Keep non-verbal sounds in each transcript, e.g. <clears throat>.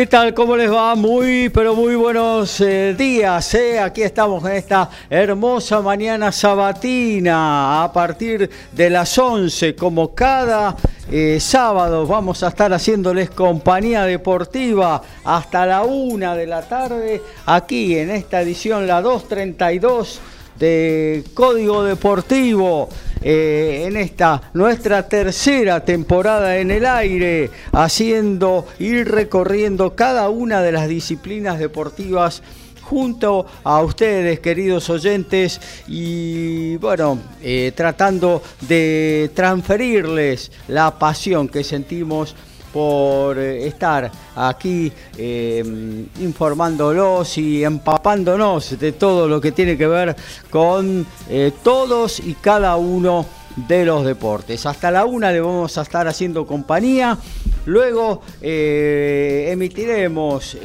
¿Qué tal? ¿Cómo les va? Muy, pero muy buenos eh, días. ¿eh? Aquí estamos en esta hermosa mañana sabatina a partir de las 11, como cada eh, sábado vamos a estar haciéndoles compañía deportiva hasta la 1 de la tarde aquí en esta edición, la 232 de Código Deportivo. Eh, en esta nuestra tercera temporada en el aire, haciendo y recorriendo cada una de las disciplinas deportivas junto a ustedes, queridos oyentes, y bueno, eh, tratando de transferirles la pasión que sentimos por eh, estar aquí eh, informándolos y empapándonos de todo lo que tiene que ver con eh, todos y cada uno de los deportes. Hasta la una le vamos a estar haciendo compañía. Luego emitiremos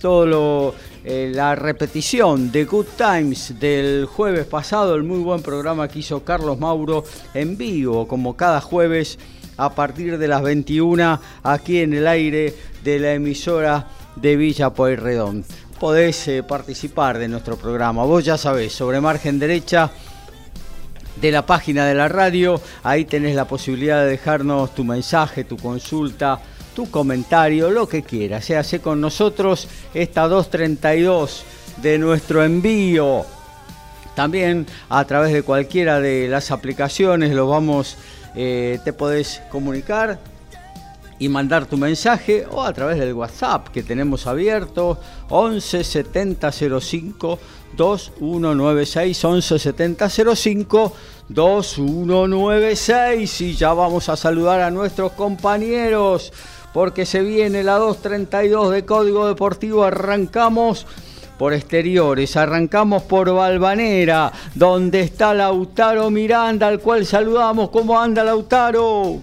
todo lo, la repetición de Good Times del jueves pasado, el muy buen programa que hizo Carlos Mauro en vivo, como cada jueves a partir de las 21 aquí en el aire de la emisora de Villa Pueyrredón. Podés eh, participar de nuestro programa. Vos ya sabés, sobre margen derecha de la página de la radio, ahí tenés la posibilidad de dejarnos tu mensaje, tu consulta, tu comentario, lo que quieras. Se hace con nosotros esta 232 de nuestro envío. También a través de cualquiera de las aplicaciones lo vamos eh, te podés comunicar y mandar tu mensaje o a través del WhatsApp que tenemos abierto 11 70 05 2196 11 70 05 2196 y ya vamos a saludar a nuestros compañeros porque se viene la 232 de Código Deportivo. Arrancamos por exteriores. Arrancamos por Balvanera, donde está Lautaro Miranda, al cual saludamos. ¿Cómo anda Lautaro?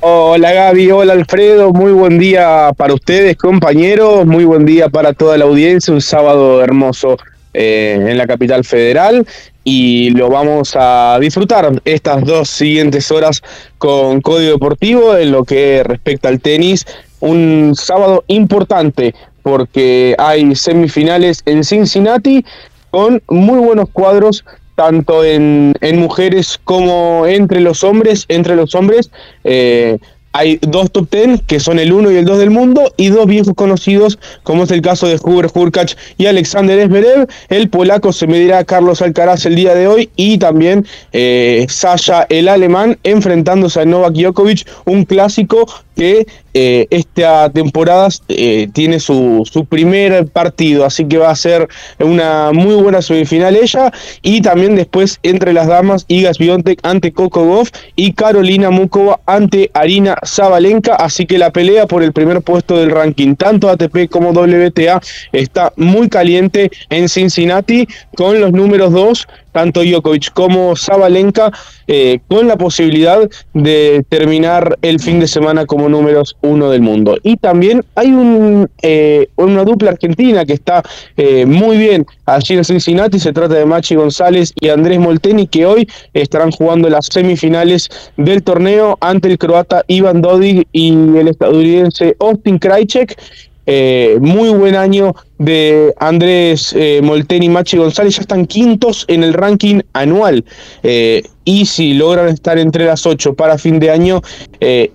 Hola Gaby, hola Alfredo, muy buen día para ustedes compañeros, muy buen día para toda la audiencia, un sábado hermoso eh, en la capital federal y lo vamos a disfrutar estas dos siguientes horas con Código Deportivo en lo que respecta al tenis, un sábado importante porque hay semifinales en Cincinnati con muy buenos cuadros tanto en, en mujeres como entre los hombres, entre los hombres, eh, hay dos top ten que son el 1 y el 2 del mundo y dos viejos conocidos como es el caso de Huber Hurkacz y Alexander Esberev. El polaco se medirá a Carlos Alcaraz el día de hoy y también eh, Sasha el alemán enfrentándose a Novak Djokovic, un clásico que eh, esta temporada eh, tiene su, su, primer partido, así que va a ser una muy buena semifinal ella. Y también después entre las damas, Igas Biontek ante Coco Goff y Carolina Mukova ante Arina Zabalenka. Así que la pelea por el primer puesto del ranking, tanto ATP como WTA, está muy caliente en Cincinnati con los números 2 tanto Djokovic como Zabalenka, eh, con la posibilidad de terminar el fin de semana como números uno del mundo. Y también hay un, eh, una dupla argentina que está eh, muy bien allí en Cincinnati, se trata de Machi González y Andrés Molteni, que hoy estarán jugando las semifinales del torneo ante el croata Ivan Dodig y el estadounidense Austin Krajcek. Eh, muy buen año de Andrés eh, Molteni y Machi González, ya están quintos en el ranking anual. Eh, y si logran estar entre las ocho para fin de año,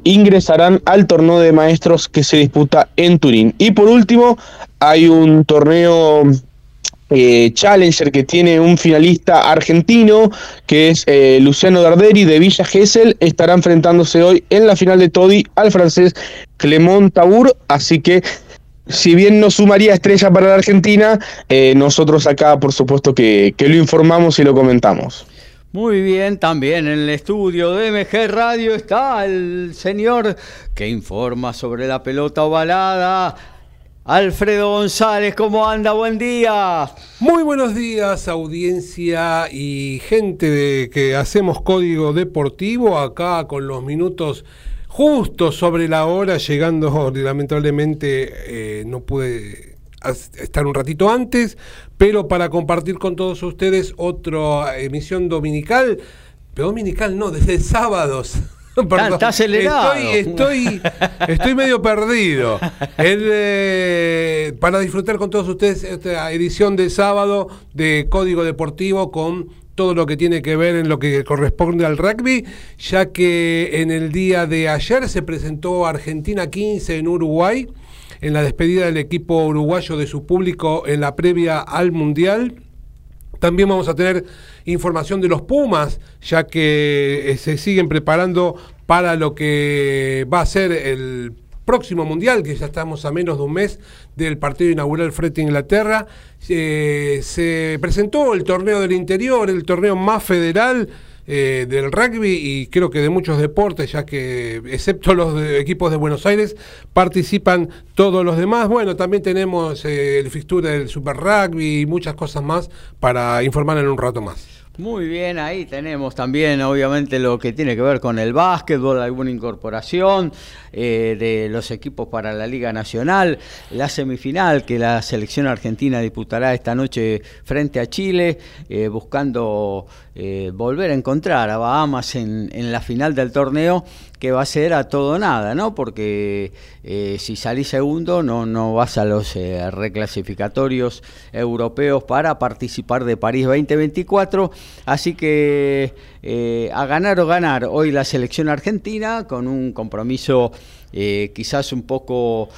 ingresarán al torneo de maestros que se disputa en Turín. Y por último, hay un torneo eh, Challenger que tiene un finalista argentino que es eh, Luciano Darderi de Villa Gesell estará enfrentándose hoy en la final de Todi al francés Clemont Tabour así que si bien no sumaría estrella para la Argentina eh, nosotros acá por supuesto que, que lo informamos y lo comentamos muy bien, también en el estudio de MG Radio está el señor que informa sobre la pelota ovalada. Alfredo González, ¿cómo anda? Buen día. Muy buenos días, audiencia y gente de que hacemos código deportivo acá con los minutos justos sobre la hora, llegando lamentablemente eh, no pude estar un ratito antes, pero para compartir con todos ustedes otra emisión dominical, pero dominical no, desde sábados. <laughs> Está, acelerado. Estoy, estoy, medio perdido. Eh, para disfrutar con todos ustedes esta edición de sábado de Código Deportivo con todo lo que tiene que ver en lo que corresponde al rugby, ya que en el día de ayer se presentó Argentina 15 en Uruguay en la despedida del equipo uruguayo de su público en la previa al Mundial. También vamos a tener información de los Pumas, ya que eh, se siguen preparando para lo que va a ser el próximo Mundial, que ya estamos a menos de un mes del partido inaugural frente Inglaterra. Eh, se presentó el torneo del interior, el torneo más federal eh, del rugby y creo que de muchos deportes, ya que excepto los equipos de Buenos Aires, participan todos los demás. Bueno, también tenemos eh, el fixture del Super Rugby y muchas cosas más para informar en un rato más. Muy bien, ahí tenemos también obviamente lo que tiene que ver con el básquetbol, alguna incorporación eh, de los equipos para la Liga Nacional, la semifinal que la selección argentina disputará esta noche frente a Chile, eh, buscando eh, volver a encontrar a Bahamas en, en la final del torneo que va a ser a todo nada, ¿no? Porque eh, si salís segundo no, no vas a los eh, reclasificatorios europeos para participar de París 2024. Así que eh, a ganar o ganar hoy la selección argentina con un compromiso quizás un poco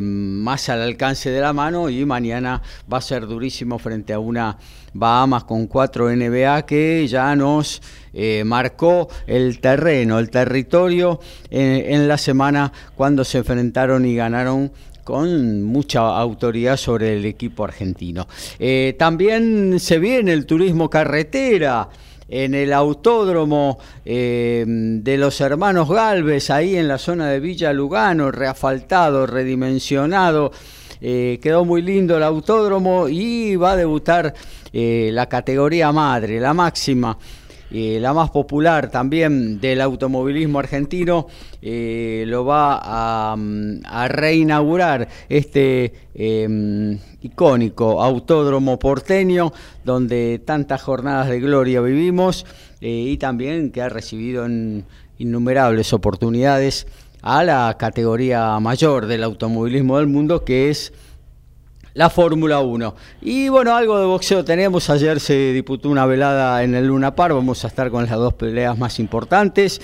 más al alcance de la mano y mañana va a ser durísimo frente a una Bahamas con cuatro NBA que ya nos eh, marcó el terreno, el territorio eh, en la semana cuando se enfrentaron y ganaron con mucha autoridad sobre el equipo argentino. Eh, también se viene el turismo carretera en el autódromo de los hermanos Galvez, ahí en la zona de Villa Lugano, reafaltado, redimensionado. quedó muy lindo el autódromo y va a debutar la categoría madre, la máxima la más popular también del automovilismo argentino, eh, lo va mm, a, reinaugurar este em, icónico autódromo porteño donde tantas jornadas de gloria vivimos eh, y también que ha recibido en innumerables oportunidades a la categoría mayor del automovilismo del mundo que es la Fórmula 1. Y bueno, algo de boxeo tenemos. Ayer se diputó una velada en el Luna Par. Vamos a estar con las dos peleas más importantes.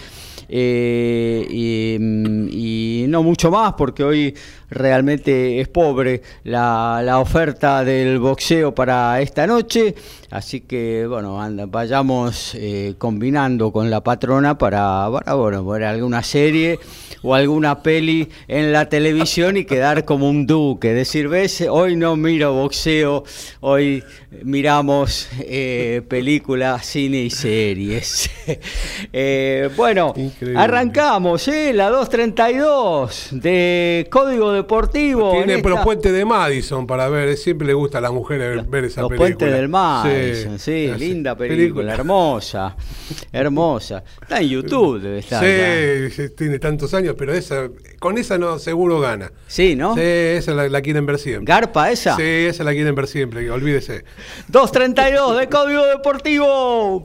Eh, y, no mucho más porque hoy realmente es pobre la, oferta del boxeo para esta noche, así que bueno, vayamos eh, combinando con la patrona para, para bueno, ver alguna serie o alguna peli en la televisión y quedar como un duque, decir, ves, hoy no miro boxeo, hoy miramos eh, películas, cine y series. <laughs> bueno, Arrancamos, ¿eh? La 232 de Código Deportivo. Tiene los puentes de Madison para ver, siempre le gusta a las mujeres ver esa película. Los puentes del Madison, sí, linda película, hermosa, hermosa. Está en YouTube, debe estar. Sí, tiene tantos años, pero esa, con esa no seguro gana. Sí, ¿no? Sí, esa la, la quieren ver siempre. ¿Garpa esa? Sí, esa la quieren ver siempre, olvídese. 232 de Código Deportivo.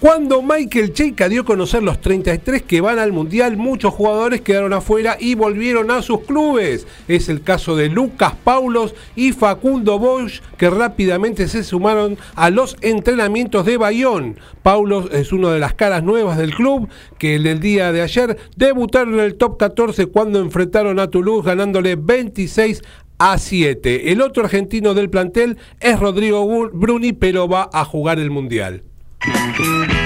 Cuando Michael Cheika dio a conocer los 33 que van al Mundial, muchos jugadores quedaron afuera y volvieron a sus clubes. Es el caso de Lucas Paulos y Facundo Bosch, que rápidamente se sumaron a los entrenamientos de Bayón. Paulos es una de las caras nuevas del club, que en el día de ayer debutaron en el top 14 cuando enfrentaron a Toulouse ganándole 26 a 7. El otro argentino del plantel es Rodrigo Bruni, pero va a jugar el Mundial. Thank you.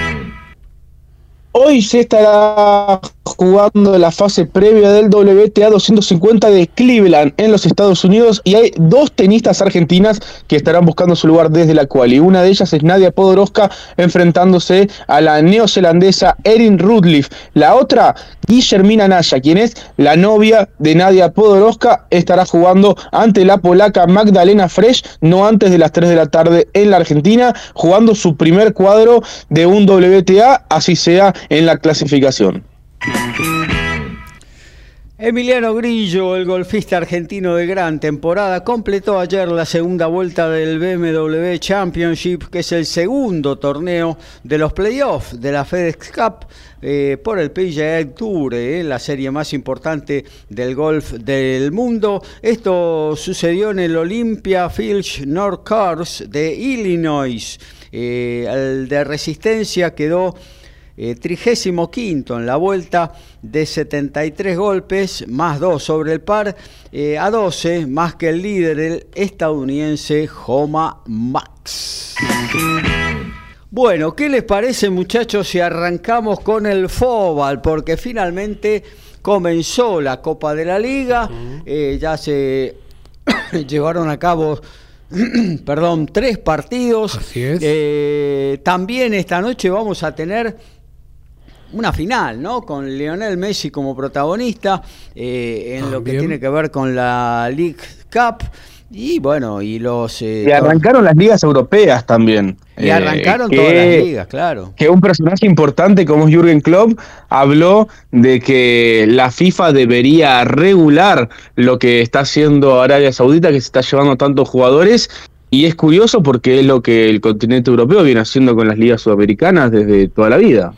Hoy se estará jugando la fase previa del WTA 250 de Cleveland en los Estados Unidos y hay dos tenistas argentinas que estarán buscando su lugar desde la cual y una de ellas es Nadia Podoroska enfrentándose a la neozelandesa Erin Rudliff. La otra, Guillermina Naya, quien es la novia de Nadia Podoroska, estará jugando ante la polaca Magdalena Fresh, no antes de las 3 de la tarde en la Argentina, jugando su primer cuadro de un WTA, así sea en la clasificación. Emiliano Grillo, el golfista argentino de gran temporada, completó ayer la segunda vuelta del BMW Championship, que es el segundo torneo de los playoffs de la FedEx Cup eh, por el PGA Tour, eh, la serie más importante del golf del mundo. Esto sucedió en el Olympia Fields North Course de Illinois. Eh, el de resistencia quedó eh, trigésimo quinto en la vuelta de 73 golpes, más 2 sobre el par, eh, a 12 más que el líder, el estadounidense Homa Max. Bueno, ¿qué les parece muchachos si arrancamos con el Fobal? Porque finalmente comenzó la Copa de la Liga, eh, ya se <coughs> llevaron a cabo <coughs> perdón, tres partidos. Así es. Eh, también esta noche vamos a tener una final, ¿no? Con Lionel Messi como protagonista eh, en lo que tiene que ver con la League Cup. Y bueno, y los... Eh, y arrancaron las ligas europeas también. Y arrancaron eh, todas las ligas, claro. Que un personaje importante como es Jürgen Klopp habló de que la FIFA debería regular lo que está haciendo Arabia Saudita, que se está llevando tantos jugadores. Y es curioso porque es lo que el continente europeo viene haciendo con las ligas sudamericanas desde toda la vida.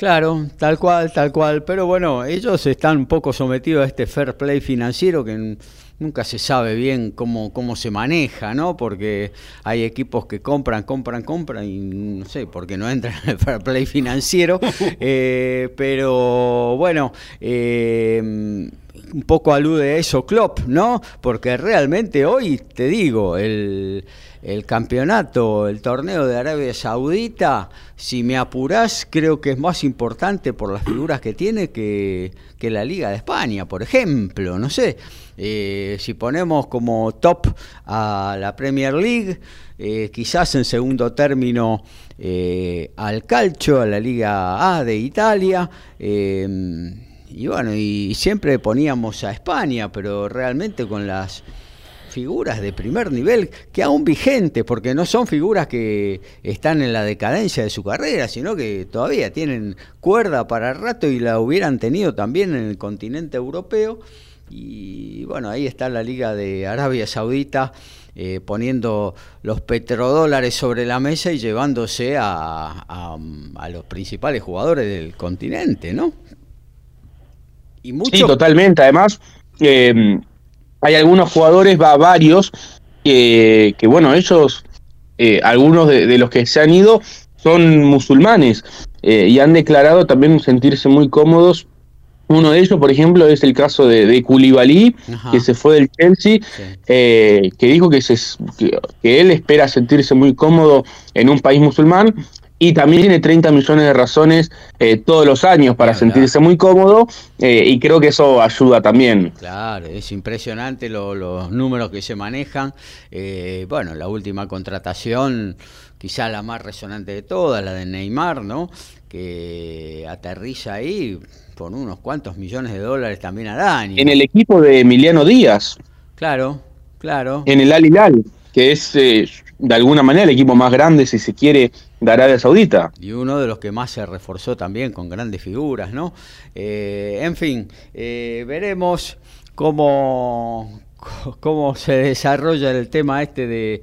Claro, tal cual, tal cual. Pero bueno, ellos están un poco sometidos a este fair play financiero que nunca se sabe bien cómo, cómo se maneja, ¿no? Porque hay equipos que compran, compran, compran y no sé, porque no entran en el fair play financiero. <laughs> Eh, pero bueno, eh, un poco alude a eso Klopp, ¿no? Porque realmente hoy, te digo, el el campeonato, el torneo de Arabia Saudita, si me apurás, creo que es más importante por las figuras que tiene que, la Liga de España, por ejemplo. No sé, eh, si ponemos como top a la Premier League, eh, quizás en segundo término eh, al Calcio, a la Liga A de Italia. y bueno, y siempre poníamos a España, pero realmente con las figuras de primer nivel que aún vigentes, porque no son figuras que están en la decadencia de su carrera, sino que todavía tienen cuerda para rato y la hubieran tenido también en el continente europeo. Y bueno, ahí está la Liga de Arabia Saudita eh, poniendo los petrodólares sobre la mesa y llevándose a, los principales jugadores del continente, ¿no? Y mucho... Sí, totalmente. Además, eh, hay algunos jugadores, va varios, que, bueno, ellos, eh, algunos de, los que se han ido son musulmanes eh, y han declarado también sentirse muy cómodos. Uno de ellos, por ejemplo, es el caso de, de Koulibaly, que se fue del Chelsea, eh, que dijo que, se, que él espera sentirse muy cómodo en un país musulmán y también tiene 30 millones de razones eh, todos los años para sentirse muy cómodo eh, y creo que eso ayuda también. Claro, es impresionante los números que se manejan. Eh, bueno, la última contratación, quizá la más resonante de todas, la de Neymar, ¿no? Que aterriza ahí con unos cuantos millones de dólares también al año. En el equipo de Emiliano Díaz. Claro, claro. En el Al Hilal, que es de alguna manera el equipo más grande, si se quiere, de Arabia Saudita. Y uno de los que más se reforzó también con grandes figuras, ¿no? Eh, en fin, eh, veremos cómo, <laughs> cómo se desarrolla el tema este de,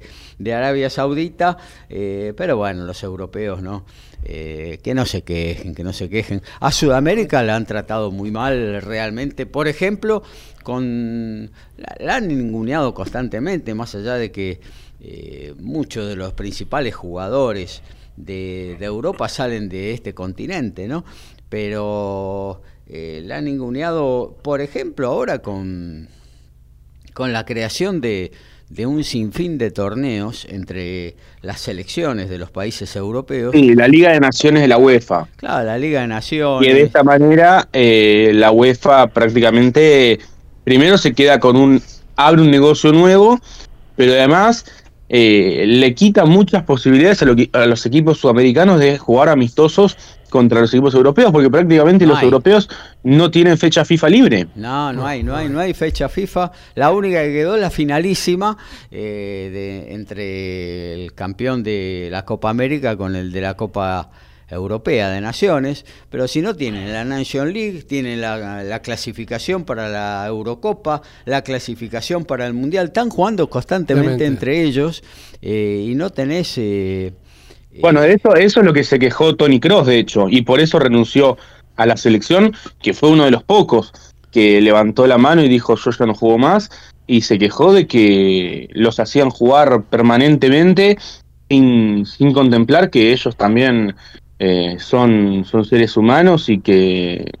Arabia Saudita, eh, pero bueno, los europeos, ¿no? que no se quejen, que no se quejen. A Sudamérica la han tratado muy mal realmente. Por ejemplo, con la, han ninguneado constantemente, más allá de que muchos de los principales jugadores de, Europa salen de este continente, ¿no? Pero eh, la han ninguneado, por ejemplo, ahora con, con la creación de, de un sinfín de torneos entre las selecciones de los países europeos. Sí, la Liga de Naciones de la UEFA. Claro, la Liga de Naciones. Y de esta manera eh, la UEFA prácticamente primero se queda con un abre un negocio nuevo, pero además eh, le quita muchas posibilidades a, los equipos sudamericanos de jugar amistosos contra los equipos europeos, porque prácticamente los europeos no tienen fecha FIFA libre. No, no hay, no hay, no hay fecha FIFA. La única que quedó es la finalísima eh, de, entre el campeón de la Copa América con el de la Copa Europea de Naciones, pero si no tienen la Nation League, tienen la, clasificación para la Eurocopa, la clasificación para el Mundial, están jugando constantemente entre ellos eh, y no tenés... Eh, eh, bueno, eso, eso es lo que se quejó Tony Cross, de hecho, y por eso renunció a la selección, que fue uno de los pocos que levantó la mano y dijo yo ya no juego más, y se quejó de que los hacían jugar permanentemente sin, sin contemplar que ellos también eh, son, son seres humanos y que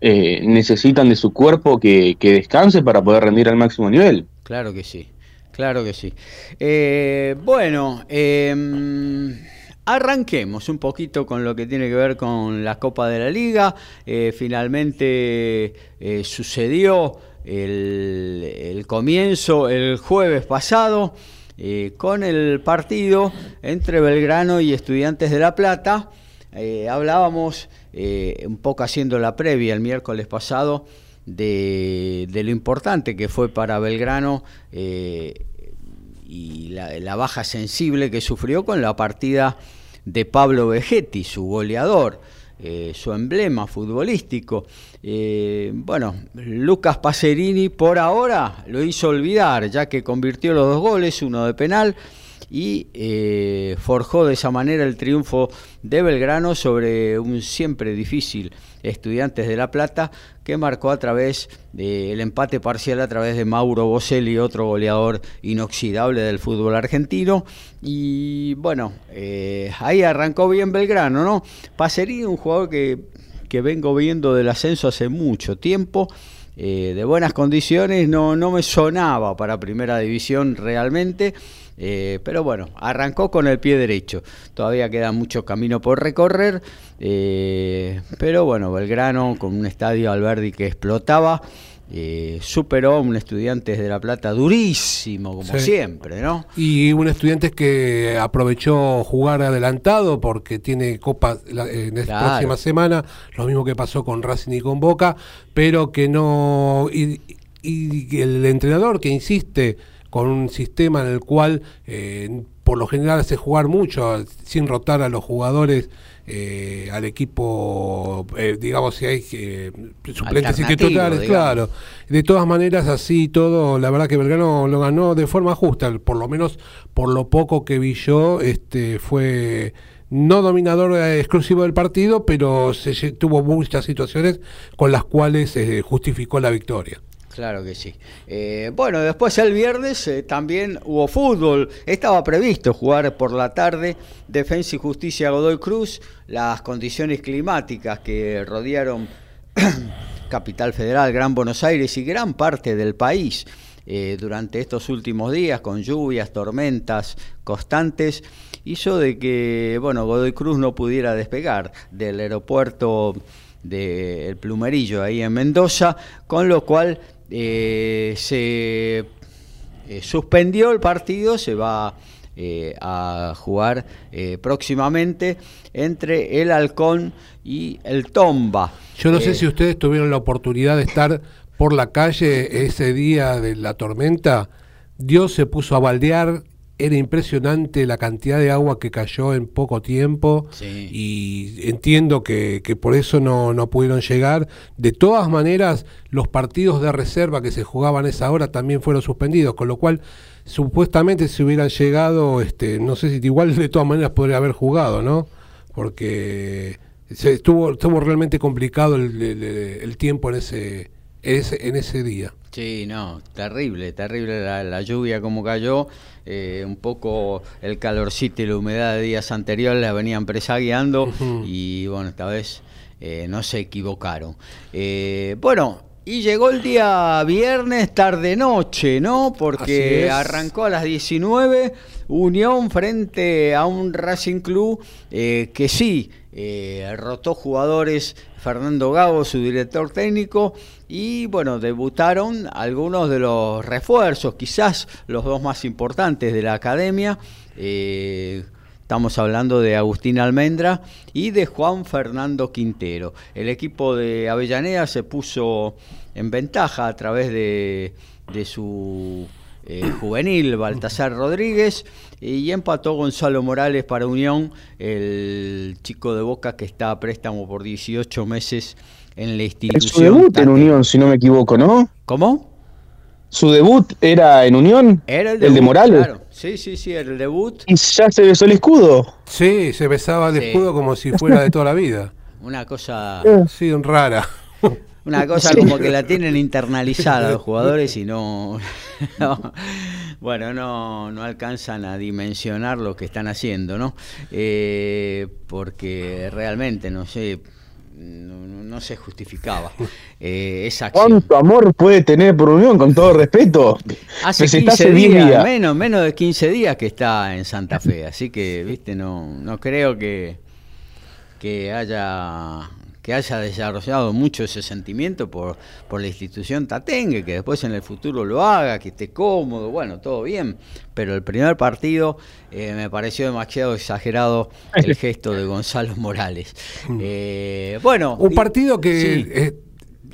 eh, necesitan de su cuerpo que, descanse para poder rendir al máximo nivel. Claro que sí, claro que sí. Eh, bueno, em, arranquemos un poquito con lo que tiene que ver con la Copa de la Liga. finalmente sucedió el comienzo el jueves pasado. con el partido entre Belgrano y Estudiantes de La Plata, eh, hablábamos eh, un poco haciendo la previa el miércoles pasado de, lo importante que fue para Belgrano eh, y la, baja sensible que sufrió con la partida de Pablo Vegetti, su goleador. su emblema futbolístico. bueno, Lucas Pacerini por ahora lo hizo olvidar, ya que convirtió los dos goles, uno de penal y eh, forjó de esa manera el triunfo de Belgrano sobre un siempre difícil Estudiantes de La Plata, que marcó a través del empate parcial a través de Mauro Boselli, otro goleador inoxidable del fútbol argentino. Y bueno, eh, ahí arrancó bien Belgrano, ¿no? Pacerini, un jugador que, que vengo viendo del ascenso hace mucho tiempo. Eh, de buenas condiciones, no, no me sonaba para primera división realmente eh, pero bueno, arrancó con el pie derecho. Todavía queda mucho camino por recorrer. Eh, pero bueno, Belgrano con un estadio Alberdi que explotaba. Eh, superó a un estudiante de La Plata durísimo, como siempre, ¿no? Y un estudiante que aprovechó jugar adelantado porque tiene Copa en esta próxima semana, lo mismo que pasó con Racing y con Boca, pero que no. y el entrenador que insiste con un sistema en el cual eh, por lo general hace jugar mucho sin rotar a los jugadores eh, al equipo, eh, digamos, si hay suplentes y titulares, claro. De todas maneras, así todo, la verdad que Belgrano lo ganó de forma justa, por lo menos por lo poco que vi yo, este fue no dominador exclusivo del partido, pero se tuvo muchas situaciones con las cuales justificó la victoria. Claro que sí. Eh, bueno, después el viernes eh, también hubo fútbol. Estaba previsto jugar por la tarde Defensa y Justicia Godoy Cruz. Las condiciones climáticas que rodearon <clears throat> Capital Federal, Gran Buenos Aires y gran parte del país eh, durante estos últimos días, con lluvias, tormentas constantes, hizo de que bueno, Godoy Cruz no pudiera despegar del aeropuerto del Plumerillo ahí en Mendoza, con lo cual eh, se eh, suspendió el partido, se va eh, a jugar próximamente entre el Halcón y el Tomba. Yo no sé si ustedes tuvieron la oportunidad de estar por la calle ese día de la tormenta. Dios se puso a baldear era impresionante la cantidad de agua que cayó en poco tiempo y entiendo que, por eso no, no, pudieron llegar. De todas maneras, los partidos de reserva que se jugaban a esa hora también fueron suspendidos, con lo cual supuestamente si hubieran llegado, este, no sé si igual de todas maneras podría haber jugado, ¿no? porque se estuvo, estuvo realmente complicado el, el- el tiempo en ese, en ese, en ese día. Sí, no, terrible, terrible la, la lluvia como cayó, eh, un poco el calorcito y la humedad de días anteriores la venían presagiando y bueno, esta vez eh, no se equivocaron. Eh, bueno, y llegó el día viernes tarde-noche, ¿no? Porque arrancó a las 19, Unión frente a un Racing Club que sí, rotó jugadores Fernando Gago, su director técnico, y bueno, debutaron algunos de los refuerzos, quizás los dos más importantes de la academia. eh, Estamos hablando de Agustín Almendra y de Juan Fernando Quintero. El equipo de Avellaneda se puso en ventaja a través de, su eh, juvenil Baltasar Rodríguez y empató Gonzalo Morales para Unión, el chico de Boca que está a préstamo por 18 meses en la Es institución. su debut en. Unión, si no me equivoco, ¿no? ¿Cómo? Su debut era en Unión, Era el, de Morales. claro. Sí, sí, sí, era el debut. Y ya se besó el escudo. Sí, se besaba el Sí. escudo como si fuera de toda la vida. <laughs> Una cosa Sí, rara. <laughs> Una <laughs> cosa Sí. como que la tienen internalizada los jugadores y no, <laughs> no- bueno, no, no alcanzan a dimensionar lo que están haciendo, ¿no? Eh, porque realmente, no sé, no, se justificaba eh, esa acción. ¿Cuánto amor puede tener por Unión, con todo respeto? Hace Se está 15 hace 10 días, días. menos, menos de 15 días que está en Santa Fe, así que, viste, no, no creo que, que haya que haya desarrollado mucho ese sentimiento por, por la institución Tatengue, que después en el futuro lo haga, que esté cómodo, bueno, todo bien, pero el primer partido eh, me pareció demasiado exagerado el <laughs> gesto de Gonzalo Morales. Eh, bueno, Un partido que sí. eh,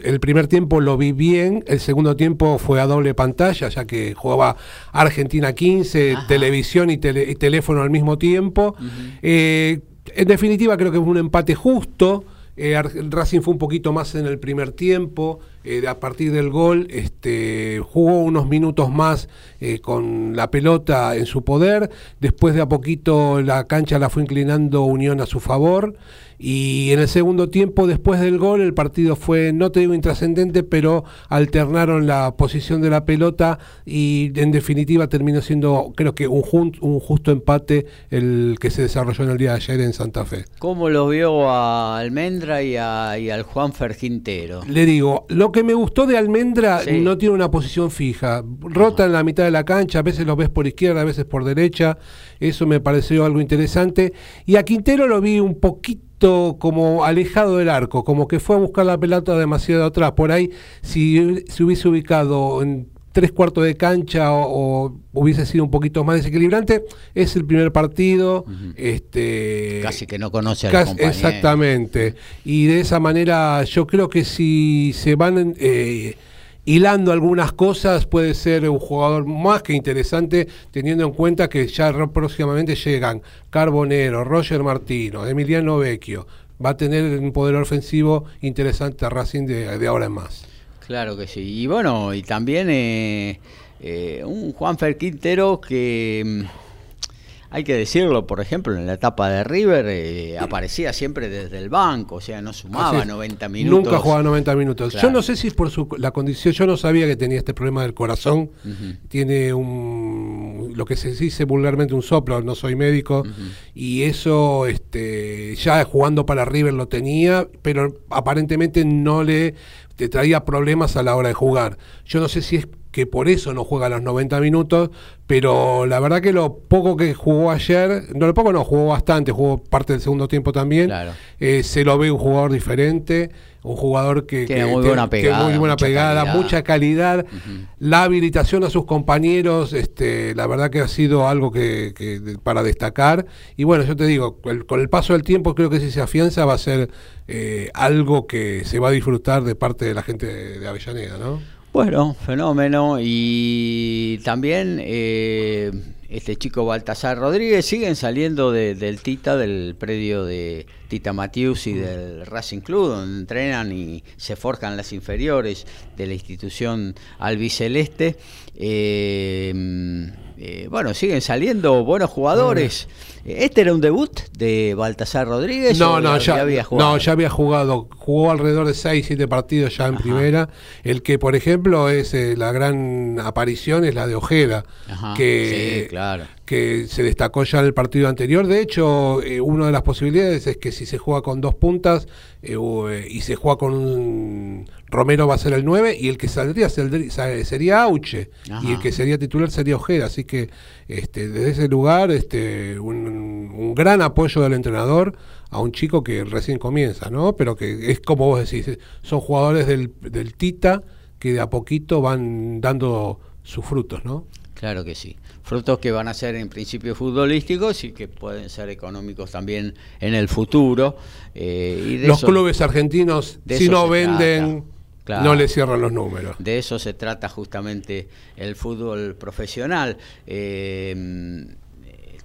el primer tiempo lo vi bien, el segundo tiempo fue a doble pantalla, ya que jugaba Argentina 15, Ajá. televisión y, tele- y teléfono al mismo tiempo. Eh, en definitiva, creo que fue un empate justo. Eh, Racing fue un poquito más en el primer tiempo. eh, a partir del gol, este, jugó unos minutos más eh, con la pelota en su poder. Después de a poquito la cancha la fue inclinando Unión a su favor. Y en el segundo tiempo, después del gol, el partido fue, no te digo intrascendente, pero alternaron la posición de la pelota y en definitiva terminó siendo, creo que un, jun- un justo empate el que se desarrolló en el día de ayer en Santa Fe. ¿Cómo lo vio a Almendra y, a- y al Juan Ferquintero? Le digo, lo que me gustó de Almendra Sí. no tiene una posición fija. Rota en la mitad de la cancha, a veces lo ves por izquierda, a veces por derecha. Eso me pareció algo interesante. Y a Quintero lo vi un poquito como alejado del arco, como que fue a buscar la pelota demasiado atrás. Por ahí, si se hubiese ubicado en tres cuartos de cancha o, o hubiese sido un poquito más desequilibrante, es el primer partido. este, Casi que no conoce a los Cas- compañeros. Exactamente. Y de esa manera yo creo que si se van eh, hilando algunas cosas puede ser un jugador más que interesante teniendo en cuenta que ya próximamente llegan Carbonero, Roger Martino, Emiliano Vecchio. Va a tener un poder ofensivo interesante a Racing de, ahora en más. Claro que sí. Y bueno, y también eh, eh, un Juan Quintero que mm, hay que decirlo, por ejemplo, en la etapa de River eh, aparecía siempre desde el banco, o sea, no sumaba es. 90 minutos. Nunca jugaba 90 minutos. Claro. Yo no sé si es por su, la condición, yo no sabía que tenía este problema del corazón. Tiene un, lo que se dice vulgarmente un soplo, no soy médico, y eso este, ya jugando para River lo tenía, pero aparentemente no le te traía problemas a la hora de jugar. Yo no sé si es que por eso no juega los 90 minutos, pero la verdad que lo poco que jugó ayer, no lo poco no, jugó bastante, jugó parte del segundo tiempo también. Claro. Eh, se lo ve un jugador diferente, un jugador que Tiene que muy buena pegada, muy buena mucha pegada, calidad. mucha calidad, la habilitación a sus compañeros, este, la verdad que ha sido algo que, que para destacar. Y bueno, yo te digo, el- con el paso del tiempo creo que si se afianza va a ser eh, algo que se va a disfrutar de parte de la gente de, de Avellaneda, ¿no? Bueno, fenómeno. Y también eh, este chico Baltasar Rodríguez siguen saliendo de- del Tita, del predio de Tita Matius y del Racing Club, donde entrenan y se forjan las inferiores de la institución albiceleste. Eh, eh, bueno, siguen saliendo buenos jugadores. ¿Este era un debut de Baltasar Rodríguez? No, no, ya, había jugado. No, ya había jugado. Jugó alrededor de 6, 7 partidos ya en primera. El que, por ejemplo, es eh, la gran aparición es la de Ojeda, que, claro. que se destacó ya en el partido anterior. De hecho, eh, una de las posibilidades es que si se juega con dos puntas eh, y se juega con un Romero va a ser el 9 y el que saldría sería Auche y el que sería titular sería Ojeda. Así que este, desde ese lugar este, un, gran apoyo del entrenador a un chico que recién comienza, ¿no? Pero que es como vos decís, son jugadores del, del Tita que de a poquito van dando sus frutos, ¿no? Claro que sí. Frutos que van a ser en principio futbolísticos y que pueden ser económicos también en el futuro. Eh, y Los clubes argentinos, si no venden no le cierran los números. De eso se trata justamente el fútbol profesional. Eh,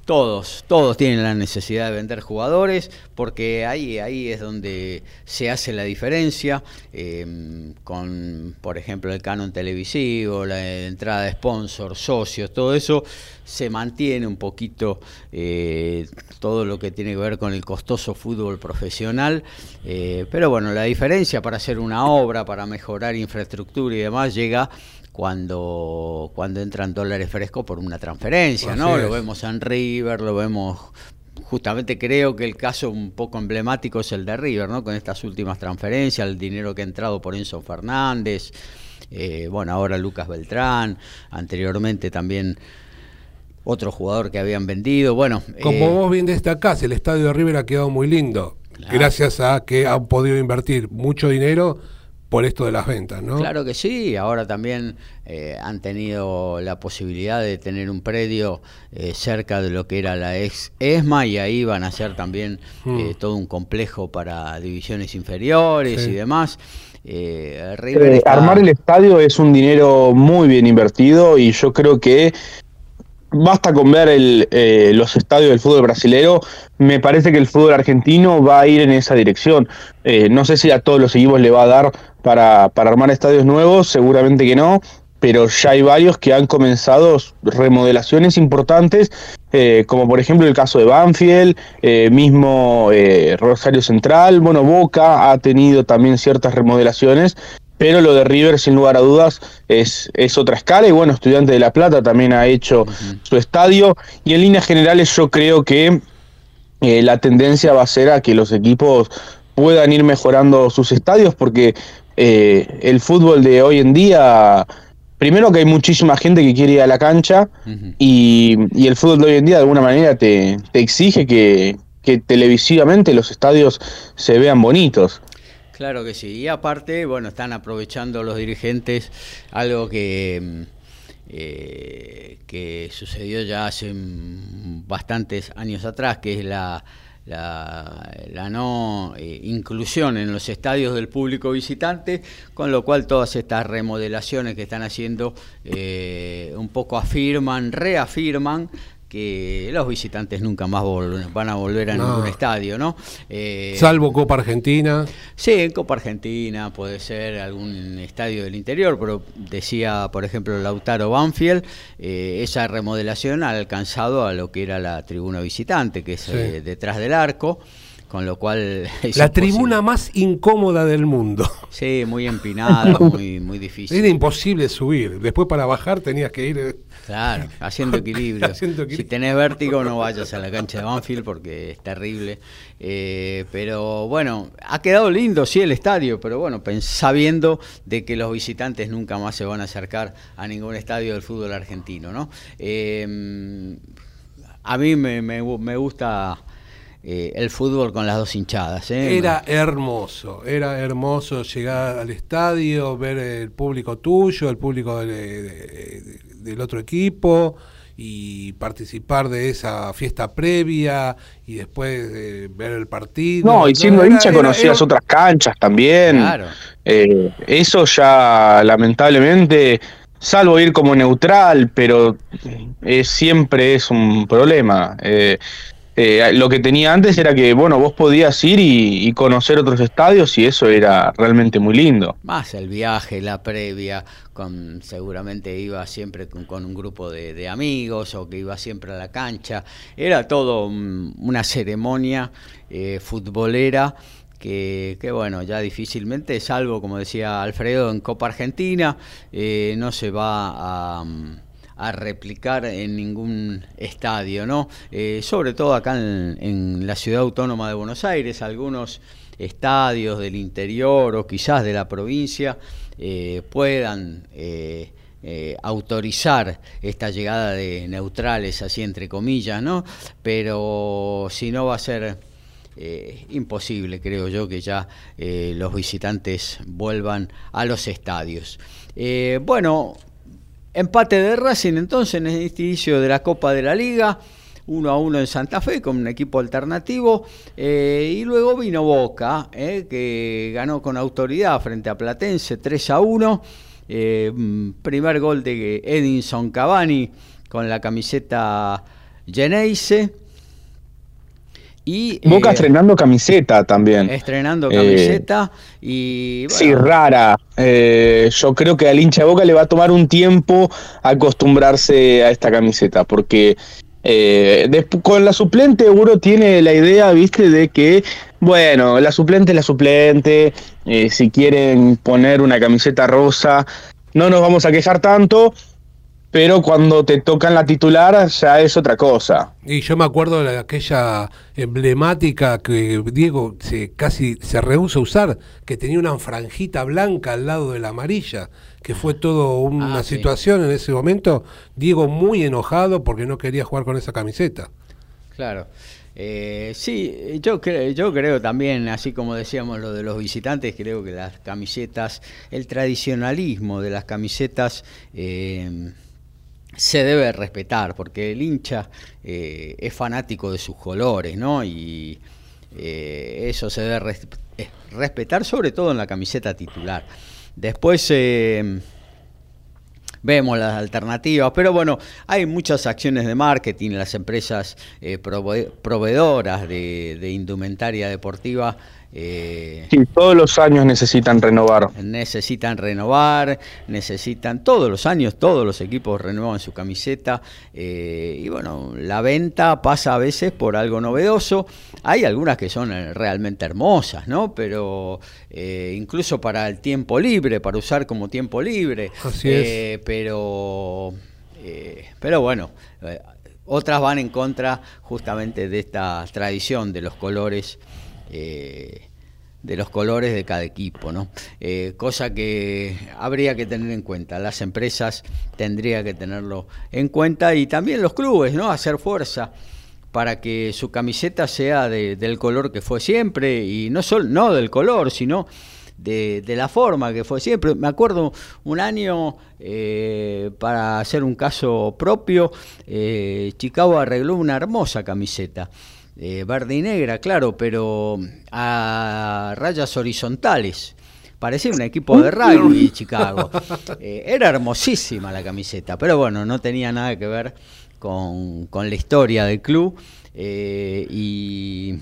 todos, todos tienen la necesidad de vender jugadores porque ahí, ahí es donde se hace la diferencia em, con, por ejemplo, el canon televisivo, la entrada de sponsors, socios, todo eso se mantiene un poquito eh, todo lo que tiene que ver con el costoso fútbol profesional, eh, pero bueno, la diferencia para hacer una obra, para mejorar infraestructura y demás llega cuando, cuando entran dólares frescos por una transferencia, ¿no? Lo vemos en River, lo vemos justamente creo que el caso un poco emblemático es el de River, ¿no? Con estas últimas transferencias, el dinero que ha entrado por Enzo Fernández, eh, bueno, ahora Lucas Beltrán, anteriormente también otro jugador que habían vendido, bueno. Como eh, vos bien destacás, el estadio de River ha quedado muy lindo, gracias a que han podido invertir mucho dinero por esto de las ventas, ¿no? Claro que sí, ahora también eh, han tenido la posibilidad de tener un predio eh, cerca de lo que era la ex ESMA y ahí van a ser también mm. eh, todo un complejo para divisiones inferiores y demás. Armar el estadio es un dinero muy bien invertido y yo creo que basta con ver el, los estadios del fútbol brasilero, me parece que el fútbol argentino va a ir en esa dirección. no sé si a todos los equipos le va a dar para, para armar estadios nuevos, seguramente que no, pero ya hay varios que han comenzado remodelaciones importantes, eh, como por ejemplo el caso de Banfield, eh, mismo eh, Rosario Central, bueno, Boca ha tenido también ciertas remodelaciones, pero lo de River sin lugar a dudas es, es otra escala. Y bueno, Estudiante de La Plata también ha hecho su estadio. Y en líneas generales yo creo que la tendencia va a ser a que los equipos puedan ir mejorando sus estadios porque eh, el fútbol de hoy en día, primero que hay muchísima gente que quiere ir a la cancha y, el fútbol de hoy en día de alguna manera te, exige que, televisivamente los estadios se vean bonitos. Claro que sí, y aparte, bueno, están aprovechando los dirigentes algo que... Mm, eh, que sucedió ya hace bastantes años atrás, que es la, la, no eh, inclusión en los estadios del público visitante, con lo cual todas estas remodelaciones que están haciendo eh, un poco afirman, reafirman que los visitantes nunca más van a volver a ningún estadio, ¿no? Eh, Salvo Copa Argentina. Sí, en Copa Argentina puede ser algún estadio del interior, pero decía, por ejemplo, Lautaro Banfield, eh, esa remodelación ha alcanzado a lo que era la tribuna visitante, que es eh, detrás del arco con lo cual... la tribuna más incómoda del mundo. Sí, muy empinada, muy, muy <laughs> difícil. Era imposible subir, después para bajar tenías que ir... Claro, <laughs> haciendo equilibrio. Si tenés vértigo no vayas a la cancha de Banfield porque es terrible. Eh, pero bueno, ha quedado lindo, sí, el estadio, pero bueno, sabiendo de que los visitantes nunca más se van a acercar a ningún estadio del fútbol argentino, ¿no? Eh, a mí me, me, me gusta eh, el fútbol con las dos hinchadas. ¿eh? Era hermoso, era hermoso llegar al estadio, ver el público tuyo, el público del otro equipo y participar de esa fiesta previa y después ver el partido. No, y siendo hincha conocías otras canchas también. Claro. Eh, eso ya lamentablemente, salvo ir como neutral, pero siempre es un problema. Eh, lo que tenía antes era que, bueno, vos podías ir y, conocer otros estadios y eso era realmente muy lindo. Más el viaje, la previa, con seguramente iba siempre con, un grupo de, amigos o que iba siempre a la cancha. Era todo una ceremonia eh, futbolera que, bueno, ya difícilmente, salvo, como decía Alfredo, en Copa Argentina, eh, no se va a a replicar en ningún estadio, ¿no? Eh, sobre todo acá en, la ciudad autónoma de Buenos Aires, algunos estadios del interior o quizás de la provincia eh, puedan eh, autorizar esta llegada de neutrales, así entre comillas, ¿no? Pero si no va a ser imposible, creo yo, que ya los visitantes vuelvan a los estadios. bueno, Empate de Racing entonces en este inicio de la Copa de la Liga. 1 a 1 en Santa Fe con un equipo alternativo. Eh, y luego vino Boca, eh, que ganó con autoridad frente a Platense 3 a 1. Eh, primer gol de Edinson Cavani con la camiseta Geneise. Y, Boca eh, estrenando camiseta también. Estrenando camiseta y... Sí, rara. Eh, yo creo que al hincha de Boca le va a tomar un tiempo acostumbrarse a esta camiseta, porque eh, con la suplente uno tiene la idea, viste, de que, bueno, la suplente es la suplente, si quieren poner una camiseta rosa, no nos vamos a quejar tanto, pero cuando te tocan la titular ya es otra cosa. Y yo me acuerdo de aquella emblemática que Diego se, casi se rehúsa a usar, que tenía una franjita blanca al lado de la amarilla, que fue todo una ah, situación en ese momento. Diego muy enojado porque no quería jugar con esa camiseta. Claro. Eh, sí, yo, creo, yo creo también, así como decíamos lo de los visitantes, creo que las camisetas, el tradicionalismo de las camisetas... Eh, se debe respetar, porque el hincha eh, es fanático de sus colores, ¿no? Y eh, eso se debe respetar, sobre todo en la camiseta titular. Después eh, vemos las alternativas, pero bueno, hay muchas acciones de marketing, las empresas proveedoras de indumentaria deportiva eh, sí, todos los años necesitan renovar. Necesitan renovar, necesitan todos los años, todos los equipos renuevan su camiseta. Eh, y bueno, la venta pasa a veces por algo novedoso. Hay algunas que son eh, realmente hermosas, ¿no? Pero incluso para el tiempo libre, para usar como tiempo libre. Así es. Pero, pero bueno otras van en contra justamente de esta tradición de los colores eh, de los colores de cada equipo, ¿no? Eh, cosa que habría que tener en cuenta. Las empresas tendrían que tenerlo en cuenta y también los clubes, ¿no? Hacer fuerza para que su camiseta sea del color que fue siempre y no solo no del color, sino de, la forma que fue siempre. Me acuerdo un año, eh, para hacer un caso propio, Chicago arregló una hermosa camiseta eh, verde y negra, claro, pero a rayas horizontales. Parecía un equipo de rugby Chicago. <laughs> Eh, era hermosísima la camiseta, pero bueno, no tenía nada que ver con, la historia del club. Eh, y,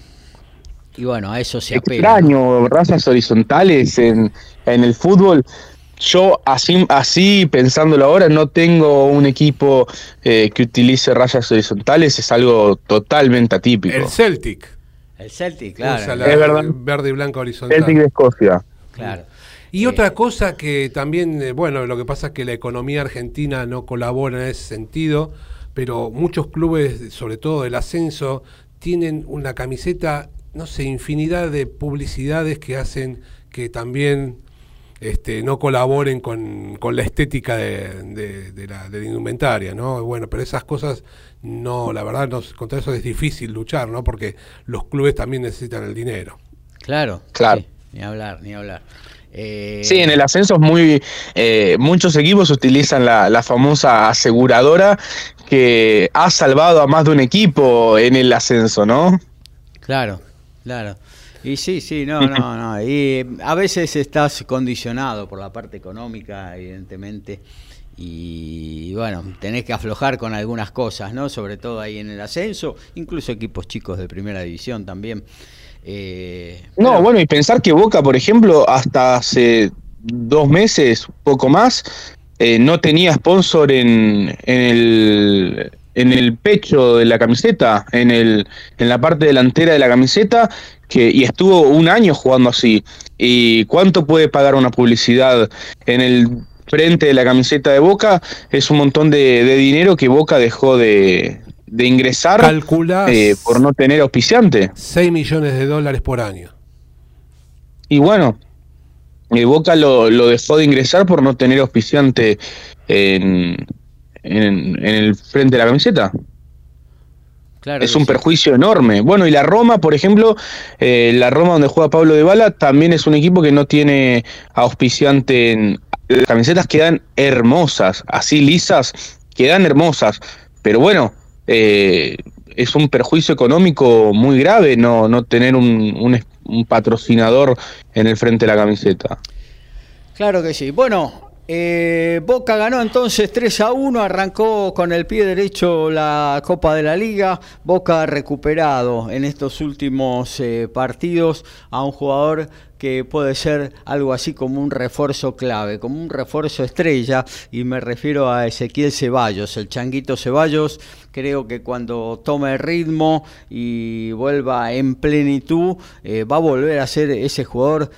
y, bueno, a eso se apela. Extraño, rayas horizontales en, en el fútbol yo así, así pensándolo ahora, no tengo un equipo eh, que utilice rayas horizontales, es algo totalmente atípico. El Celtic. El Celtic, claro. es verdad. Verde y blanco horizontal. Celtic de Escocia. Claro. Y otra cosa que también, eh, bueno, lo que pasa es que la economía argentina no colabora en ese sentido, pero muchos clubes, sobre todo del ascenso, tienen una camiseta, no sé, infinidad de publicidades que hacen que también este, no colaboren con, la estética de, la, indumentaria, ¿no? Bueno, pero esas cosas, no, la verdad, no, contra eso es difícil luchar, ¿no? Porque los clubes también necesitan el dinero. Claro, claro. ni hablar, ni hablar. Eh, sí, en el ascenso es muy, eh, muchos equipos utilizan la, la, famosa aseguradora que ha salvado a más de un equipo en el ascenso, ¿no? Claro, claro. Y sí, sí, no, no, <laughs> no. Y a veces estás condicionado por la parte económica, evidentemente, y bueno, tenés que aflojar con algunas cosas, ¿no? Sobre todo ahí en el ascenso, incluso equipos chicos de primera división también. Eh, no, bueno, y pensar que Boca, por ejemplo, hasta hace dos meses, poco más, eh, no tenía sponsor en, en, el, en el pecho de la camiseta, en, el, en la parte delantera de la camiseta, que, y estuvo un año jugando así. ¿Y cuánto puede pagar una publicidad en el frente de la camiseta de Boca? Es un montón de, dinero que Boca dejó de, de ingresar eh, por no tener auspiciante. 6 millones de dólares por año. Y bueno, eh, Boca lo, lo, dejó de ingresar por no tener auspiciante en, en, el frente de la camiseta. Claro es un perjuicio enorme. Bueno, y la Roma, por ejemplo, eh, la Roma donde juega Pablo de Bala, también es un equipo que no tiene auspiciante en las camisetas quedan hermosas, así lisas, quedan hermosas. Pero bueno, eh, es un perjuicio económico muy grave no, no tener un, un patrocinador en el frente de la camiseta. Claro que sí. Bueno, eh, Boca ganó entonces 3 a 1, arrancó con el pie derecho la Copa de la Liga. Boca ha recuperado en estos últimos eh, partidos a un jugador que puede ser algo así como un refuerzo clave, como un refuerzo estrella, y me refiero a Ezequiel Ceballos, el changuito Ceballos. Creo que cuando tome ritmo y vuelva en plenitud, eh, va a volver a ser ese jugador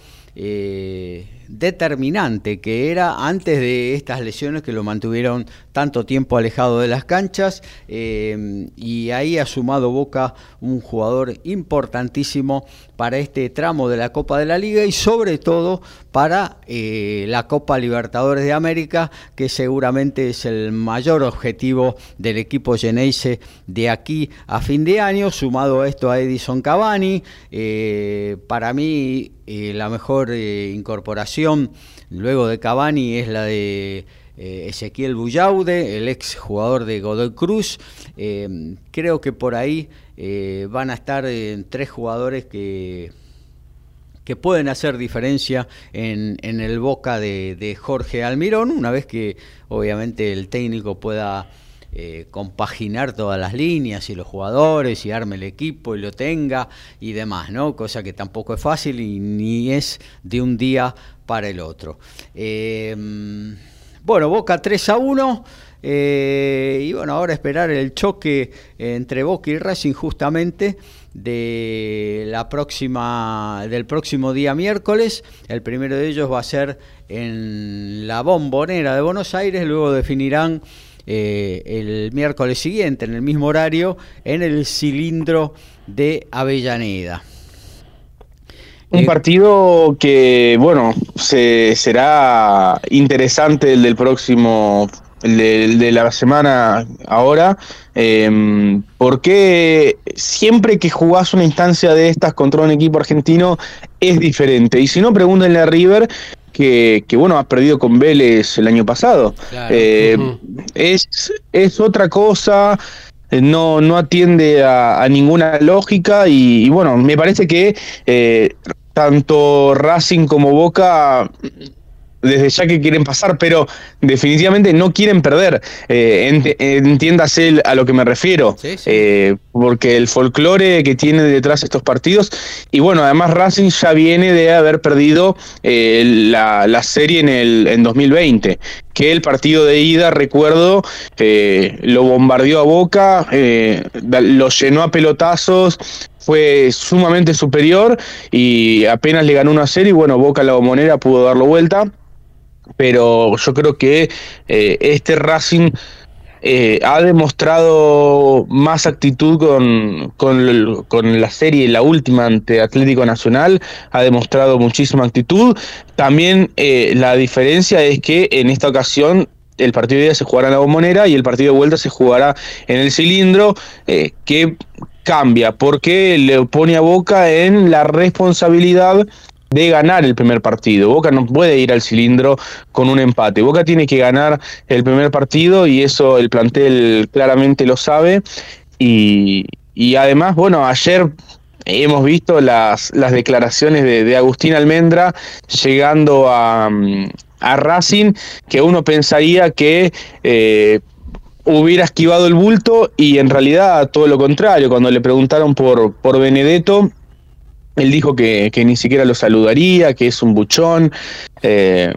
determinante que era antes de estas lesiones que lo mantuvieron tanto tiempo alejado de las canchas eh, y ahí ha sumado Boca un jugador importantísimo para este tramo de la Copa de la Liga y sobre todo para eh, la Copa Libertadores de América que seguramente es el mayor objetivo del equipo Geneise de aquí a fin de año sumado esto a Edison Cavani eh, para mí la mejor incorporación luego de Cavani es la de eh, Ezequiel Bullaude, el ex jugador de Godoy Cruz. Eh, creo que por ahí eh, van a estar tres jugadores que, que pueden hacer diferencia en, el boca de, Jorge Almirón, una vez que obviamente el técnico pueda compaginar todas las líneas y los jugadores y arme el equipo y lo tenga y demás, ¿no? Cosa que tampoco es fácil y ni es de un día para el otro. Bueno, Boca 3 a 1. Eh, y bueno, ahora esperar el choque entre Boca y Racing justamente de la próxima, del próximo día miércoles. El primero de ellos va a ser en la bombonera de Buenos Aires, luego definirán eh, el miércoles siguiente, en el mismo horario, en el cilindro de Avellaneda. Un eh, partido que, bueno, se, será interesante el del próximo, el de, la semana ahora, eh, porque siempre que jugás una instancia de estas contra un equipo argentino es diferente. Y si no, pregúntenle a River, que, que, bueno, ha perdido con Vélez el año pasado. Eh, es, es otra cosa, no, no atiende a, ninguna lógica y, bueno, me parece que eh, tanto Racing como Boca desde ya que quieren pasar, pero definitivamente no quieren perder. Eh, entiéndase a lo que me refiero, eh, porque el folclore que tiene detrás estos partidos, y bueno, además Racing ya viene de haber perdido eh, la, serie en, el, en 2020, que el partido de ida, recuerdo, lo bombardeó a Boca, lo llenó a pelotazos, fue sumamente superior y apenas le ganó una serie y bueno, Boca la bombonera pudo darlo vuelta pero yo creo que eh, este Racing eh, ha demostrado más actitud con, con, la serie, la última ante Atlético Nacional, ha demostrado muchísima actitud. También eh, la diferencia es que en esta ocasión el partido de ida se jugará en la bombonera y el partido de vuelta se jugará en el cilindro, que cambia, porque le pone a Boca en la responsabilidad de ganar el primer partido. Boca no puede ir al cilindro con un empate. Boca tiene que ganar el primer partido y eso el plantel claramente lo sabe. Y, además, bueno, ayer hemos visto las, las declaraciones de, Agustín Almendra llegando a, a Racing que uno pensaría que eh, hubiera esquivado el bulto y en realidad todo lo contrario, cuando le preguntaron por, por Benedetto, él dijo que, que ni siquiera lo saludaría, que es un buchón. Eh,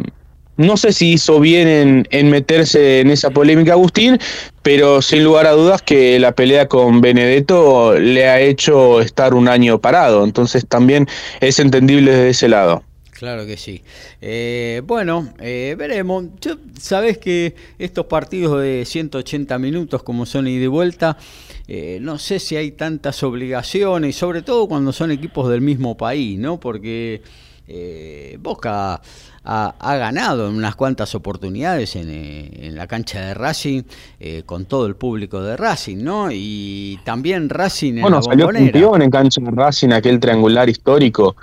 no sé si hizo bien en, meterse en esa polémica Agustín, pero sin lugar a dudas que la pelea con Benedetto le ha hecho estar un año parado, entonces también es entendible desde ese lado. Claro que sí. Eh, bueno, eh, veremos. Sabes que estos partidos de 180 minutos, como son y de vuelta, eh, no sé si hay tantas obligaciones, sobre todo cuando son equipos del mismo país, ¿no? Porque Boca ha, ganado en unas cuantas oportunidades en, la cancha de Racing con todo el público de Racing, ¿no? Y también Racing en bueno, salió campeón en cancha de Racing aquel triangular histórico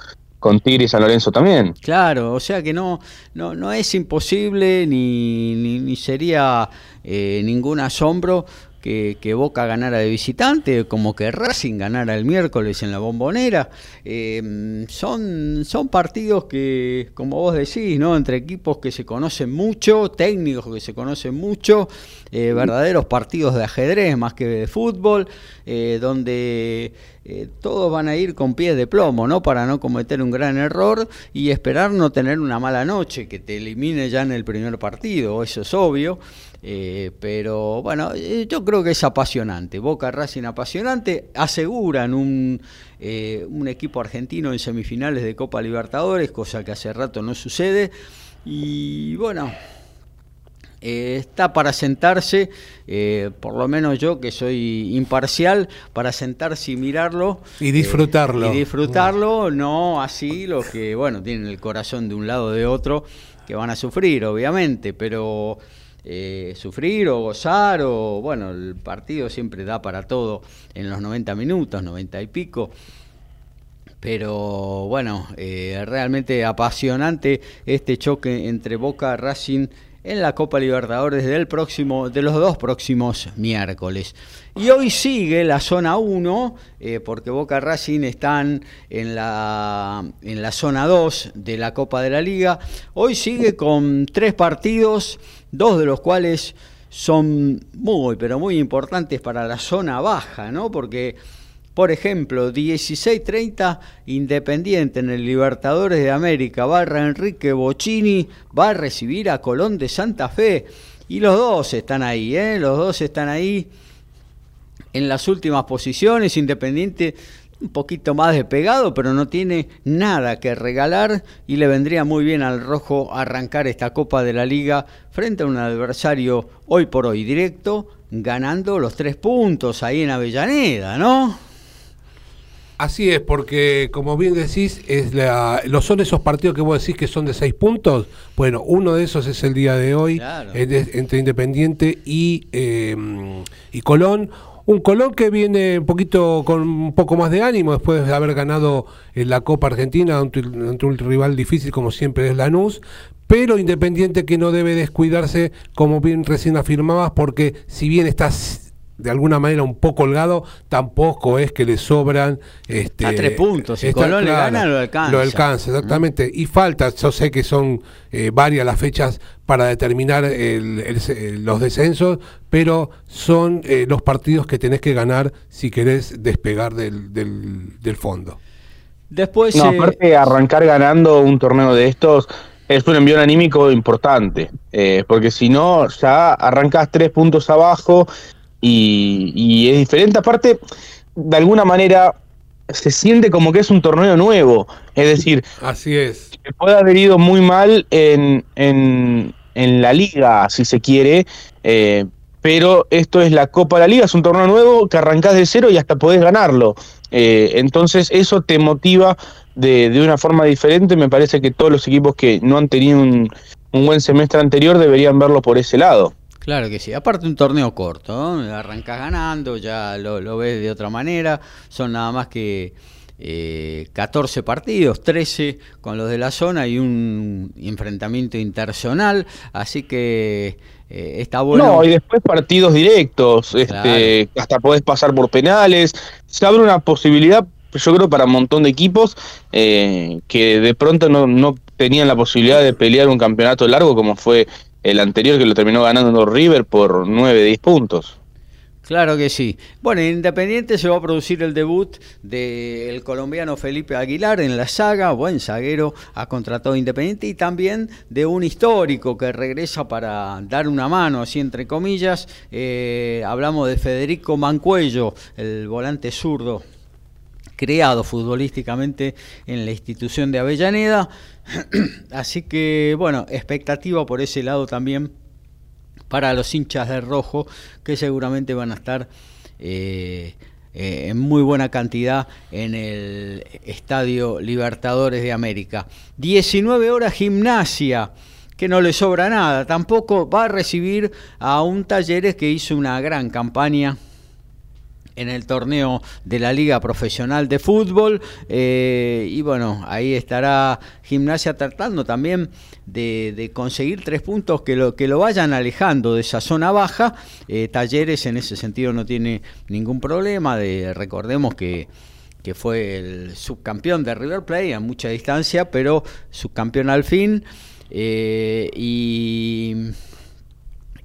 con Tigre y San Lorenzo también. Claro, o sea que no, no, no es imposible ni, ni, sería eh, ningún asombro que, Boca ganara de visitante, como que Racing ganara el miércoles en la bombonera. Em, son, son partidos que, como vos decís, ¿no? entre equipos que se conocen mucho, técnicos que se conocen mucho, eh, verdaderos partidos de ajedrez más que de fútbol, eh, donde eh, todos van a ir con pies de plomo, ¿no? Para no cometer un gran error y esperar no tener una mala noche que te elimine ya en el primer partido, eso es obvio. Eh, pero bueno, eh, yo creo que es apasionante. Boca Racing apasionante. Aseguran un, un equipo argentino en semifinales de Copa Libertadores, cosa que hace rato no sucede. Y bueno, eh, está para sentarse, eh, por lo menos yo que soy imparcial, para sentarse y mirarlo. Y disfrutarlo. Eh, y disfrutarlo, no así los que, bueno, tienen el corazón de un lado o de otro, que van a sufrir, obviamente, pero sufrir o gozar, o bueno, el partido siempre da para todo en los 90 minutos, 90 y pico pero bueno, realmente apasionante este choque entre Boca, Racing en la Copa Libertadores del próximo, de los dos próximos miércoles. Y hoy sigue la zona 1, eh, porque Boca Racing están en la, en la zona 2 de la Copa de la Liga. Hoy sigue con tres partidos, dos de los cuales son muy, pero muy importantes para la zona baja, ¿no? Porque por ejemplo, 16-30 Independiente en el Libertadores de América, barra Enrique Bocini va a recibir a Colón de Santa Fe. Y los dos están ahí, ¿eh? los dos están ahí en las últimas posiciones. Independiente un poquito más despegado, pero no tiene nada que regalar y le vendría muy bien al rojo arrancar esta Copa de la Liga frente a un adversario hoy por hoy directo, ganando los tres puntos ahí en Avellaneda, ¿no? Así es, porque como bien decís, es la, son esos partidos que vos decís que son de seis puntos. Bueno, uno de esos es el día de hoy, entre Independiente y, em, y Colón. Un Colón que viene un poquito con un poco más de ánimo después de haber ganado en la Copa Argentina ante, un rival difícil como siempre es Lanús, pero Independiente que no debe descuidarse, como bien recién afirmabas, porque si bien estás de alguna manera un poco holgado, tampoco es que le sobran este, a tres puntos, si Colón le gana lo alcanza. Lo alcanza, exactamente. Y falta, yo sé que son eh, varias las fechas para determinar los descensos, pero son eh, los partidos que tenés que ganar si querés despegar del, del, fondo. Después, no, aparte arrancar ganando un torneo de estos es un envío anímico importante, eh, porque si no, ya arrancas tres puntos abajo y, es diferente. Aparte, de alguna manera, se siente como que es un torneo nuevo. Es decir, así es. Que puede haber ido muy mal en, en, en la liga, si se quiere. Eh, pero esto es la Copa de la Liga, es un torneo nuevo que arrancás de cero y hasta podés ganarlo. Eh, entonces eso te motiva de, de, una forma diferente. Me parece que todos los equipos que no han tenido un, un buen semestre anterior deberían verlo por ese lado. Claro que sí, aparte un torneo corto, ¿no? arrancas ganando, ya lo, ves de otra manera, son nada más que eh, 14 partidos, 13 con los de la zona y un enfrentamiento interzonal, así que eh, está bueno. No, y después partidos directos, este, hasta podés pasar por penales, se abre una posibilidad yo creo para un montón de equipos eh, que de pronto no, no tenían la posibilidad de pelear un campeonato largo como fue el anterior que lo terminó ganando River por 9, 10 puntos. Claro que sí. Bueno, en Independiente se va a producir el debut del colombiano Felipe Aguilar en la saga, buen zaguero, ha contratado Independiente y también de un histórico que regresa para dar una mano, así entre comillas. Eh, hablamos de Federico Mancuello, el volante zurdo creado futbolísticamente en la institución de Avellaneda. <clears throat> Así que, bueno, expectativa por ese lado también para los hinchas de rojo, que seguramente van a estar eh, eh, en muy buena cantidad en el Estadio Libertadores de América. 19 horas gimnasia que no le sobra nada. Tampoco va a recibir a un Talleres que hizo una gran campaña en el torneo de la Liga Profesional de Fútbol. Eh, y bueno, ahí estará Gimnasia tratando también de, conseguir tres puntos que lo, que lo vayan alejando de esa zona baja. Eh, Talleres en ese sentido no tiene ningún problema. De, recordemos que que fue el subcampeón de River Plate a mucha distancia, pero subcampeón al fin. Eh, y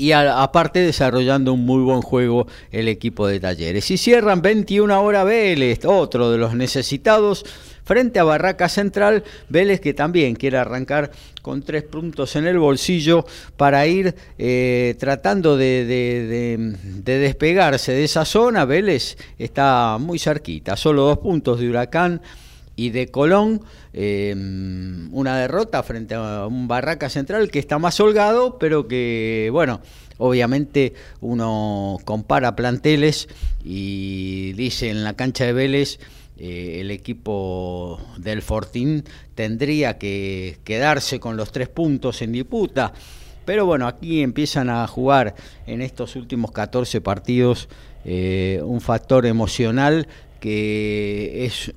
y aparte desarrollando un muy buen juego el equipo de Talleres. Y cierran 21 horas Vélez, otro de los necesitados, frente a Barraca Central, Vélez que también quiere arrancar con tres puntos en el bolsillo para ir eh, tratando de, de, despegarse de esa zona. Vélez está muy cerquita, solo dos puntos de Huracán y de Colón eh, una derrota frente a un Barraca Central que está más holgado, pero que, bueno, obviamente uno compara planteles y dice en la cancha de Vélez eh, el equipo del Fortín tendría que quedarse con los tres puntos en disputa. Pero bueno, aquí empiezan a jugar en estos últimos 14 partidos eh, un factor emocional que es,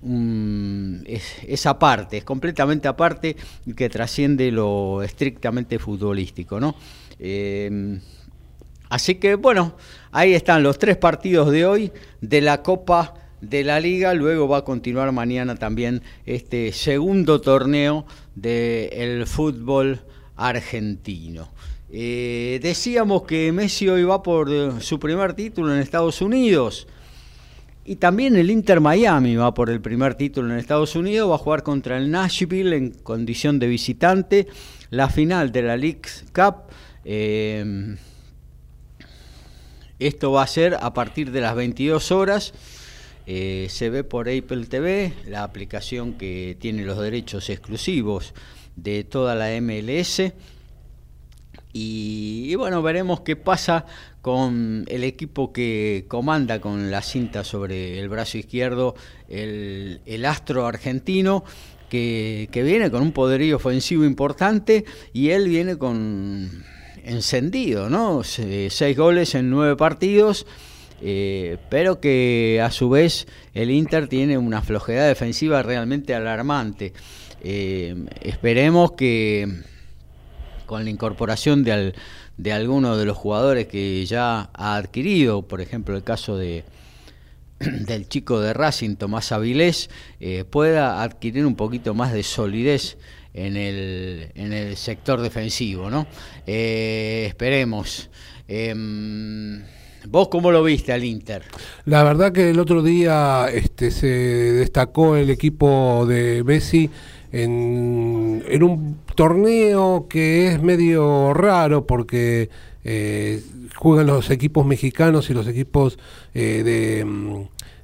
es, aparte, es completamente aparte y que trasciende lo estrictamente futbolístico, ¿no? Em, así que bueno, ahí están los tres partidos de hoy de la Copa de la Liga, luego va a continuar mañana también este segundo torneo del fútbol argentino. Eh, decíamos que Messi hoy va por su primer título en Estados Unidos. Y también el Inter Miami va por el primer título en Estados Unidos, va a jugar contra el Nashville en condición de visitante, la final de la League Cup. Eh, esto va a ser a partir de las 22 horas. Eh, se ve por Apple TV, la aplicación que tiene los derechos exclusivos de toda la MLS. y bueno, veremos qué pasa con el equipo que comanda con la cinta sobre el brazo izquierdo, el, astro argentino, que, viene con un poderío ofensivo importante y él viene con encendido, ¿no? seis goles en nueve partidos. Eh, pero que a su vez el Inter tiene una flojedad defensiva realmente alarmante. Eh, esperemos que con la incorporación de, de algunos de los jugadores que ya ha adquirido, por ejemplo el caso de <clears throat> del chico de Racing, Tomás Avilés, eh, pueda adquirir un poquito más de solidez en el, en el sector defensivo, ¿no? Eh, esperemos. Em, ¿Vos cómo lo viste al Inter? La verdad que el otro día este, se destacó el equipo de Messi en, un torneo que es medio raro porque eh, juegan los equipos mexicanos y los equipos eh, mm,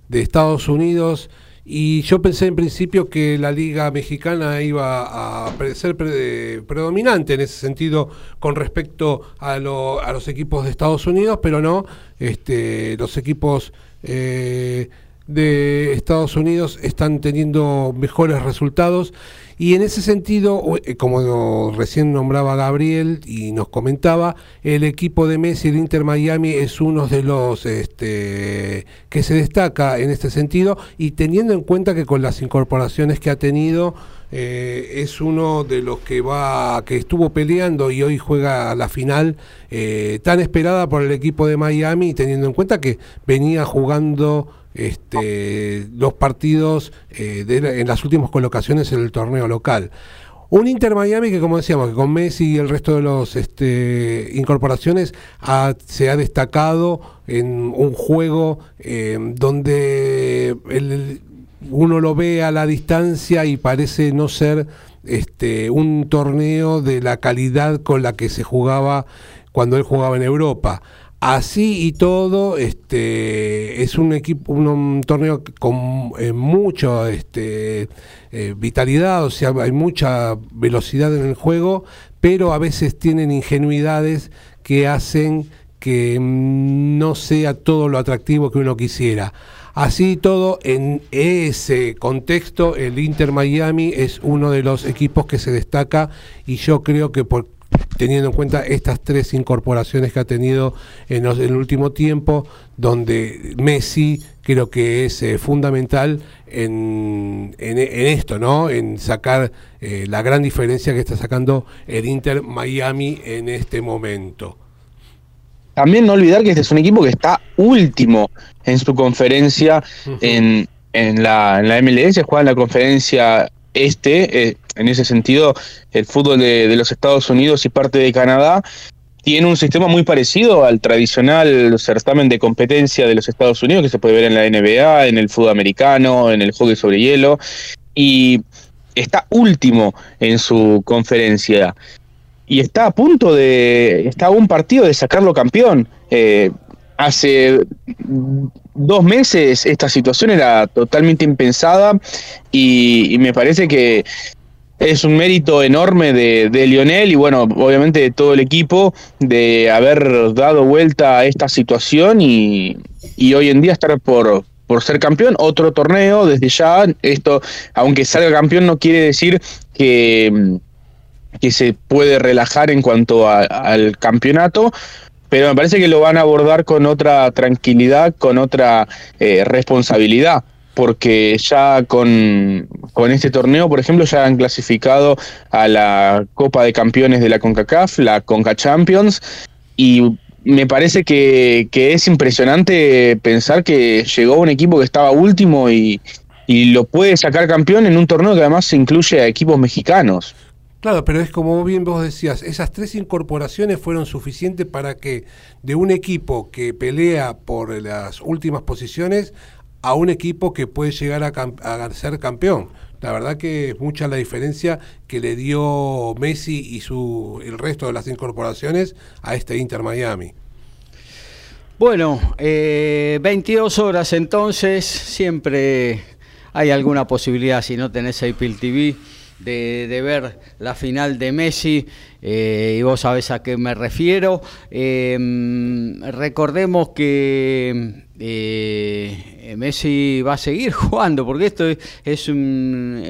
de, Estados Unidos. Y yo pensé en principio que la liga mexicana iba a ser predominante en ese sentido con respecto a, a, los equipos de Estados Unidos, pero no, este, los equipos eh, de Estados Unidos están teniendo mejores resultados. Y en ese sentido, eh, como recién nombraba Gabriel y nos comentaba, el equipo de Messi, el Inter Miami, es uno de los este, que se destaca en este sentido. Y teniendo en cuenta que con las incorporaciones que ha tenido, eh, es uno de los que va que estuvo peleando y hoy juega la final eh, tan esperada por el equipo de Miami teniendo en cuenta que venía jugando este, los partidos eh, en las últimas colocaciones en el torneo local. Un Inter Miami que, como decíamos, que con Messi y el resto de los este, incorporaciones se ha destacado en un juego eh, donde uno lo ve a la distancia y parece no ser este, un torneo de la calidad con la que se jugaba cuando él jugaba en Europa. Así y todo, este, es un equipo, un, torneo con eh, mucha este, eh, vitalidad, o sea, hay mucha velocidad en el juego, pero a veces tienen ingenuidades que hacen que no sea todo lo atractivo que uno quisiera. Así todo, en ese contexto, el Inter Miami es uno de los equipos que se destaca y yo creo que por teniendo en cuenta estas tres incorporaciones que ha tenido en, el último tiempo, donde Messi creo que es eh, fundamental en, esto, ¿no? En sacar eh, la gran diferencia que está sacando el Inter Miami en este momento. También no olvidar que este es un equipo que está último en su conferencia en, en, la, en la MLS, juega en la conferencia este, eh, en ese sentido, el fútbol de, los Estados Unidos y parte de Canadá tiene un sistema muy parecido al tradicional certamen de competencia de los Estados Unidos que se puede ver en la NBA, en el fútbol americano, en el hockey sobre hielo, y está último en su conferencia. Y está a punto de, está a un partido de sacarlo campeón. Eh, hace dos meses esta situación era totalmente impensada y, me parece que es un mérito enorme de, Lionel y bueno, obviamente de todo el equipo de haber dado vuelta a esta situación y, hoy en día estar por, por ser campeón, otro torneo desde ya, esto, aunque salga campeón no quiere decir que, que se puede relajar en cuanto al campeonato, pero me parece que lo van a abordar con otra tranquilidad, con otra eh, responsabilidad, porque ya con, este torneo, por ejemplo, ya han clasificado a la Copa de Campeones de la CONCACAF, la CONCA Champions, y me parece que, es impresionante pensar que llegó un equipo que estaba último y, y lo puede sacar campeón en un torneo que además incluye a equipos mexicanos. Claro, pero es como bien vos decías, esas tres incorporaciones fueron suficientes para que de un equipo que pelea por las últimas posiciones a un equipo que puede llegar a, ser campeón. La verdad que es mucha la diferencia que le dio Messi y su el resto de las incorporaciones a este Inter Miami. Bueno, eh, 22 horas entonces, siempre hay alguna posibilidad si no tenés Apple TV de, ver la final de Messi, eh, y vos sabés a qué me refiero. Em, recordemos que eh, Messi va a seguir <laughs> jugando, porque esto es, un,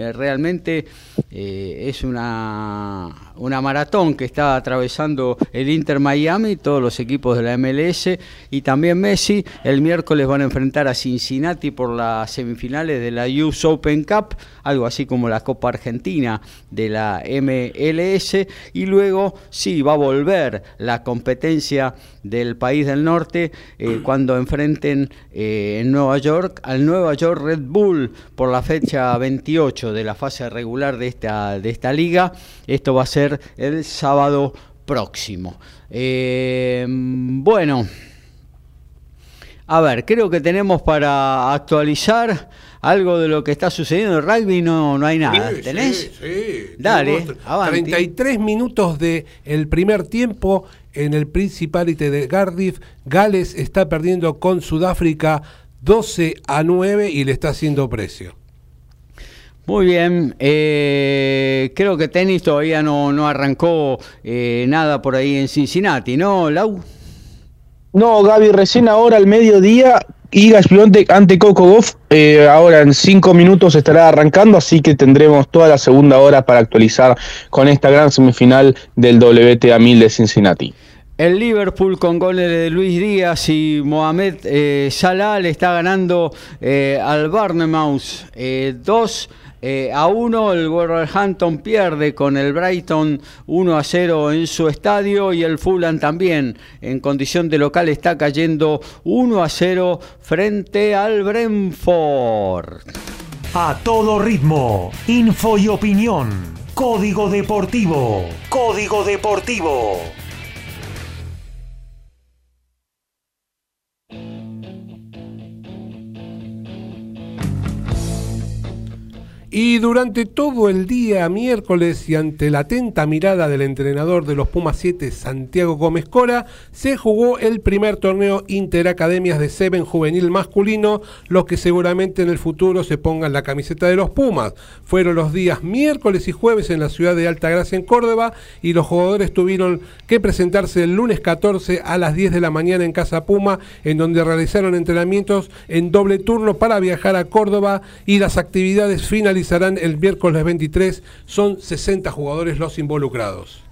eh, es una, una maratón que está atravesando el Inter Miami, todos los equipos de la MLS y también Messi. El miércoles van a enfrentar a Cincinnati por las semifinales de la US Open Cup, algo así como la Copa Argentina de la MLS. Y luego sí, va a volver la competencia del país del norte eh, <clears throat> cuando enfrenten eh, en Nueva York al Nueva York Red Bull por la fecha 28 de la fase regular de esta, de esta liga. Esto va a ser el sábado próximo. Eh, bueno, a ver, creo que tenemos para actualizar algo de lo que está sucediendo en rugby, no, no hay nada. ¿Tenés? Sí, sí. Dale, 33 minutos del el primer tiempo en el Principality de Cardiff. Gales está perdiendo con Sudáfrica 12 a 9 y le está haciendo precio. Muy bien, eh, creo que tenis todavía no, no arrancó eh, nada por ahí en Cincinnati, ¿no, Lau? No, Gaby, recién ahora al mediodía, Igas ante Coco Goff, eh, ahora en cinco minutos estará arrancando, así que tendremos toda la segunda hora para actualizar con esta gran semifinal del WTA 1000 de Cincinnati. El Liverpool con goles de Luis Díaz y Mohamed eh, Salah le está ganando eh, al Barnemouth 2 eh, a 1 el Wolverhampton pierde con el Brighton 1 a 0 en su estadio y el Fulham también en condición de local está cayendo 1 a 0 frente al Brentford. A todo ritmo, info y opinión Código Deportivo. Código Deportivo. Y durante todo el día miércoles y ante la atenta mirada del entrenador de los Pumas 7, Santiago Gómez Cora, se jugó el primer torneo Interacademias de Seven juvenil masculino, los que seguramente en el futuro se pongan la camiseta de los Pumas. Fueron los días miércoles y jueves en la ciudad de Altagracia en Córdoba y los jugadores tuvieron que presentarse el lunes 14 a las 10 de la mañana en Casa Puma, en donde realizaron entrenamientos en doble turno para viajar a Córdoba y las actividades finales el miércoles 23. Son 60 jugadores los involucrados.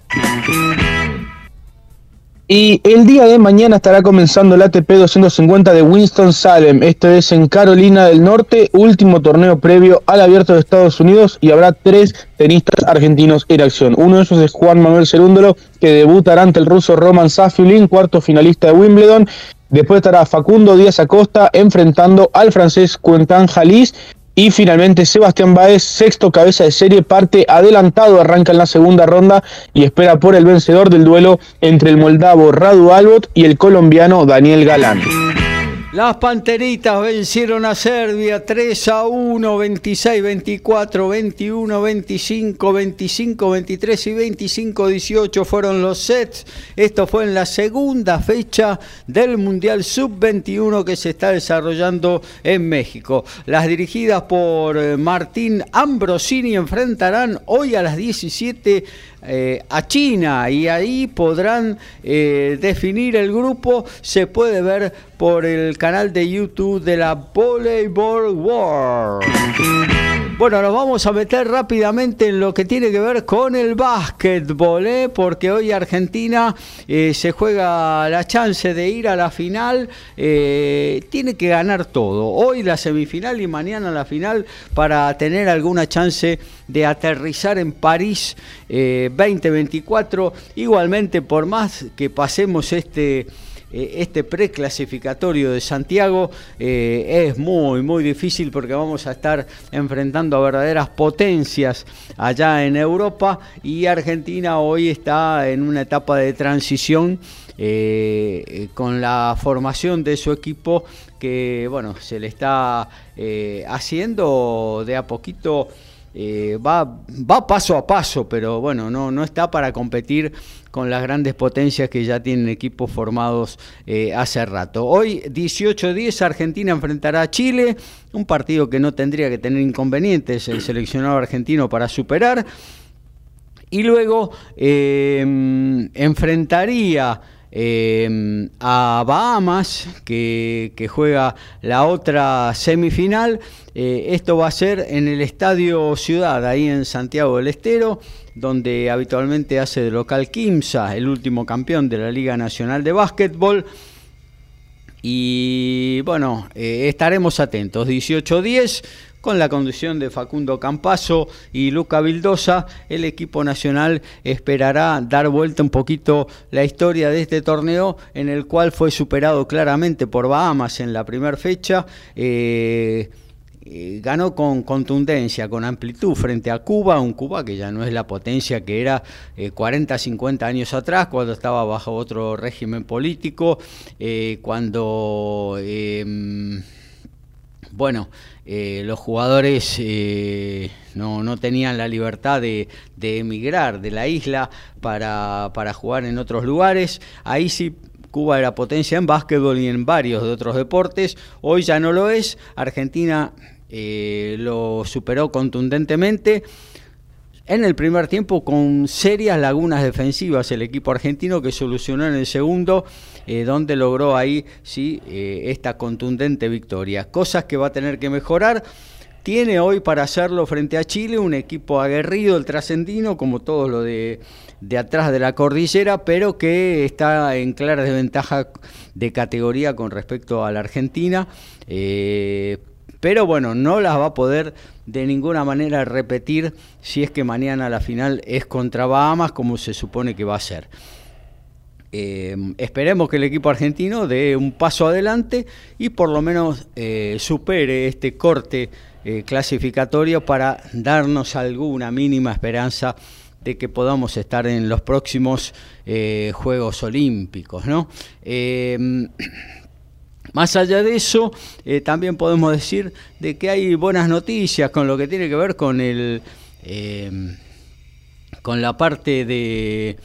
Y el día de mañana estará comenzando el ATP 250 de Winston-Salem. Este es en Carolina del Norte, último torneo previo al Abierto de Estados Unidos y habrá tres tenistas argentinos en acción. Uno de ellos es Juan Manuel Cerúndolo, que debutará ante el ruso Roman Safulin, cuarto finalista de Wimbledon. Después estará Facundo Díaz Acosta enfrentando al francés Quentin Jalis y finalmente Sebastián Baez, sexto cabeza de serie, parte adelantado, arranca en la segunda ronda y espera por el vencedor del duelo entre el moldavo Radu Albot y el colombiano Daniel Galán. Las Panteritas vencieron a Serbia 3 a 1, 26, 24, 21, 25, 25, 23 y 25, 18 fueron los sets. Esto fue en la segunda fecha del Mundial Sub-21 que se está desarrollando en México. Las dirigidas por eh, Martín Ambrosini enfrentarán hoy a las 17 eh, a China y ahí podrán eh, definir el grupo. Se puede ver por el canal de YouTube de la Volleyball World. Bueno, nos vamos a meter rápidamente en lo que tiene que ver con el básquetbol, ¿eh? porque hoy Argentina eh, se juega la chance de ir a la final, eh, tiene que ganar todo. Hoy la semifinal y mañana la final para tener alguna chance de aterrizar en París 2024. Igualmente, por más que pasemos este eh, este preclasificatorio de Santiago eh, es muy, muy difícil porque vamos a estar enfrentando a verdaderas potencias allá en Europa y Argentina hoy está en una etapa de transición eh, con la formación de su equipo que bueno se le está haciendo de a poquito va, va paso a paso, pero bueno, no, no está para competir con las grandes potencias que ya tienen equipos formados eh, hace rato. Hoy 18-10 Argentina enfrentará a Chile, un partido que no tendría que tener inconvenientes el seleccionado argentino para superar. Y luego em, enfrentaría em, a Bahamas, que, juega la otra semifinal. Eh, esto va a ser en el Estadio Ciudad, ahí en Santiago del Estero donde habitualmente hace de local Kimsa, el último campeón de la Liga Nacional de Básquetbol. Y bueno, eh, estaremos atentos. 18-10 con la conducción de Facundo Campaso y Luca Vildosa, el equipo nacional esperará dar vuelta un poquito la historia de este torneo en el cual fue superado claramente por Bahamas en la primera fecha. Eh, eh, ganó con contundencia, con amplitud frente a Cuba, un Cuba que ya no es la potencia que era 40, eh, 50 años atrás, cuando estaba bajo otro régimen político, cuando, bueno, los jugadores no, tenían la libertad de, emigrar de la isla para, para jugar en otros lugares. Ahí sí Cuba era potencia en básquetbol y en varios de otros deportes, hoy ya no lo es. Argentina eh, lo superó contundentemente. En el primer tiempo con serias lagunas defensivas el equipo argentino que solucionó en el segundo, eh, donde logró ahí sí eh, esta contundente victoria. Cosas que va a tener que mejorar. Tiene hoy para hacerlo frente a Chile un equipo aguerrido, el trascendino, como todo lo de, de atrás de la cordillera, pero que está en clara desventaja de categoría con respecto a la Argentina. Pero bueno, no las va a poder de ninguna manera repetir si es que mañana la final es contra Bahamas como se supone que va a ser. eh, esperemos que el equipo argentino dé un paso adelante y por lo menos eh, supere este corte eh, clasificatorio para darnos alguna mínima esperanza de que podamos estar en los próximos Juegos Olímpicos. ¿no? Más allá de eso, también podemos decir de que hay buenas noticias con lo que tiene que ver con el con la parte de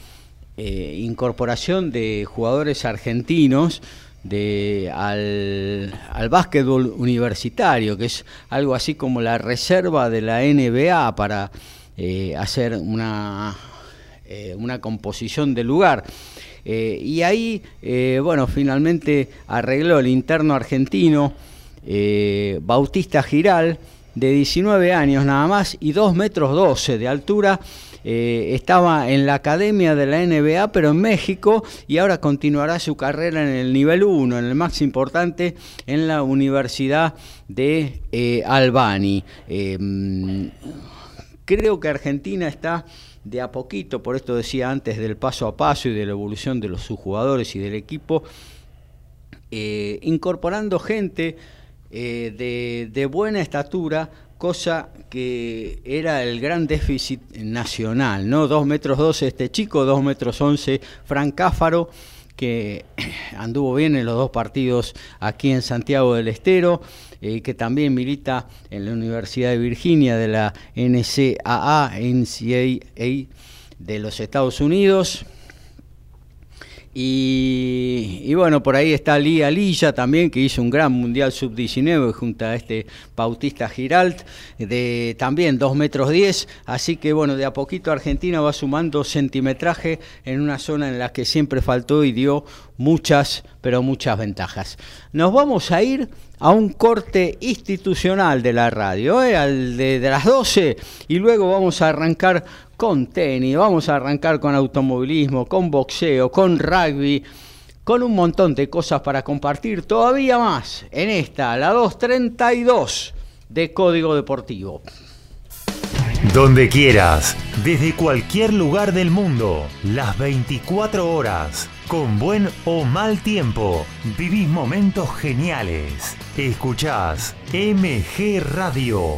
eh, incorporación de jugadores argentinos de, al, al básquetbol universitario, que es algo así como la reserva de la NBA para eh, hacer una, eh, una composición del lugar. Y ahí, bueno, finalmente arregló el interno argentino Bautista Giral, de 19 años nada más y 2 metros 12 de altura eh, estaba en la academia de la NBA, pero en México, y ahora continuará su carrera en el nivel 1, en el más importante, en la Universidad de eh, Albany. Em, creo que Argentina está de a poquito, por esto decía antes del paso a paso y de la evolución de los jugadores y del equipo, eh, incorporando gente de, buena estatura cosa que era el gran déficit nacional, ¿no? 2 metros 12 este chico, 2 metros 11 Frank Cáfaro, que <clears throat> anduvo bien en los dos partidos aquí en Santiago del Estero, eh, que también milita en la Universidad de Virginia de la NCAA, NCAA de los Estados Unidos. Y, bueno, por ahí está Lía Lilla también, que hizo un gran Mundial Sub-19 junto a este Bautista Giralt, de también 2 metros 10. Así que bueno, de a poquito Argentina va sumando centimetraje en una zona en la que siempre faltó y dio muchas, pero muchas ventajas. Nos vamos a ir a un corte institucional de la radio, ¿eh? al de, de las 12, y luego vamos a arrancar con tenis, vamos a arrancar con automovilismo, con boxeo, con rugby, con un montón de cosas para compartir todavía más en esta, la 232 de Código Deportivo. Donde quieras, desde cualquier lugar del mundo, las 24 horas, con buen o mal tiempo, vivís momentos geniales. Escuchás MG Radio.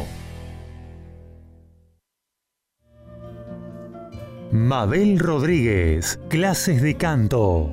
Mabel Rodríguez, clases de canto,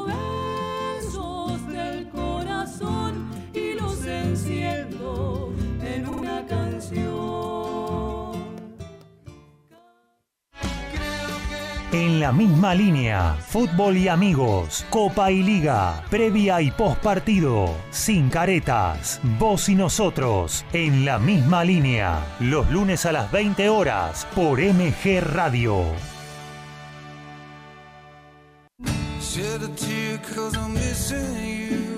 En la misma línea, fútbol y amigos, Copa y Liga, previa y post partido, sin caretas, vos y nosotros, en la misma línea, los lunes a las 20 horas por MG Radio.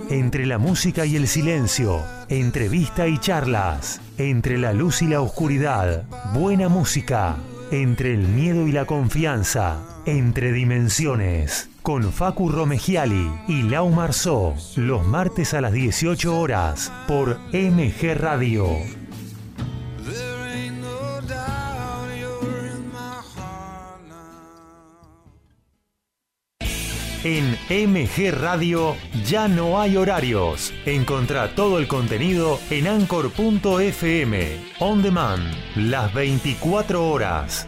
Entre la música y el silencio, entrevista y charlas, entre la luz y la oscuridad, buena música entre el miedo y la confianza, entre dimensiones, con Facu Romegiali y Lau Marzó, los martes a las 18 horas por MG Radio. En MG Radio ya no hay horarios. Encontrá todo el contenido en anchor.fm. On demand, las 24 horas.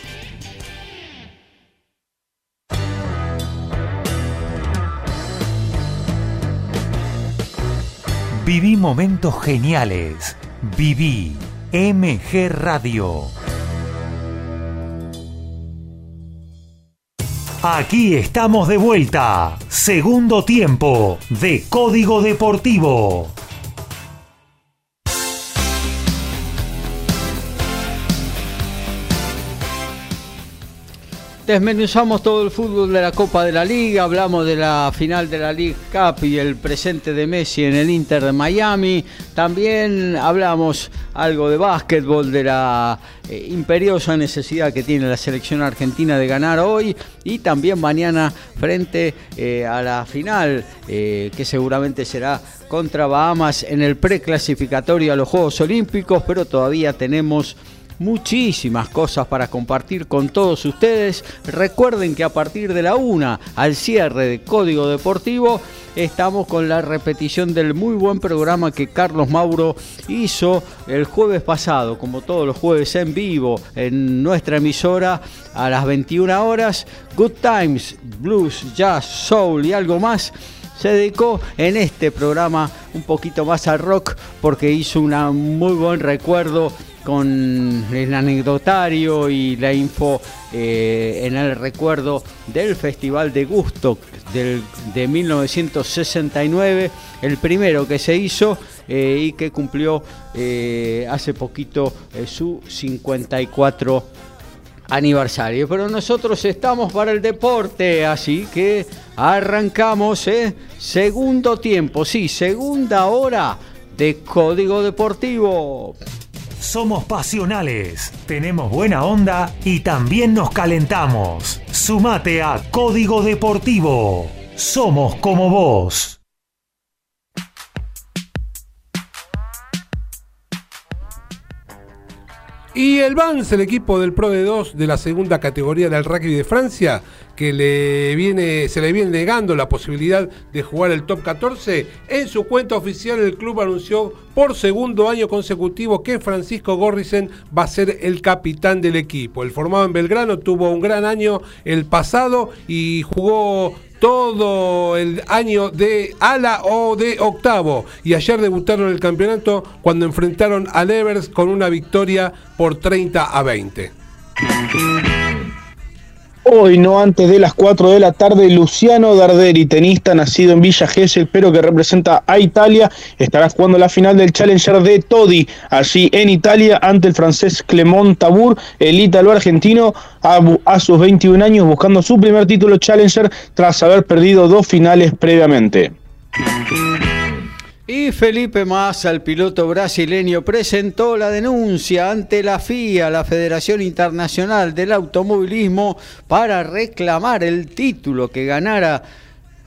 Viví momentos geniales. Viví MG Radio. Aquí estamos de vuelta. Segundo tiempo de Código Deportivo. Desmenuzamos todo el fútbol de la Copa de la Liga, hablamos de la final de la League Cup y el presente de Messi en el Inter de Miami. También hablamos algo de básquetbol, de la eh, imperiosa necesidad que tiene la selección argentina de ganar hoy y también mañana frente eh, a la final eh, que seguramente será contra Bahamas en el preclasificatorio a los Juegos Olímpicos, pero todavía tenemos muchísimas cosas para compartir con todos ustedes. Recuerden que a partir de la una, al cierre de Código Deportivo, estamos con la repetición del muy buen programa que Carlos Mauro hizo el jueves pasado, como todos los jueves en vivo en nuestra emisora a las 21 horas. Good Times, Blues, Jazz, Soul y algo más se dedicó en este programa un poquito más al rock porque hizo un muy buen recuerdo con el anecdotario y la info eh, en el recuerdo del Festival de Gusto del, de 1969, el primero que se hizo eh, y que cumplió eh, hace poquito su 54 aniversario. Pero nosotros estamos para el deporte, así que arrancamos, Segundo tiempo, sí, segunda hora de Código Deportivo. Somos pasionales, tenemos buena onda y también nos calentamos. Sumate a Código Deportivo. Somos como vos. Y el Vans, el equipo del Pro de 2 de la segunda categoría del rugby de Francia, que le viene, se le viene negando la posibilidad de jugar el top 14, en su cuenta oficial el club anunció por segundo año consecutivo que Francisco Gorrisen va a ser el capitán del equipo. El formado en Belgrano tuvo un gran año el pasado y jugó todo el año de ala o de octavo. Y ayer debutaron el campeonato cuando enfrentaron a Evers con una victoria por 30 a 20. Hoy, no antes de las 4 de la tarde, Luciano Darderi, tenista nacido en Villa Gesell, pero que representa a Italia, estará jugando la final del Challenger de Todi, allí en Italia, ante el francés Clement Tabur, el ítalo-argentino, a, sus 21 años, buscando su primer título Challenger tras haber perdido dos finales previamente. Y Felipe Massa, el piloto brasileño, presentó la denuncia ante la FIA, la Federación Internacional del Automovilismo, para reclamar el título que ganara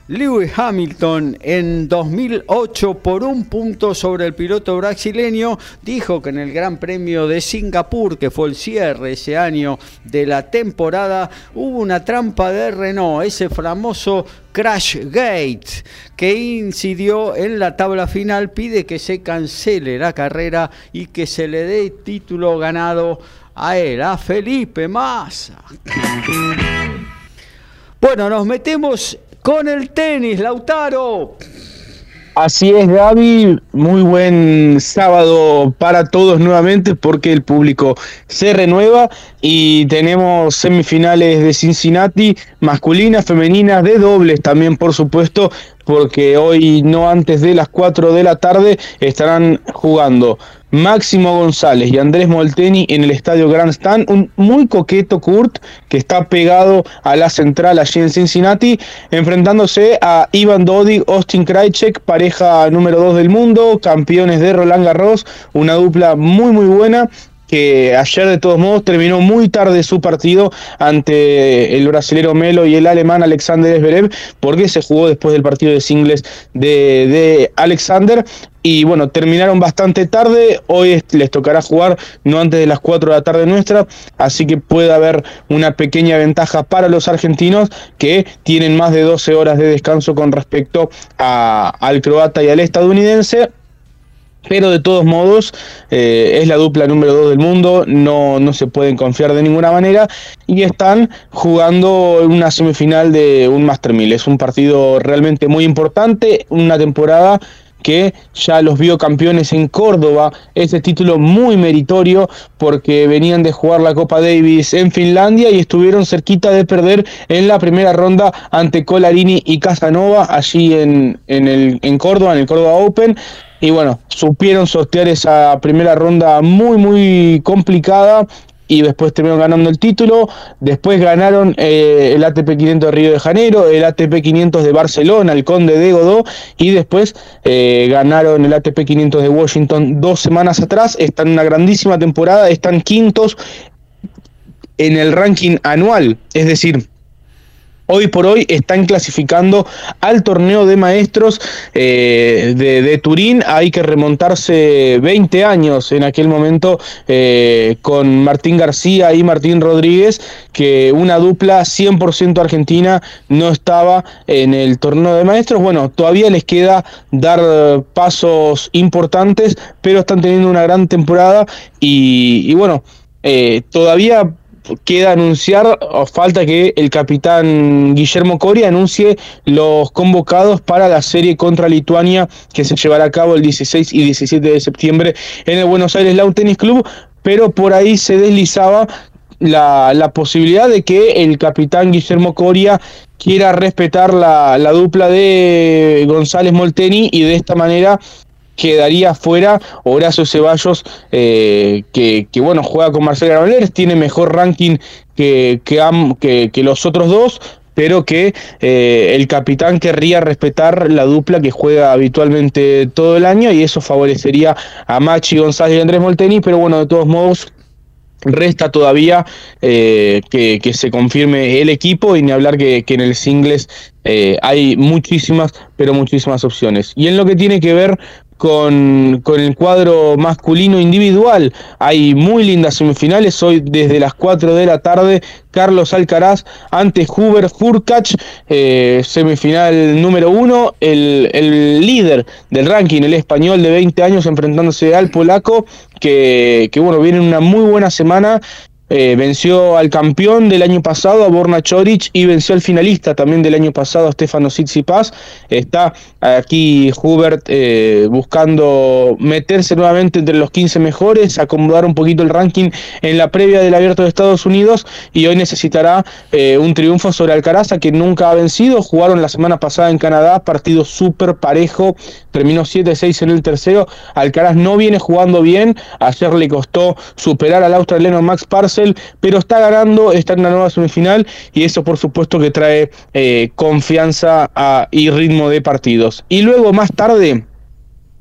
Lewis Hamilton en 2008 por un punto sobre el piloto brasileño dijo que en el Gran Premio de Singapur, que fue el cierre ese año de la temporada, hubo una trampa de Renault, ese famoso Crash Gate, que incidió en la tabla final, pide que se cancele la carrera y que se le dé título ganado a él, a Felipe Massa. Bueno, nos metemos con el tenis, Lautaro. Así es, Gaby. Muy buen sábado para todos nuevamente porque el público se renueva y tenemos semifinales de Cincinnati, masculinas, femeninas, de dobles también, por supuesto, porque hoy no antes de las 4 de la tarde estarán jugando Máximo González y Andrés Molteni en el estadio Grandstand, un muy coqueto Kurt que está pegado a la central allí en Cincinnati, enfrentándose a Ivan Dodig, Austin Krajcek, pareja número 2 del mundo, campeones de Roland Garros, una dupla muy muy buena que ayer de todos modos terminó muy tarde su partido ante el brasilero Melo y el alemán Alexander Zverev, porque se jugó después del partido de singles de, de Alexander. Y bueno, terminaron bastante tarde, hoy les tocará jugar no antes de las 4 de la tarde nuestra, así que puede haber una pequeña ventaja para los argentinos que tienen más de 12 horas de descanso con respecto a, al croata y al estadounidense pero de todos modos eh, es la dupla número 2 del mundo, no, no se pueden confiar de ninguna manera y están jugando una semifinal de un Master 1000. Es un partido realmente muy importante, una temporada que ya los vio campeones en Córdoba, ese título muy meritorio porque venían de jugar la Copa Davis en Finlandia y estuvieron cerquita de perder en la primera ronda ante Colarini y Casanova allí en, en, el, en Córdoba, en el Córdoba Open. Y bueno, supieron sortear esa primera ronda muy, muy complicada y después terminaron ganando el título. Después ganaron eh, el ATP 500 de Río de Janeiro, el ATP 500 de Barcelona, el Conde de Godó, y después eh, ganaron el ATP 500 de Washington dos semanas atrás. Están en una grandísima temporada, están quintos en el ranking anual, es decir, hoy por hoy están clasificando al torneo de maestros eh, de, Turín. Hay que remontarse 20 años en aquel momento eh, con Martín García y Martín Rodríguez, que una dupla 100% argentina no estaba en el torneo de maestros. Bueno, todavía les queda dar pasos importantes, pero están teniendo una gran temporada y, bueno, eh, todavía queda anunciar, o falta que el capitán Guillermo Coria anuncie los convocados para la serie contra Lituania que se llevará a cabo el 16 y 17 de septiembre en el Buenos Aires Lawn Tennis Club, pero por ahí se deslizaba la, la, posibilidad de que el capitán Guillermo Coria quiera respetar la, la dupla de González Molteni y de esta manera quedaría fuera Horacio Ceballos, eh, que, bueno, juega con Marcelo Granollers, tiene mejor ranking que, que, los otros dos, pero que eh, el capitán querría respetar la dupla que juega habitualmente todo el año y eso favorecería a Machi González y Andrés Molteni, pero bueno, de todos modos resta todavía eh, que, que, se confirme el equipo y ni hablar que, que en el singles hay muchísimas, pero muchísimas opciones. Y en lo que tiene que ver con, con, el cuadro masculino individual. Hay muy lindas semifinales. Hoy desde las 4 de la tarde, Carlos Alcaraz ante Huber Furkacz, eh, semifinal número 1. El, el, líder del ranking, el español de 20 años, enfrentándose al polaco, que, que bueno, viene una muy buena semana eh, venció al campeón del año pasado, a Borna Choric, y venció al finalista también del año pasado, a Stefano Tsitsipas. Está aquí Hubert eh, buscando meterse nuevamente entre los 15 mejores, acomodar un poquito el ranking en la previa del Abierto de Estados Unidos y hoy necesitará eh, un triunfo sobre Alcaraz, que nunca ha vencido. Jugaron la semana pasada en Canadá, partido súper parejo, terminó 7-6 en el tercero. Alcaraz no viene jugando bien, ayer le costó superar al australiano Max Pero está ganando, está en la nueva semifinal y eso por supuesto que trae eh, confianza y ritmo de partidos. Y luego más tarde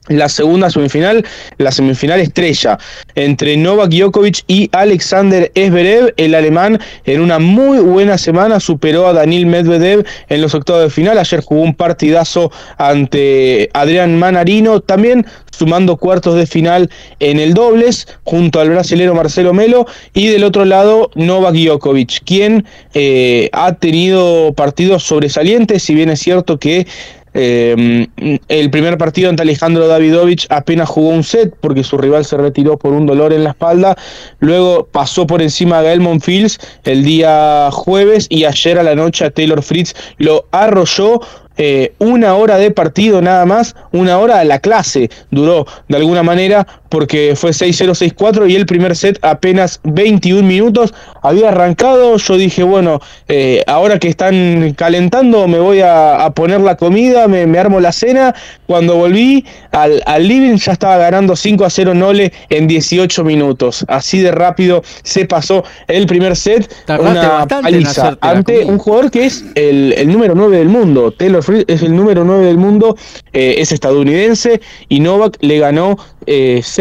la segunda semifinal, la semifinal estrella entre Novak Djokovic y Alexander Zverev, el alemán en una muy buena semana superó a Daniel Medvedev en los octavos de final, ayer jugó un partidazo ante Adrián Manarino, también sumando cuartos de final en el dobles junto al brasilero Marcelo Melo y del otro lado Novak Djokovic, quien eh, ha tenido partidos sobresalientes, si bien es cierto que eh, el primer partido ante Alejandro Davidovich apenas jugó un set porque su rival se retiró por un dolor en la espalda. Luego pasó por encima a Gael Monfils el día jueves y ayer a la noche a Taylor Fritz lo arrolló eh, una hora de partido nada más, una hora de la clase duró de alguna manera porque fue 6-0, 6-4 y el primer set apenas 21 minutos había arrancado, yo dije bueno, eh, ahora que están calentando me voy a, poner la comida, me, armo la cena, cuando volví al, al living ya estaba ganando 5 a 0 Nole en 18 minutos, así de rápido se pasó el primer set, una paliza ante un jugador que es el, el número 9 del mundo, Taylor Fritz es el número 9 del mundo, eh, es estadounidense y Novak le ganó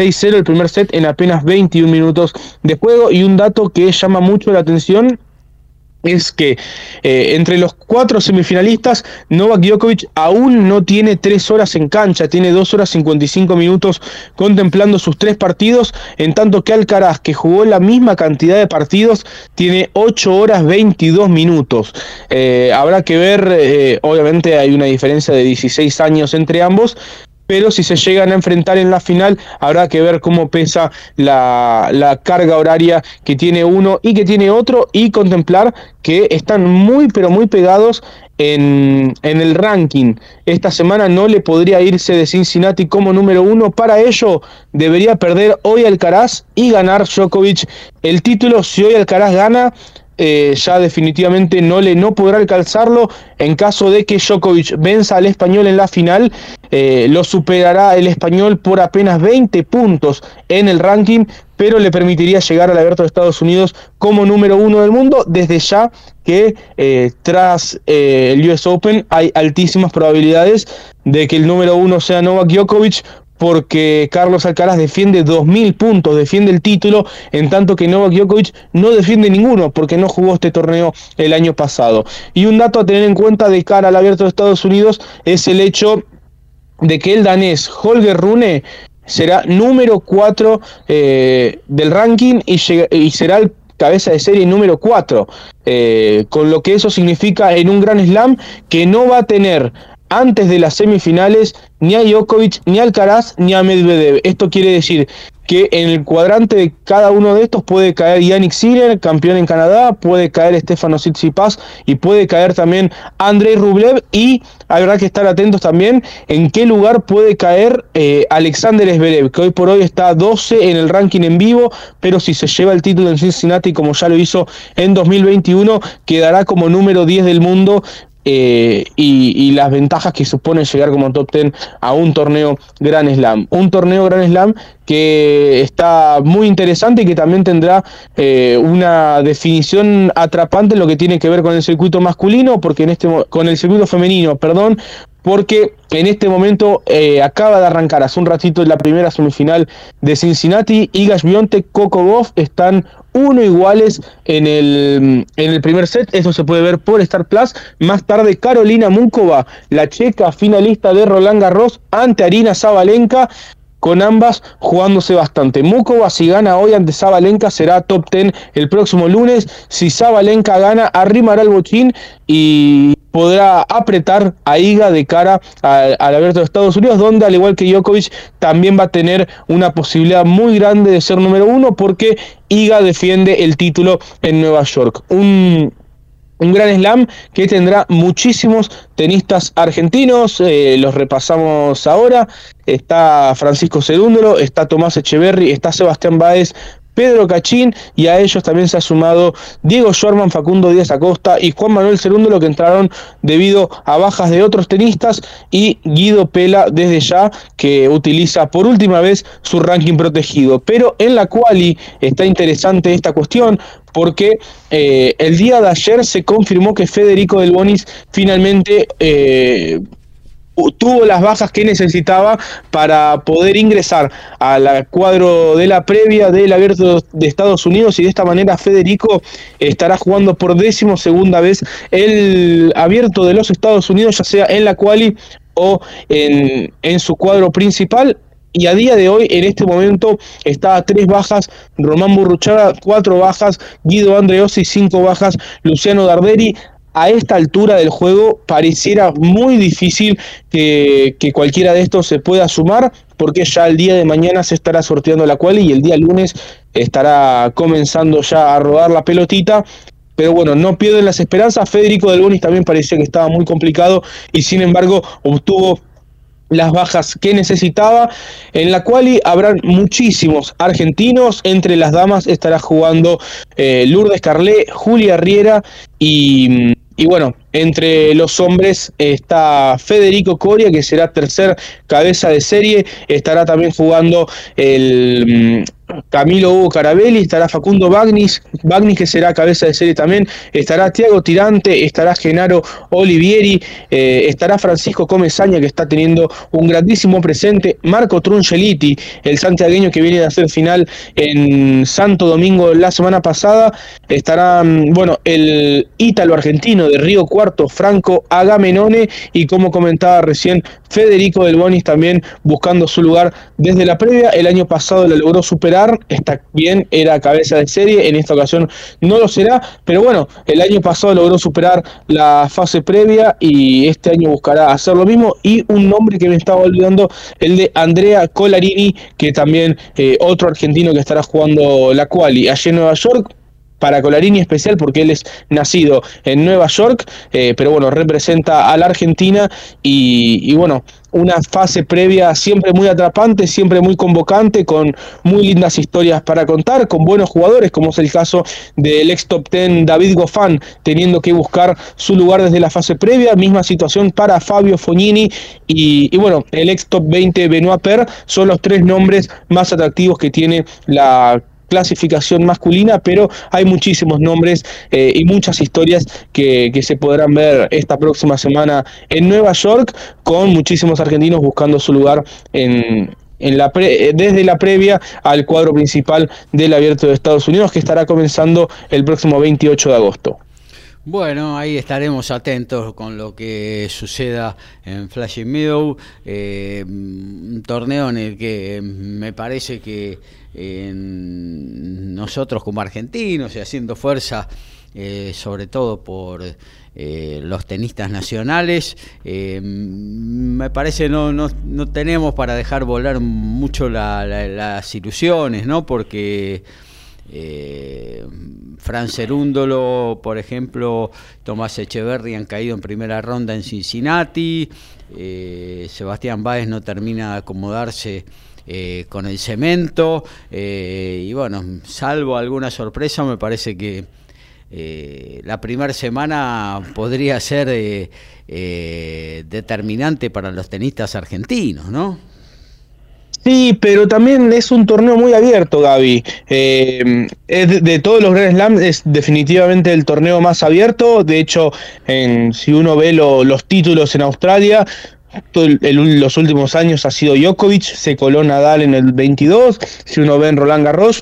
6-0 eh, el primer set en apenas 21 minutos de juego y un dato que llama mucho la atención es que eh, entre los cuatro semifinalistas, Novak Djokovic aún no tiene tres horas en cancha, tiene dos horas 55 minutos contemplando sus tres partidos, en tanto que Alcaraz, que jugó la misma cantidad de partidos, tiene 8 horas 22 minutos. habrá que ver, obviamente hay una diferencia de 16 años entre ambos, pero si se llegan a enfrentar en la final habrá que ver cómo pesa la, carga horaria que tiene uno y que tiene otro y contemplar que están muy pero muy pegados en, en, el ranking. Esta semana no le podría irse de Cincinnati como número uno. Para ello debería perder hoy Alcaraz y ganar Djokovic el título. Si hoy Alcaraz gana, eh, ya definitivamente no le no podrá alcanzarlo. En caso de que Djokovic venza al español en la final eh, lo superará el español por apenas 20 puntos en el ranking pero le permitiría llegar al abierto de Estados Unidos como número uno del mundo desde ya que eh, tras el US Open hay altísimas probabilidades de que el número uno sea Novak Djokovic porque Carlos Alcaraz defiende 2.000 puntos, defiende el título, en tanto que Novak Djokovic no defiende ninguno porque no jugó este torneo el año pasado. Y un dato a tener en cuenta de cara al abierto de Estados Unidos es el hecho de que el danés Holger Rune será número 4 eh, del ranking y, será el cabeza de serie número 4, eh, con lo que eso significa en un gran slam que no va a tener antes de las semifinales ni a Djokovic, ni a Alcaraz, ni a Medvedev. Esto quiere decir que en el cuadrante de cada uno de estos puede caer Yannick Sinner, campeón en Canadá, puede caer Stefano Tsitsipas y puede caer también Andrei Rublev y habrá que estar atentos también en qué lugar puede caer eh, Alexander Zverev, que hoy por hoy está 12 en el ranking en vivo, pero si se lleva el título en Cincinnati como ya lo hizo en 2021, quedará como número 10 del mundo eh, y, las ventajas que supone llegar como top 10 a un torneo Grand Slam. Un torneo Grand Slam que está muy interesante y que también tendrá eh, una definición atrapante en lo que tiene que ver con el circuito masculino, porque en este con el circuito femenino, perdón, porque en este momento eh, acaba de arrancar hace un ratito la primera semifinal de Cincinnati. Igas Bionte, Coco están uno iguales en el, en el primer set. Eso se puede ver por Star Plus. Más tarde, Carolina Mukova, la checa finalista de Roland Garros, ante Arina Zabalenka con ambas jugándose bastante. Mukova si gana hoy ante Zabalenka será top 10 el próximo lunes. Si Zabalenka gana, arrimará el bochín y podrá apretar a Iga de cara al, abierto de Estados Unidos, donde al igual que Djokovic también va a tener una posibilidad muy grande de ser número uno porque Iga defiende el título en Nueva York. Un, un gran slam que tendrá muchísimos tenistas argentinos, eh, los repasamos ahora, está Francisco Cerúndolo, está Tomás Echeverry, está Sebastián Báez, Pedro Cachín y a ellos también se ha sumado Diego Schwarman, Facundo Díaz Acosta y Juan Manuel Cerúndolo que entraron debido a bajas de otros tenistas y Guido Pela desde ya que utiliza por última vez su ranking protegido. Pero en la quali está interesante esta cuestión porque eh, el día de ayer se confirmó que Federico Del Bonis finalmente eh, tuvo las bajas que necesitaba para poder ingresar al cuadro de la previa del abierto de Estados Unidos y de esta manera Federico estará jugando por décimo segunda vez el abierto de los Estados Unidos, ya sea en la quali o en, en su cuadro principal y a día de hoy, en este momento, está a tres bajas Román Burruchaga, cuatro bajas Guido Andreossi, cinco bajas Luciano Darderi. A esta altura del juego pareciera muy difícil que, cualquiera de estos se pueda sumar, porque ya el día de mañana se estará sorteando la cual y el día lunes estará comenzando ya a rodar la pelotita pero bueno, no pierden las esperanzas. Federico Del Bonis también parecía que estaba muy complicado y sin embargo obtuvo las bajas que necesitaba. En la cual habrán muchísimos argentinos. Entre las damas estará jugando eh, Lourdes Carlé, Julia Riera y, y bueno, entre los hombres está Federico Coria, que será tercer cabeza de serie. Estará también jugando el mm, Camilo Hugo Carabelli, estará Facundo Bagnis, Bagnis que será cabeza de serie también. Estará Tiago Tirante, estará Genaro Olivieri, eh, estará Francisco Comesaña, que está teniendo un grandísimo presente. Marco Truncheliti, el santiagueño que viene de hacer final en Santo Domingo la semana pasada. Estará, mm, bueno, el ítalo argentino de Río Cuarto Franco Agamenone y como comentaba recién Federico Del Bonis también buscando su lugar desde la previa. El año pasado lo logró superar, está bien, era cabeza de serie, en esta ocasión no lo será, pero bueno, el año pasado logró superar la fase previa y este año buscará hacer lo mismo. Y un nombre que me estaba olvidando, el de Andrea Colarini, que también eh, otro argentino que estará jugando la quali allí en Nueva York para Colarini especial porque él es nacido en Nueva York, eh, pero bueno, representa a la Argentina y, bueno, una fase previa siempre muy atrapante, siempre muy convocante, con muy lindas historias para contar, con buenos jugadores, como es el caso del ex top ten David Goffin, teniendo que buscar su lugar desde la fase previa, misma situación para Fabio Fognini y, y bueno, el ex top 20 Benoit Per, son los tres nombres más atractivos que tiene la clasificación masculina, pero hay muchísimos nombres eh, y muchas historias que, se podrán ver esta próxima semana en Nueva York, con muchísimos argentinos buscando su lugar en, en la desde la previa al cuadro principal del Abierto de Estados Unidos, que estará comenzando el próximo 28 de agosto. Bueno, ahí estaremos atentos con lo que suceda en Flashing Meadow, eh, un torneo en el que me parece que nosotros como argentinos y haciendo fuerza, eh, sobre todo por eh, los tenistas nacionales, me parece no, no, no tenemos para dejar volar mucho las ilusiones, ¿no? Porque eh, Fran por ejemplo, Tomás Echeverri han caído en primera ronda en Cincinnati, eh, Sebastián Báez no termina de acomodarse eh, con el cemento, eh, y bueno, salvo alguna sorpresa, me parece que la primera semana podría ser determinante para los tenistas argentinos, ¿no? Sí, pero también es un torneo muy abierto, Gaby. Eh, de, todos los Grand Slam es definitivamente el torneo más abierto. De hecho, en, si uno ve los títulos en Australia, los últimos años ha sido Djokovic, se coló Nadal en el 22. Si uno ve en Roland Garros,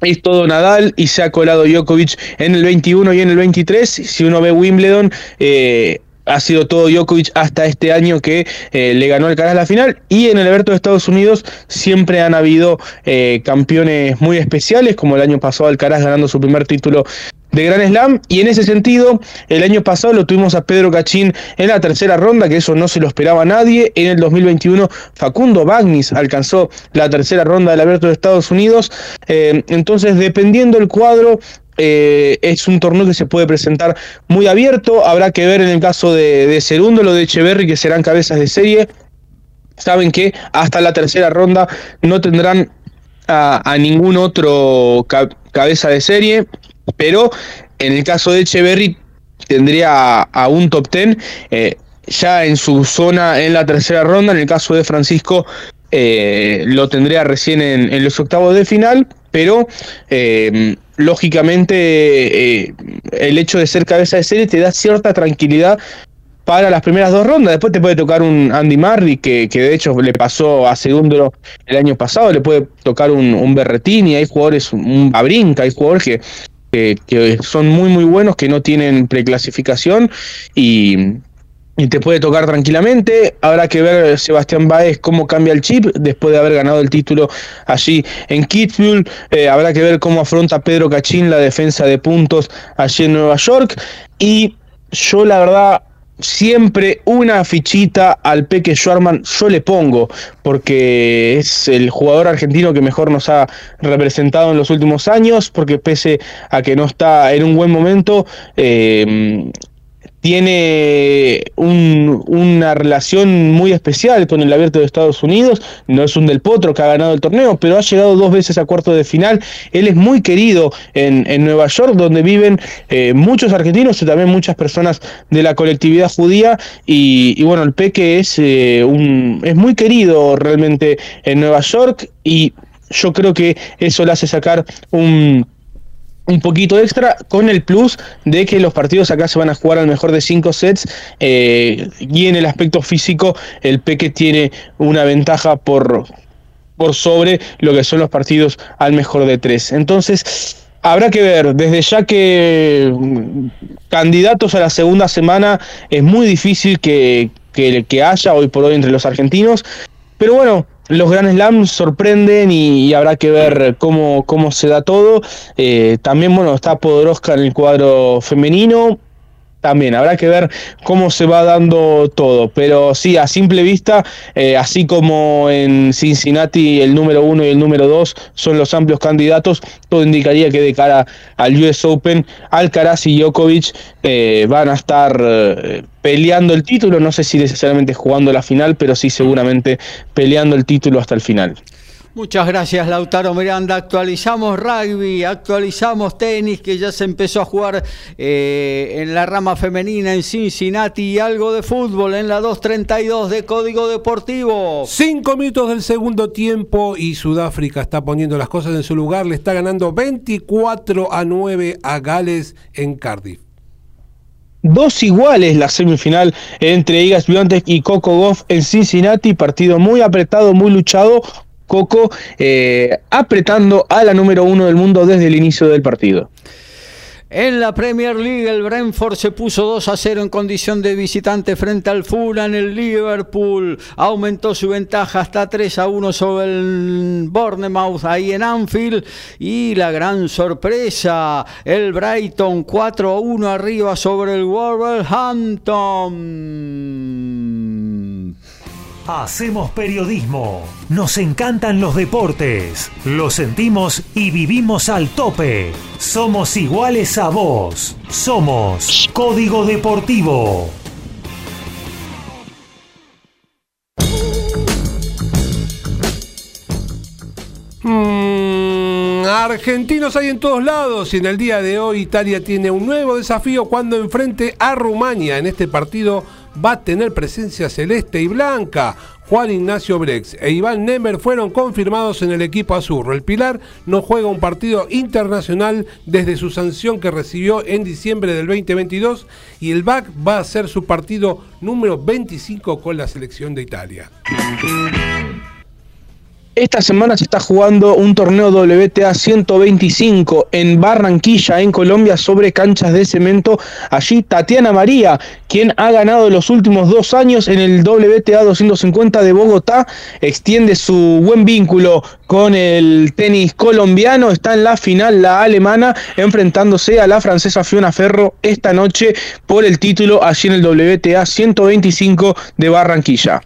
es todo Nadal y se ha colado Djokovic en el 21 y en el 23. Si uno ve Wimbledon, eh, ha sido todo Djokovic hasta este año que eh, le ganó el a la final y en el Alberto de Estados Unidos siempre han habido eh, campeones muy especiales como el año pasado Alcaraz ganando su primer título de Gran Slam. Y en ese sentido el año pasado lo tuvimos a Pedro Cachín en la tercera ronda que eso no se lo esperaba nadie. En el 2021 Facundo Bagnis alcanzó la tercera ronda del Abierto de Estados Unidos. Eh, entonces dependiendo el cuadro eh, es un torneo que se puede presentar muy abierto. Habrá que ver en el caso de, de Segundo, lo de Echeverry, que serán cabezas de serie. Saben que hasta la tercera ronda no tendrán a, ningún otro cabeza de serie, pero en el caso de Echeverry tendría a, un top ten eh, ya en su zona en la tercera ronda. En el caso de Francisco eh, lo tendría recién en, los octavos de final, pero lógicamente eh, el hecho de ser cabeza de serie te da cierta tranquilidad para las primeras dos rondas. Después te puede tocar un Andy Murray, que, que de hecho le pasó a segundo el año pasado, le puede tocar un, un Berretini, hay jugadores, un Babrinka, hay jugadores que, que, son muy muy buenos, que no tienen preclasificación. Y, y te puede tocar tranquilamente. Habrá que ver Sebastián Baez cómo cambia el chip después de haber ganado el título allí en Kitzbühel. Eh, habrá que ver cómo afronta Pedro Cachín la defensa de puntos allí en Nueva York. Y yo la verdad siempre una fichita al Peque Schwarman yo le pongo, porque es el jugador argentino que mejor nos ha representado en los últimos años, porque pese a que no está en un buen momento, eh, tiene una relación muy especial con el abierto de Estados Unidos, no es un del potro que ha ganado el torneo, pero ha llegado dos veces a cuarto de final, él es muy querido en, Nueva York, donde viven eh, muchos argentinos y también muchas personas de la colectividad judía, y, bueno, el Peque es, eh, un, es muy querido realmente en Nueva York, y yo creo que eso le hace sacar un un poquito extra con el plus de que los partidos acá se van a jugar al mejor de cinco sets eh, y en el aspecto físico el Peque tiene una ventaja por, por sobre lo que son los partidos al mejor de tres. Entonces, habrá que ver, desde ya que mm, candidatos a la segunda semana es muy difícil que, que, que haya hoy por hoy entre los argentinos, pero bueno, los Grand Slams sorprenden y, habrá que ver cómo, cómo se da todo. Eh, también, bueno, está Podoroska en el cuadro femenino también habrá que ver cómo se va dando todo, pero sí, a simple vista, eh, así como en Cincinnati el número uno y el número dos son los amplios candidatos, todo indicaría que de cara al US Open, Alcaraz y Djokovic eh, van a estar peleando el título, no sé si necesariamente jugando la final, pero sí seguramente peleando el título hasta el final. Muchas gracias Lautaro Miranda. Actualizamos rugby, actualizamos tenis que ya se empezó a jugar eh, en la rama femenina en Cincinnati y algo de fútbol en la 232 de Código Deportivo. Cinco minutos del segundo tiempo y Sudáfrica está poniendo las cosas en su lugar. Le está ganando 24 a 9 a Gales en Cardiff dos iguales la semifinal entre Igas Biontech y Coco Goff en Cincinnati, partido muy apretado, muy luchado, Coco eh, apretando a la número uno del mundo desde el inicio del partido. En la Premier League, el Brentford se puso 2 a 0 en condición de visitante frente al Fulham. El Liverpool aumentó su ventaja hasta 3 a 1 sobre el Bournemouth ahí en Anfield. Y la gran sorpresa, el Brighton 4 a 1 arriba sobre el Wolverhampton. Hacemos periodismo. Nos encantan los deportes. Lo sentimos y vivimos al tope. Somos iguales a vos. Somos Código Deportivo. Mm, argentinos hay en todos lados y en el día de hoy Italia tiene un nuevo desafío cuando enfrente a Rumania en este partido va a tener presencia celeste y blanca. Juan Ignacio Brex e Iván Nemer fueron confirmados en el equipo azurro. El Pilar no juega un partido internacional desde su sanción que recibió en diciembre del 2022 y el BAC va a ser su partido número 25 con la selección de Italia. Esta semana se está jugando un torneo WTA 125 en Barranquilla, en Colombia, sobre canchas de cemento. Allí Tatiana María, quien ha ganado los últimos dos años en el WTA 250 de Bogotá, extiende su buen vínculo con el tenis colombiano. Está en la final la alemana, enfrentándose a la francesa Fiona Ferro esta noche por el título allí en el WTA 125 de Barranquilla.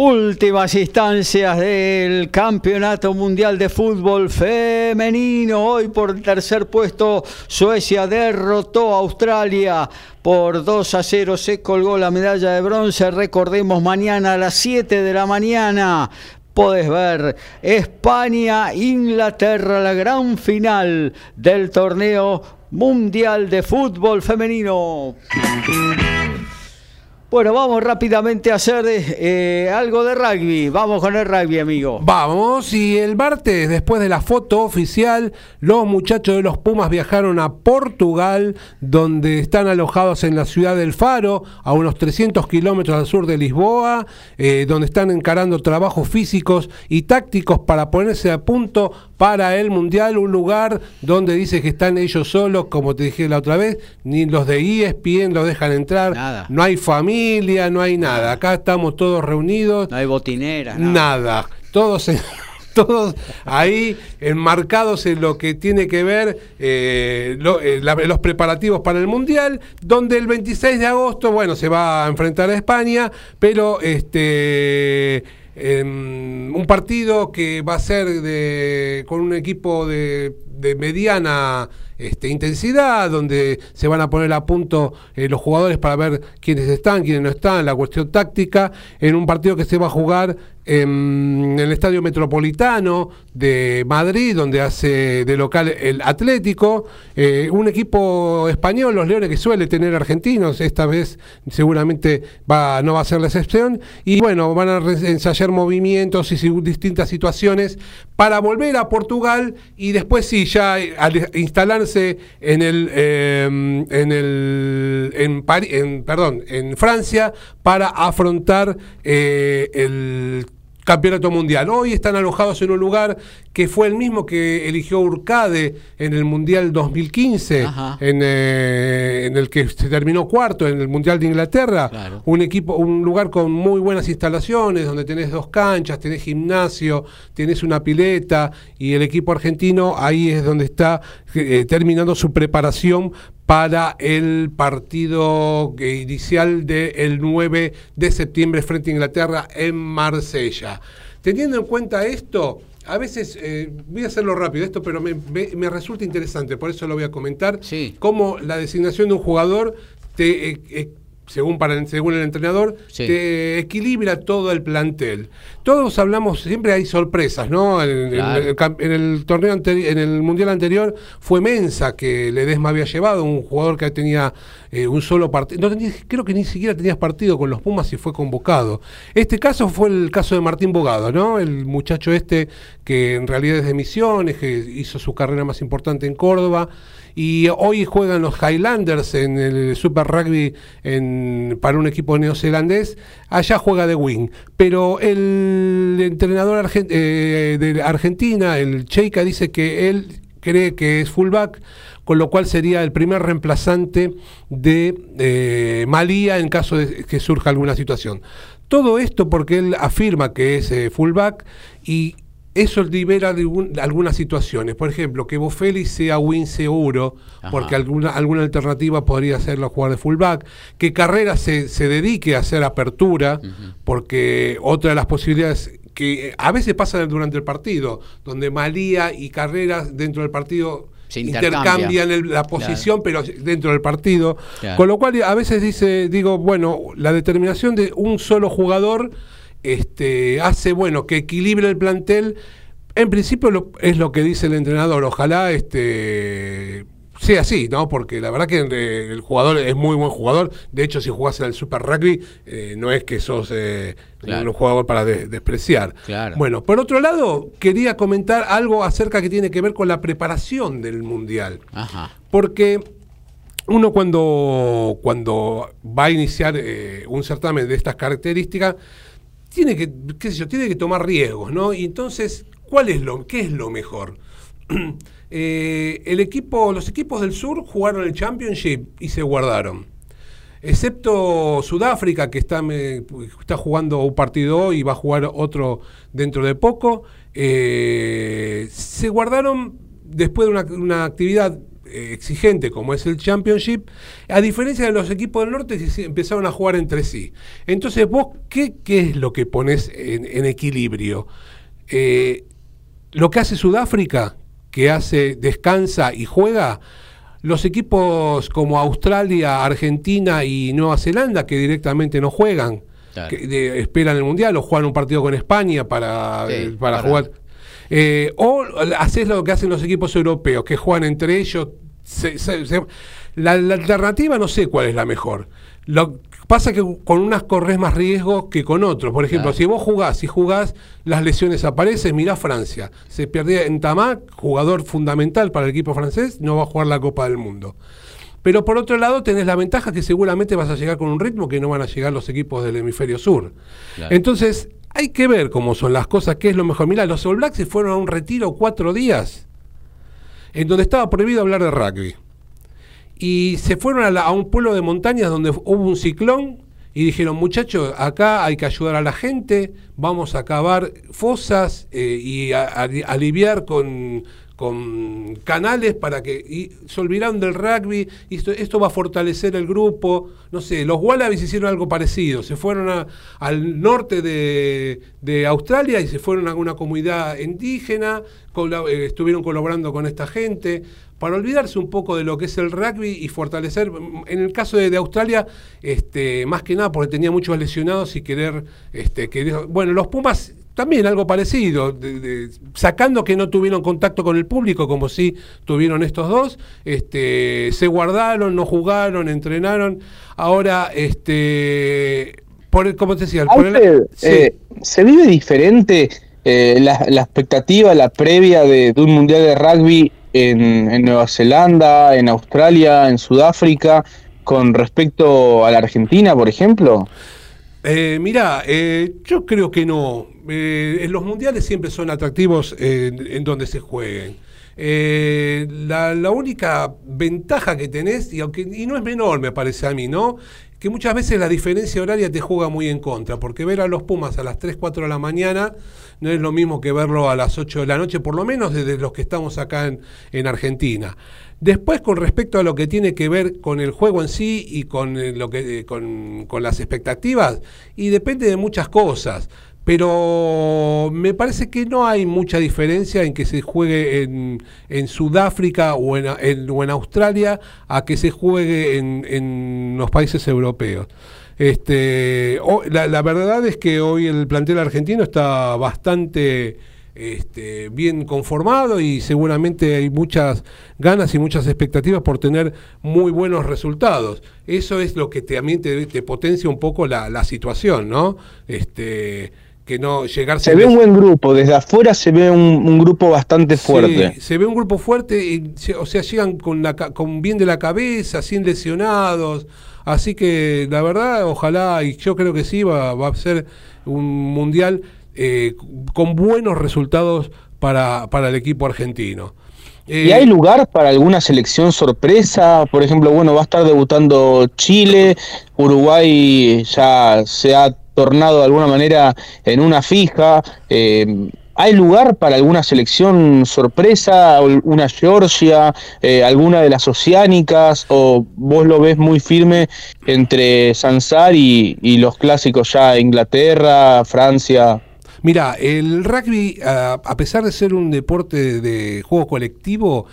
Últimas instancias del Campeonato Mundial de Fútbol Femenino. Hoy por tercer puesto Suecia derrotó a Australia por 2 a 0. Se colgó la medalla de bronce. Recordemos mañana a las 7 de la mañana. Podés ver España, Inglaterra, la gran final del torneo mundial de fútbol femenino. Bueno, vamos rápidamente a hacer eh, algo de rugby. Vamos con el rugby, amigo. Vamos, y el martes, después de la foto oficial, los muchachos de los Pumas viajaron a Portugal, donde están alojados en la ciudad del Faro, a unos 300 kilómetros al sur de Lisboa, eh, donde están encarando trabajos físicos y tácticos para ponerse a punto para el Mundial, un lugar donde dice que están ellos solos, como te dije la otra vez, ni los de ESPN los dejan entrar, nada. no hay familia, no hay nada, acá estamos todos reunidos. No hay botinera. Nada, todos en <laughs> todos ahí enmarcados en lo que tiene que ver eh, lo- eh, la- los preparativos para el Mundial, donde el 26 de agosto, bueno, se va a enfrentar a España, pero este em, un partido que va a ser de, con un equipo de, de mediana este, intensidad, donde se van a poner a punto eh, los jugadores para ver quiénes están, quiénes no están, la cuestión táctica, en un partido que se va a jugar en, el Estadio Metropolitano de Madrid, donde hace de local el Atlético, eh, un equipo español, los Leones, que suele tener argentinos, esta vez seguramente va, no va a ser la excepción, y bueno, van a ensayar movimientos y distintas situaciones para volver a Portugal y después sí, ya eh, al instalarse en el, eh, en el, en, en, perdón, en Francia para afrontar eh, el campeonato mundial. Hoy están alojados en un lugar que fue el mismo que eligió Urcade en el Mundial 2015, Ajá. en, eh, en el que se terminó cuarto en el Mundial de Inglaterra. Claro. Un equipo, un lugar con muy buenas instalaciones, donde tenés dos canchas, tenés gimnasio, tenés una pileta, y el equipo argentino ahí es donde está eh, terminando su preparación para el partido inicial del 9 de septiembre frente a Inglaterra en Marsella. Teniendo en cuenta esto, a veces, eh, voy a hacerlo rápido esto, pero me, me- me resulta interesante, por eso lo voy a comentar, Sí. cómo la designación de un jugador te... eh, eh, según, para, según el entrenador, Sí. te equilibra todo el plantel. Todos hablamos, siempre hay sorpresas, ¿no? En, en- Claro. en el, cam- en el torneo anterior, en el mundial anterior fue Mensa que Ledesma había llevado, un jugador que tenía eh, un solo partido. No tenía- creo que ni siquiera tenías partido con los Pumas y fue convocado. Este caso fue el caso de Martín Bogado, ¿no? El muchacho este que en realidad es de Misiones, que hizo su carrera más importante en Córdoba. Y hoy juegan los Highlanders en el Super Rugby para un equipo neozelandés. Allá juega de wing. Pero el entrenador eh, de Argentina, el Cheika, dice que él cree que es fullback, con lo cual sería el primer reemplazante de eh, Malía en caso de que surja alguna situación. Todo esto porque él afirma que es eh, fullback y eso libera de algunas situaciones. Por ejemplo, que Bofelli sea win seguro, Ajá. porque alguna, alguna alternativa podría ser la jugar de fullback. Que Carrera se, se dedique a hacer apertura, porque otra de las posibilidades que a veces pasa durante el partido, donde Malía y Carrera dentro del partido Se intercambian. el- la posición, pero dentro del partido. Claro. Con lo cual a veces dice, digo, bueno, la determinación de un solo jugador este, hace, bueno, que equilibre el plantel. En principio lo- es lo que dice el entrenador. Ojalá este sea así, ¿no? Porque la verdad que eh, el jugador es muy buen jugador. De hecho, si jugás en el Super Rugby, eh, no es que sos eh, Claro. un jugador para de- despreciar. Claro. Bueno, por otro lado, quería comentar algo acerca que tiene que ver con la preparación del Mundial. Ajá. Porque uno cuando, cuando va a iniciar eh, un certamen de estas características, tiene que, qué sé yo, tiene que tomar riesgos, ¿no? Y entonces, ¿cuál es lo, qué es lo mejor? <clears throat> Eh, el equipo, los equipos del sur jugaron el Championship y se guardaron. Excepto Sudáfrica, que está, está jugando un partido y va a jugar otro dentro de poco, eh, se guardaron después de una, una actividad exigente como es el Championship, a diferencia de los equipos del norte, que se empezaron a jugar entre sí. Entonces, vos, ¿qué, qué es lo que pones en, en equilibrio? Eh, lo que hace Sudáfrica, que hace, descansa y juega, los equipos como Australia, Argentina y Nueva Zelanda, que directamente no juegan, Claro. que de- esperan el Mundial o juegan un partido con España para, Sí, eh, para, para- jugar. Eh, o haces lo que hacen los equipos europeos, que juegan entre ellos. se- se- se- la, la alternativa no sé cuál es la mejor. Lo pasa que con unas corres más riesgo que con otros. Por ejemplo, Claro. si vos jugás y jugás, las lesiones aparecen. Mirá Francia. Se pierde en Tamac, jugador fundamental para el equipo francés, no va a jugar la Copa del Mundo. Pero por otro lado tenés la ventaja que seguramente vas a llegar con un ritmo que no van a llegar los equipos del hemisferio sur. Claro. Entonces, hay que ver cómo son las cosas, qué es lo mejor. Mirá, los All Blacks se fueron a un retiro cuatro días, en donde estaba prohibido hablar de rugby. Y se fueron a, la- a un pueblo de montañas donde hubo un ciclón y dijeron, muchachos, acá hay que ayudar a la gente, vamos a cavar fosas eh, y a- a- aliviar con, con canales para que y se olvidaron del rugby y esto, esto va a fortalecer el grupo. No sé los Wallabies hicieron algo parecido. Se fueron a- al norte de, de Australia y se fueron a una comunidad indígena eh, estuvieron colaborando con esta gente. Para olvidarse un poco de lo que es el rugby y fortalecer, en el caso de, de Australia, este, más que nada porque tenía muchos lesionados y querer, este, querer- bueno, los Pumas también algo parecido, de- de- sacando que no tuvieron contacto con el público como sí tuvieron estos dos, este, se guardaron, no jugaron, entrenaron, ahora, este, por el- como te decía, por el- Alfred, sí. eh, ¿se vive diferente eh, la, la expectativa, la previa de, de un mundial de rugby en, en Nueva Zelanda, en Australia, en Sudáfrica, con respecto a la Argentina, por ejemplo? Eh, mira, eh, yo creo que no. Eh, los mundiales siempre son atractivos en, donde se jueguen. Eh, la, la única ventaja que tenés, y, aunque, y no es menor, me parece a mí, ¿no? Que muchas veces la diferencia horaria te juega muy en contra, porque ver a los Pumas a las 3, 4 de la mañana no es lo mismo que verlo a las 8 de la noche, por lo menos desde los que estamos acá en, en Argentina. Después, con respecto a lo que tiene que ver con el juego en sí y con, eh, lo que, eh, con, las expectativas, y depende de muchas cosas, pero me parece que no hay mucha diferencia en que se juegue en, Sudáfrica o en, Australia a que se juegue en, los países europeos. Este, la, la verdad es que hoy el plantel argentino está bastante este, bien conformado y seguramente hay muchas ganas y muchas expectativas por tener muy buenos resultados. Eso es lo que también te, te potencia un poco la, la situación, ¿no? Este, que no llegar Se ve un buen grupo, desde afuera se ve un, un grupo bastante fuerte. Sí, se ve un grupo fuerte, y, se- o sea, llegan con, la, con bien de la cabeza, sin lesionados. Así que la verdad, ojalá, y yo creo que sí, va, va a ser un mundial eh, con buenos resultados para, para el equipo argentino. ¿Y Eh, hay lugar para alguna selección sorpresa? Por ejemplo, bueno, va a estar debutando Chile, Uruguay ya se ha tornado de alguna manera en una fija. eh, ¿Hay lugar para alguna selección sorpresa, una Georgia, eh, alguna de las oceánicas? ¿O vos lo ves muy firme entre Sansar y, y los clásicos ya Inglaterra, Francia? Mira, el rugby, a, a pesar de ser un deporte de juego colectivo,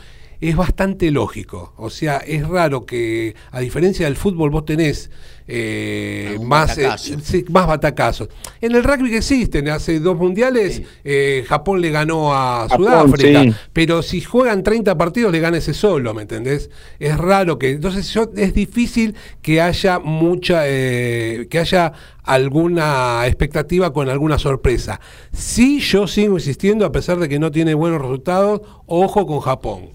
es bastante lógico. O sea, es raro que, a diferencia del fútbol, vos tenés eh, más, eh, batacazo. sí, más batacazos. En el rugby que existen, hace dos mundiales, Sí. eh, Japón le ganó a Japón, Sudáfrica, sí. pero si juegan 30 partidos le gana ese solo, ¿me entendés? Es raro que, entonces yo, es difícil que haya mucha, eh, que haya alguna expectativa con alguna sorpresa. Sí, yo sigo insistiendo, a pesar de que no tiene buenos resultados, ojo con Japón.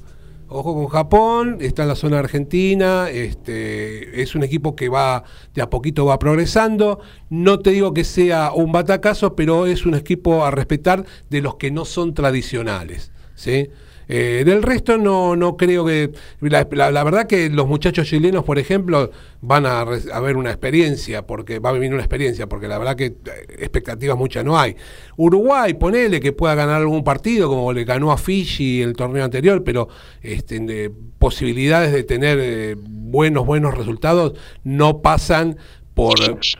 Ojo con Japón, está en la zona argentina, este, es un equipo que va, de a poquito va progresando. No te digo que sea un batacazo, pero es un equipo a respetar de los que no son tradicionales. ¿sí? Eh, del resto no, no creo que... La, verdad que los muchachos chilenos, por ejemplo, van a, a ver una experiencia, porque va a vivir una experiencia, porque la verdad que eh, expectativas muchas no hay. Uruguay, ponele que pueda ganar algún partido, como le ganó a Fiji el torneo anterior, pero este, de posibilidades de tener eh, buenos, buenos resultados no pasan por,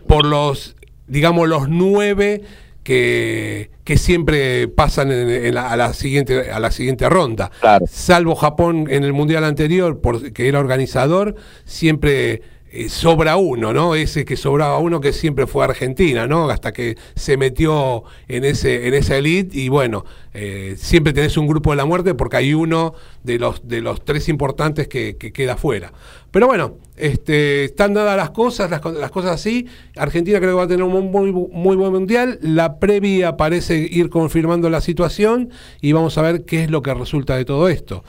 por los, digamos, los nueve que, que siempre pasan en- en la- a, la siguiente, a la siguiente ronda. Claro. Salvo Japón en el Mundial anterior, por, que era organizador, siempre eh, sobra uno, ¿no? Ese que sobraba uno que siempre fue Argentina, ¿no? Hasta que se metió en, ese, en esa elite y bueno, eh, siempre tenés un grupo de la muerte porque hay uno de los, de los tres importantes que, que queda fuera. Pero bueno, este, están dadas las cosas, las, las cosas así. Argentina creo que va a tener un muy, muy buen mundial. La previa parece ir confirmando la situación y vamos a ver qué es lo que resulta de todo esto.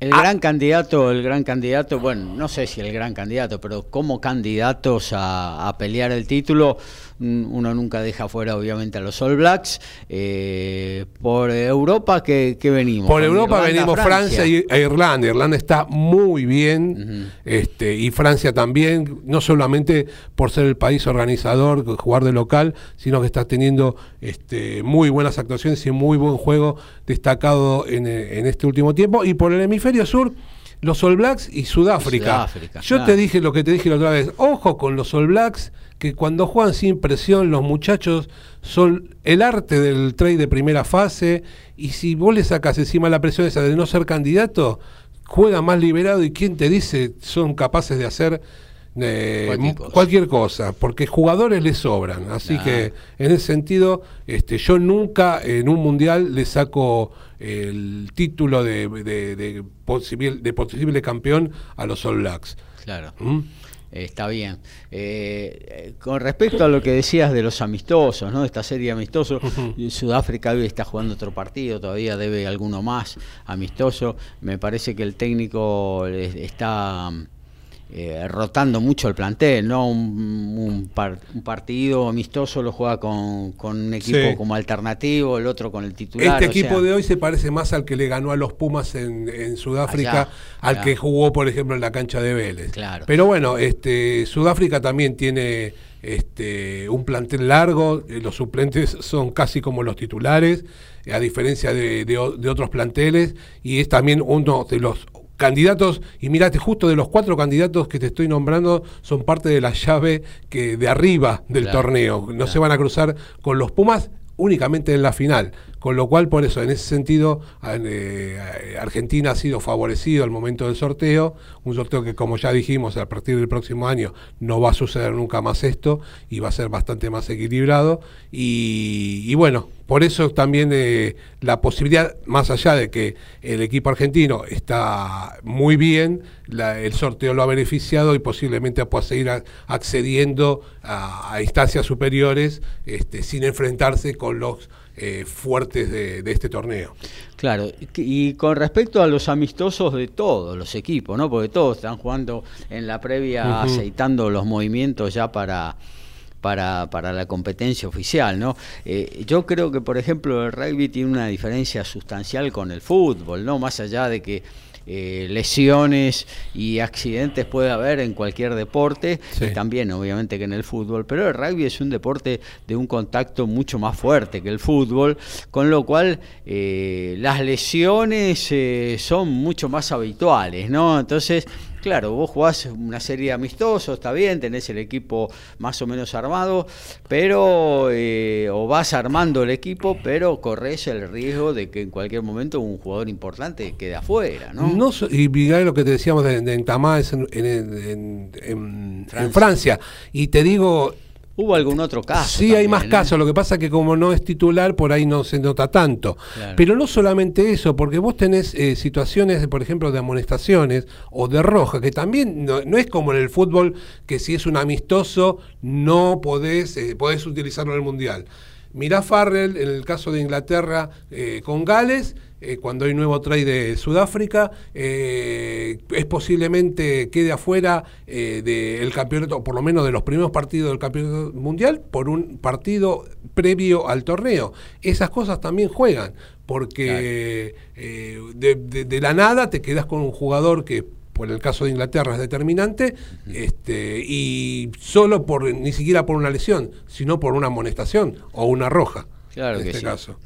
El gran candidato, el gran candidato, bueno, no sé si el gran candidato, pero como candidatos a, a pelear el título, uno nunca deja fuera obviamente a los All Blacks. Eh, por Europa, ¿qué, qué venimos? Por Europa Irlanda, venimos Francia, e Irlanda. Irlanda está muy bien, este, y Francia también, no solamente por ser el país organizador, jugar de local, sino que está teniendo este, muy buenas actuaciones y muy buen juego destacado en, eh, en este último tiempo. Y por el hemisferio sur, los All Blacks y Sudáfrica. Sudáfrica, Yo claro. te dije lo que te dije la otra vez, ojo con los All Blacks, que cuando juegan sin presión, los muchachos son el arte del trade de primera fase, y si vos le sacas encima la presión esa de no ser candidato, juega más liberado y quién te dice son capaces de hacer eh, Cualquier cosa. cualquier cosa, porque jugadores les sobran. Así que en ese sentido, este, yo nunca en un mundial le saco el título de, de, de posible, de posible campeón a los All Blacks. Claro. ¿Mm? Está bien. Eh, con respecto a lo que decías de los amistosos, ¿no? Esta serie amistoso, Sudáfrica hoy está jugando otro partido, todavía debe alguno más amistoso. Me parece que el técnico está eh, rotando mucho el plantel, ¿no? Un, un par- un partido amistoso lo juega con, con un equipo Sí. como alternativo, el otro con el titular. Este equipo sea, de hoy se parece más al que le ganó a los Pumas en, en Sudáfrica, Allá, al claro. que jugó, por ejemplo, en la cancha de Vélez. Claro. Pero bueno, este, Sudáfrica también tiene este, un plantel largo, eh, los suplentes son casi como los titulares, eh, a diferencia de, de otros planteles, y es también uno de los candidatos, y mirate, justo de los cuatro candidatos que te estoy nombrando, son parte de la llave que de arriba del Claro, torneo. No claro. se van a cruzar con los Pumas únicamente en la final. Con lo cual, por eso, en ese sentido, eh, Argentina ha sido favorecido al momento del sorteo. Un sorteo que, como ya dijimos, a partir del próximo año no va a suceder nunca más esto y va a ser bastante más equilibrado. Y, y bueno, por eso también eh, la posibilidad, más allá de que el equipo argentino está muy bien, la- el sorteo lo ha beneficiado y posiblemente pueda seguir a- accediendo a, a instancias superiores este, sin enfrentarse con los eh, fuertes de, de este torneo. Claro, y con respecto a los amistosos de todos los equipos, ¿no? Porque todos están jugando en la previa, Ujú. aceitando los movimientos ya para, para, para la competencia oficial, ¿no? Eh, yo creo que, por ejemplo, el rugby tiene una diferencia sustancial con el fútbol, ¿no? Más allá de que eh, lesiones y accidentes puede haber en cualquier deporte, Sí. y también obviamente que en el fútbol, pero el rugby es un deporte de un contacto mucho más fuerte que el fútbol, con lo cual eh, las lesiones eh, son mucho más habituales, ¿no? Entonces, claro, vos jugás una serie de amistosos, está bien, tenés el equipo más o menos armado, pero, eh, o vas armando el equipo, pero corres el riesgo de que en cualquier momento un jugador importante quede afuera, ¿no? No so- y mirá lo que te decíamos de, de Entamá es en, en- en- en- Francia. en Francia. Y te digo, Hubo algún otro caso. Sí, hay más ¿eh? casos. Lo que pasa es que como no es titular, por ahí no se nota tanto. Claro. Pero no solamente eso, porque vos tenés eh, situaciones, por ejemplo, de amonestaciones o de roja, que también no, no es como en el fútbol, que si es un amistoso no podés, eh, podés utilizarlo en el Mundial. Mirá Farrell en el caso de Inglaterra eh, con Gales, eh, cuando hay nuevo trade de Sudáfrica, eh, es posiblemente quede afuera eh, del campeonato, o por lo menos de los primeros partidos del campeonato mundial, por un partido previo al torneo. Esas cosas también juegan, porque eh, de, de- de la nada te quedas con un jugador que por el caso de Inglaterra es determinante, este, y solo por, ni siquiera por una lesión, sino por una amonestación o una roja. Claro en que este sí. caso.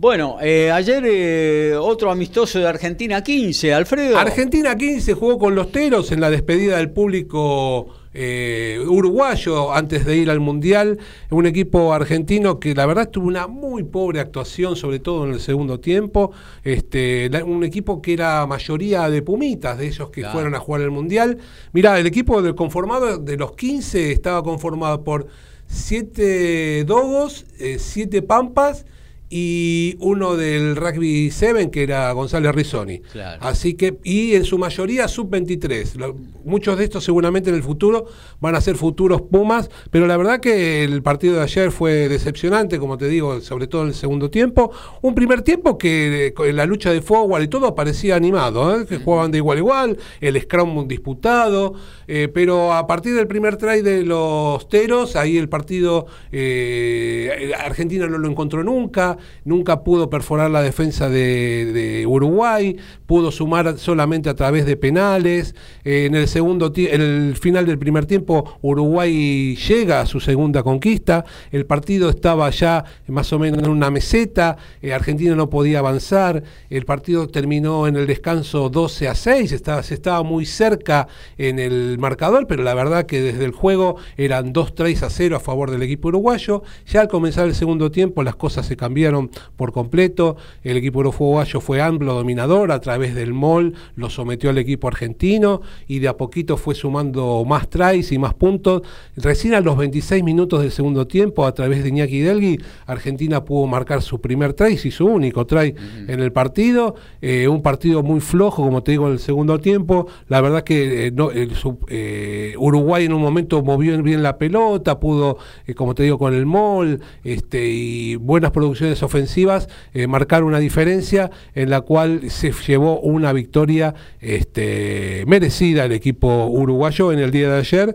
Bueno, eh, ayer eh, otro amistoso de Argentina 15, Alfredo. Argentina 15 jugó con los Teros en la despedida del público eh, uruguayo antes de ir al Mundial. Un equipo argentino que la verdad tuvo una muy pobre actuación, sobre todo en el segundo tiempo. Este, la- un equipo que era mayoría de pumitas, de ellos que Claro. fueron a jugar el Mundial. Mirá, el equipo de- conformado de los 15 estaba conformado por 7 dogos, 7 pampas y uno del rugby 7 que era González Rizzoni. Claro. Así que, y en su mayoría sub-23. Lo- Muchos de estos seguramente en el futuro van a ser futuros Pumas, pero la verdad que el partido de ayer fue decepcionante, como te digo, sobre todo en el segundo tiempo. Un primer tiempo que eh, en la lucha de forward y todo parecía animado, ¿eh? que jugaban de igual a igual, el scrum disputado, eh, pero a partir del primer try de los Teros, ahí el partido eh, Argentina no lo encontró nunca, nunca pudo perforar la defensa de, Uruguay, pudo sumar solamente a través de penales. Eh, en el segundo en el final del primer tiempo, Uruguay llega a su segunda conquista. El partido estaba ya más o menos en una meseta. Argentina no podía avanzar. El partido terminó en el descanso 12 a 6. Estaba, se estaba muy cerca en el marcador, pero la verdad que desde el juego eran 2 3 a 0 a favor del equipo uruguayo. Ya al comenzar el segundo tiempo, las cosas se cambiaron por completo. El equipo uruguayo fue amplio dominador a través del MOL, lo sometió al equipo argentino y de a poquito fue sumando más tries y más puntos. Recién a los 26 minutos del segundo tiempo, a través de Iñaki Delgui, Argentina pudo marcar su primer try y su único try en el partido. Eh, un partido muy flojo, como te digo, en el segundo tiempo. La verdad que eh, no, el sub- eh, Uruguay en un momento movió bien la pelota, pudo, eh, como te digo, con el MOL este, y buenas producciones ofensivas, eh, marcar una diferencia en la cual se llevó una victoria este, merecida el equipo uruguayo en el día de ayer.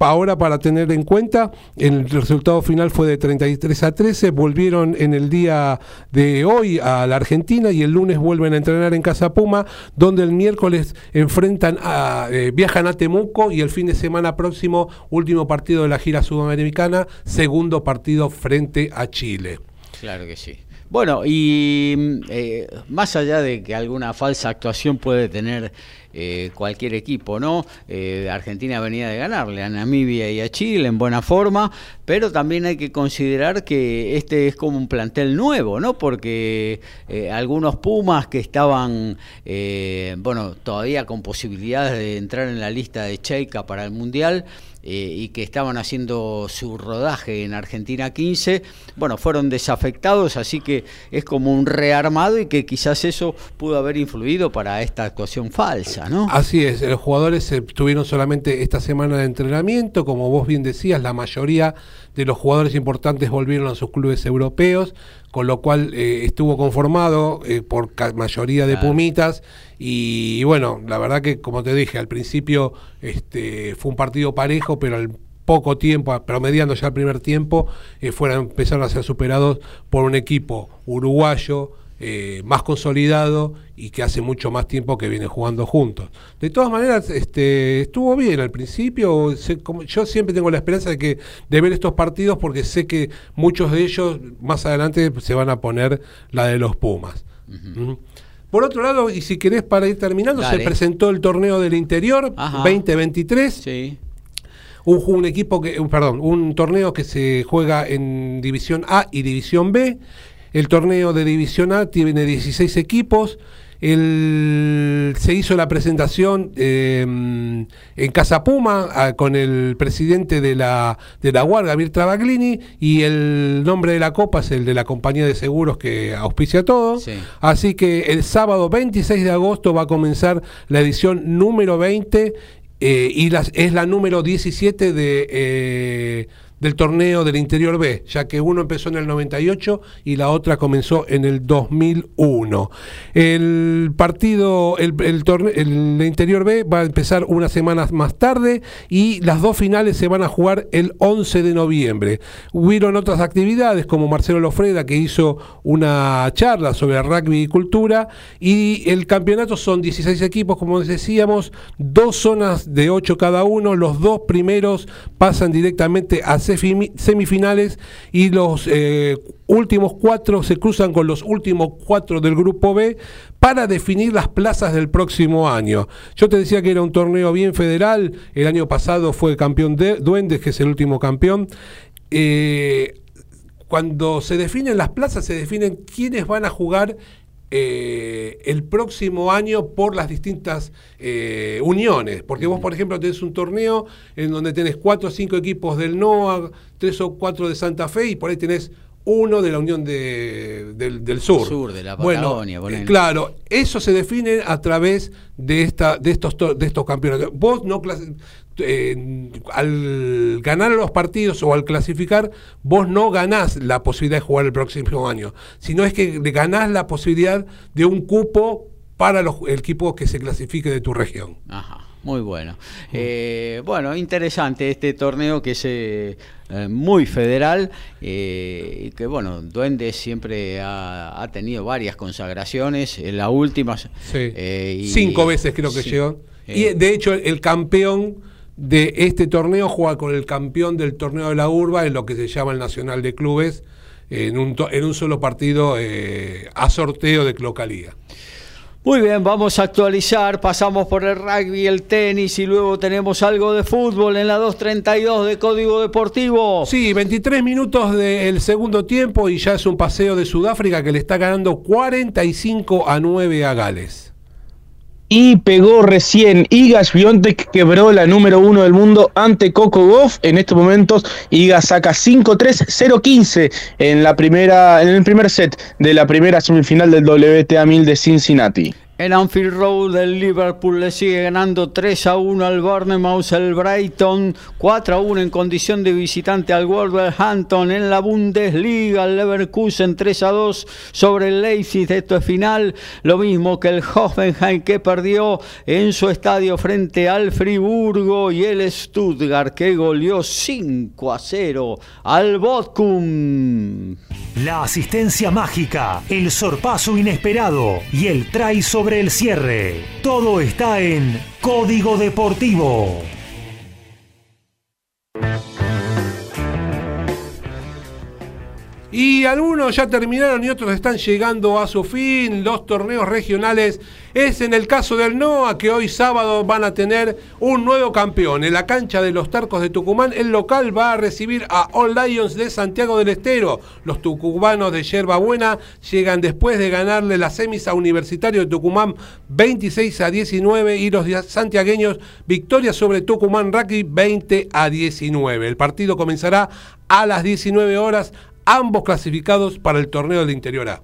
Ahora, para tener en cuenta, el resultado final fue de 33 a 13. Volvieron en el día de hoy a la Argentina y el lunes vuelven a entrenar en Casa Puma, donde el miércoles enfrentan a, viajan a Temuco y el fin de semana próximo, último partido de la gira sudamericana, segundo partido frente a Chile. Claro que sí. Bueno, y eh, más allá de que alguna falsa actuación puede tener eh, cualquier equipo, ¿no? Eh, Argentina venía de ganarle a Namibia y a Chile en buena forma, pero también hay que considerar que este es como un plantel nuevo, ¿no? Porque eh, algunos Pumas que estaban, eh, bueno, todavía con posibilidades de entrar en la lista de Cheika para el Mundial, eh, y que estaban haciendo su rodaje en Argentina 15, bueno, fueron desafectados, así que es como un rearmado y que quizás eso pudo haber influido para esta actuación falsa, ¿no? Así es, los jugadores eh, tuvieron solamente esta semana de entrenamiento, como vos bien decías, la mayoría de los jugadores importantes volvieron a sus clubes europeos, con lo cual eh, estuvo conformado eh, por mayoría de Claro. pumitas y, bueno, la verdad que como te dije, al principio este, fue un partido parejo, pero al poco tiempo, promediando ya el primer tiempo, eh, fueron, empezaron a ser superados por un equipo uruguayo, eh, más consolidado y que hace mucho más tiempo que viene jugando juntos. De todas maneras, este, estuvo bien al principio. como- yo siempre tengo la esperanza de que de ver estos partidos porque sé que muchos de ellos más adelante se van a poner la de los Pumas. Por otro lado, y si querés para ir terminando, Dale. se presentó el torneo del interior Ajá. 2023 Sí, un, un equipo que, perdón, un torneo que se juega en División A y División B. El torneo de División A tiene 16 equipos. El- se hizo la presentación eh, en Casa Puma con el presidente de la, de la UAR, Gabriel Travaglini, y el nombre de la copa es el de la compañía de seguros que auspicia todo. Sí. Así que el sábado 26 de agosto va a comenzar la edición número 20 eh, y las, es la número 17 de, eh, del torneo del Interior B, ya que uno empezó en el 98 y la otra comenzó en el 2001. El partido, el, el, Interior B va a empezar unas semanas más tarde y las dos finales se van a jugar el 11 de noviembre. Hubieron otras actividades como Marcelo Lofreda que hizo una charla sobre rugby y cultura y el campeonato son 16 equipos como decíamos, dos zonas de 8 cada uno, los dos primeros pasan directamente a semifinales y los eh, últimos cuatro se cruzan con los últimos cuatro del grupo B para definir las plazas del próximo año. Yo te decía que era un torneo bien federal, el año pasado fue campeón de Duendes, que es el último campeón. Eh, cuando se definen las plazas, se definen quiénes van a jugar eh, el próximo año por las distintas eh, uniones. Porque vos, por ejemplo, tenés un torneo en donde tenés cuatro o cinco equipos del NOA, tres o cuatro de Santa Fe y por ahí tenés uno de la Unión de- del, del Sur. Sur, de la Bueno, Patagonia, eh, claro, eso se define a través de esta de estos to- de estos campeonatos. Vos no eh, al ganar los partidos o al clasificar, vos no ganás la posibilidad de jugar el próximo año, sino es que ganás la posibilidad de un cupo para los, el equipo que se clasifique de tu región. Ajá, muy bueno. Eh, bueno, interesante este torneo que es eh, eh, muy federal eh, y que, bueno, Duendes siempre ha, ha tenido varias consagraciones. En la última. Sí. y- Cinco veces creo que sí. llegó. Y de hecho, el campeón de este torneo juega con el campeón del torneo de la urba en lo que se llama el Nacional de Clubes, en un, en un solo partido eh, a sorteo de localía. Muy bien, vamos a actualizar. Pasamos por el rugby, el tenis y luego tenemos algo de fútbol en la 232 de Código Deportivo. Sí, 23 minutos del segundo tiempo y ya es un paseo de Sudáfrica que le está ganando 45 a 9 a Gales. Y pegó recién Iga Swiatek quebró la número uno del mundo ante Coco Goff. En estos momentos Iga saca 5-3-0-15 en la primera en el primer set de la primera semifinal del WTA 1000 de Cincinnati. En Anfield Road el Liverpool le sigue ganando 3 a 1 al Bournemouth, el Brighton 4 a 1 en condición de visitante al Wolverhampton. En la Bundesliga, el Leverkusen 3 a 2 sobre el Leipzig, esto es final, lo mismo que el Hoffenheim que perdió en su estadio frente al Friburgo y el Stuttgart que goleó 5 a 0 al Bochum. La asistencia mágica, el sorpaso inesperado y el try sobre el cierre. Todo está en Código Deportivo. Y algunos ya terminaron y otros están llegando a su fin. Los torneos regionales es en el caso del NOA que hoy sábado van a tener un nuevo campeón. En la cancha de los Tarcos de Tucumán, el local va a recibir a All Lions de Santiago del Estero. Los tucumanos de Yerba Buena llegan después de ganarle las semis a Universitario de Tucumán 26 a 19 y los santiagueños victoria sobre Tucumán Rugby 20 a 19. El partido comenzará a las 19 horas ambos clasificados para el torneo del Interior A.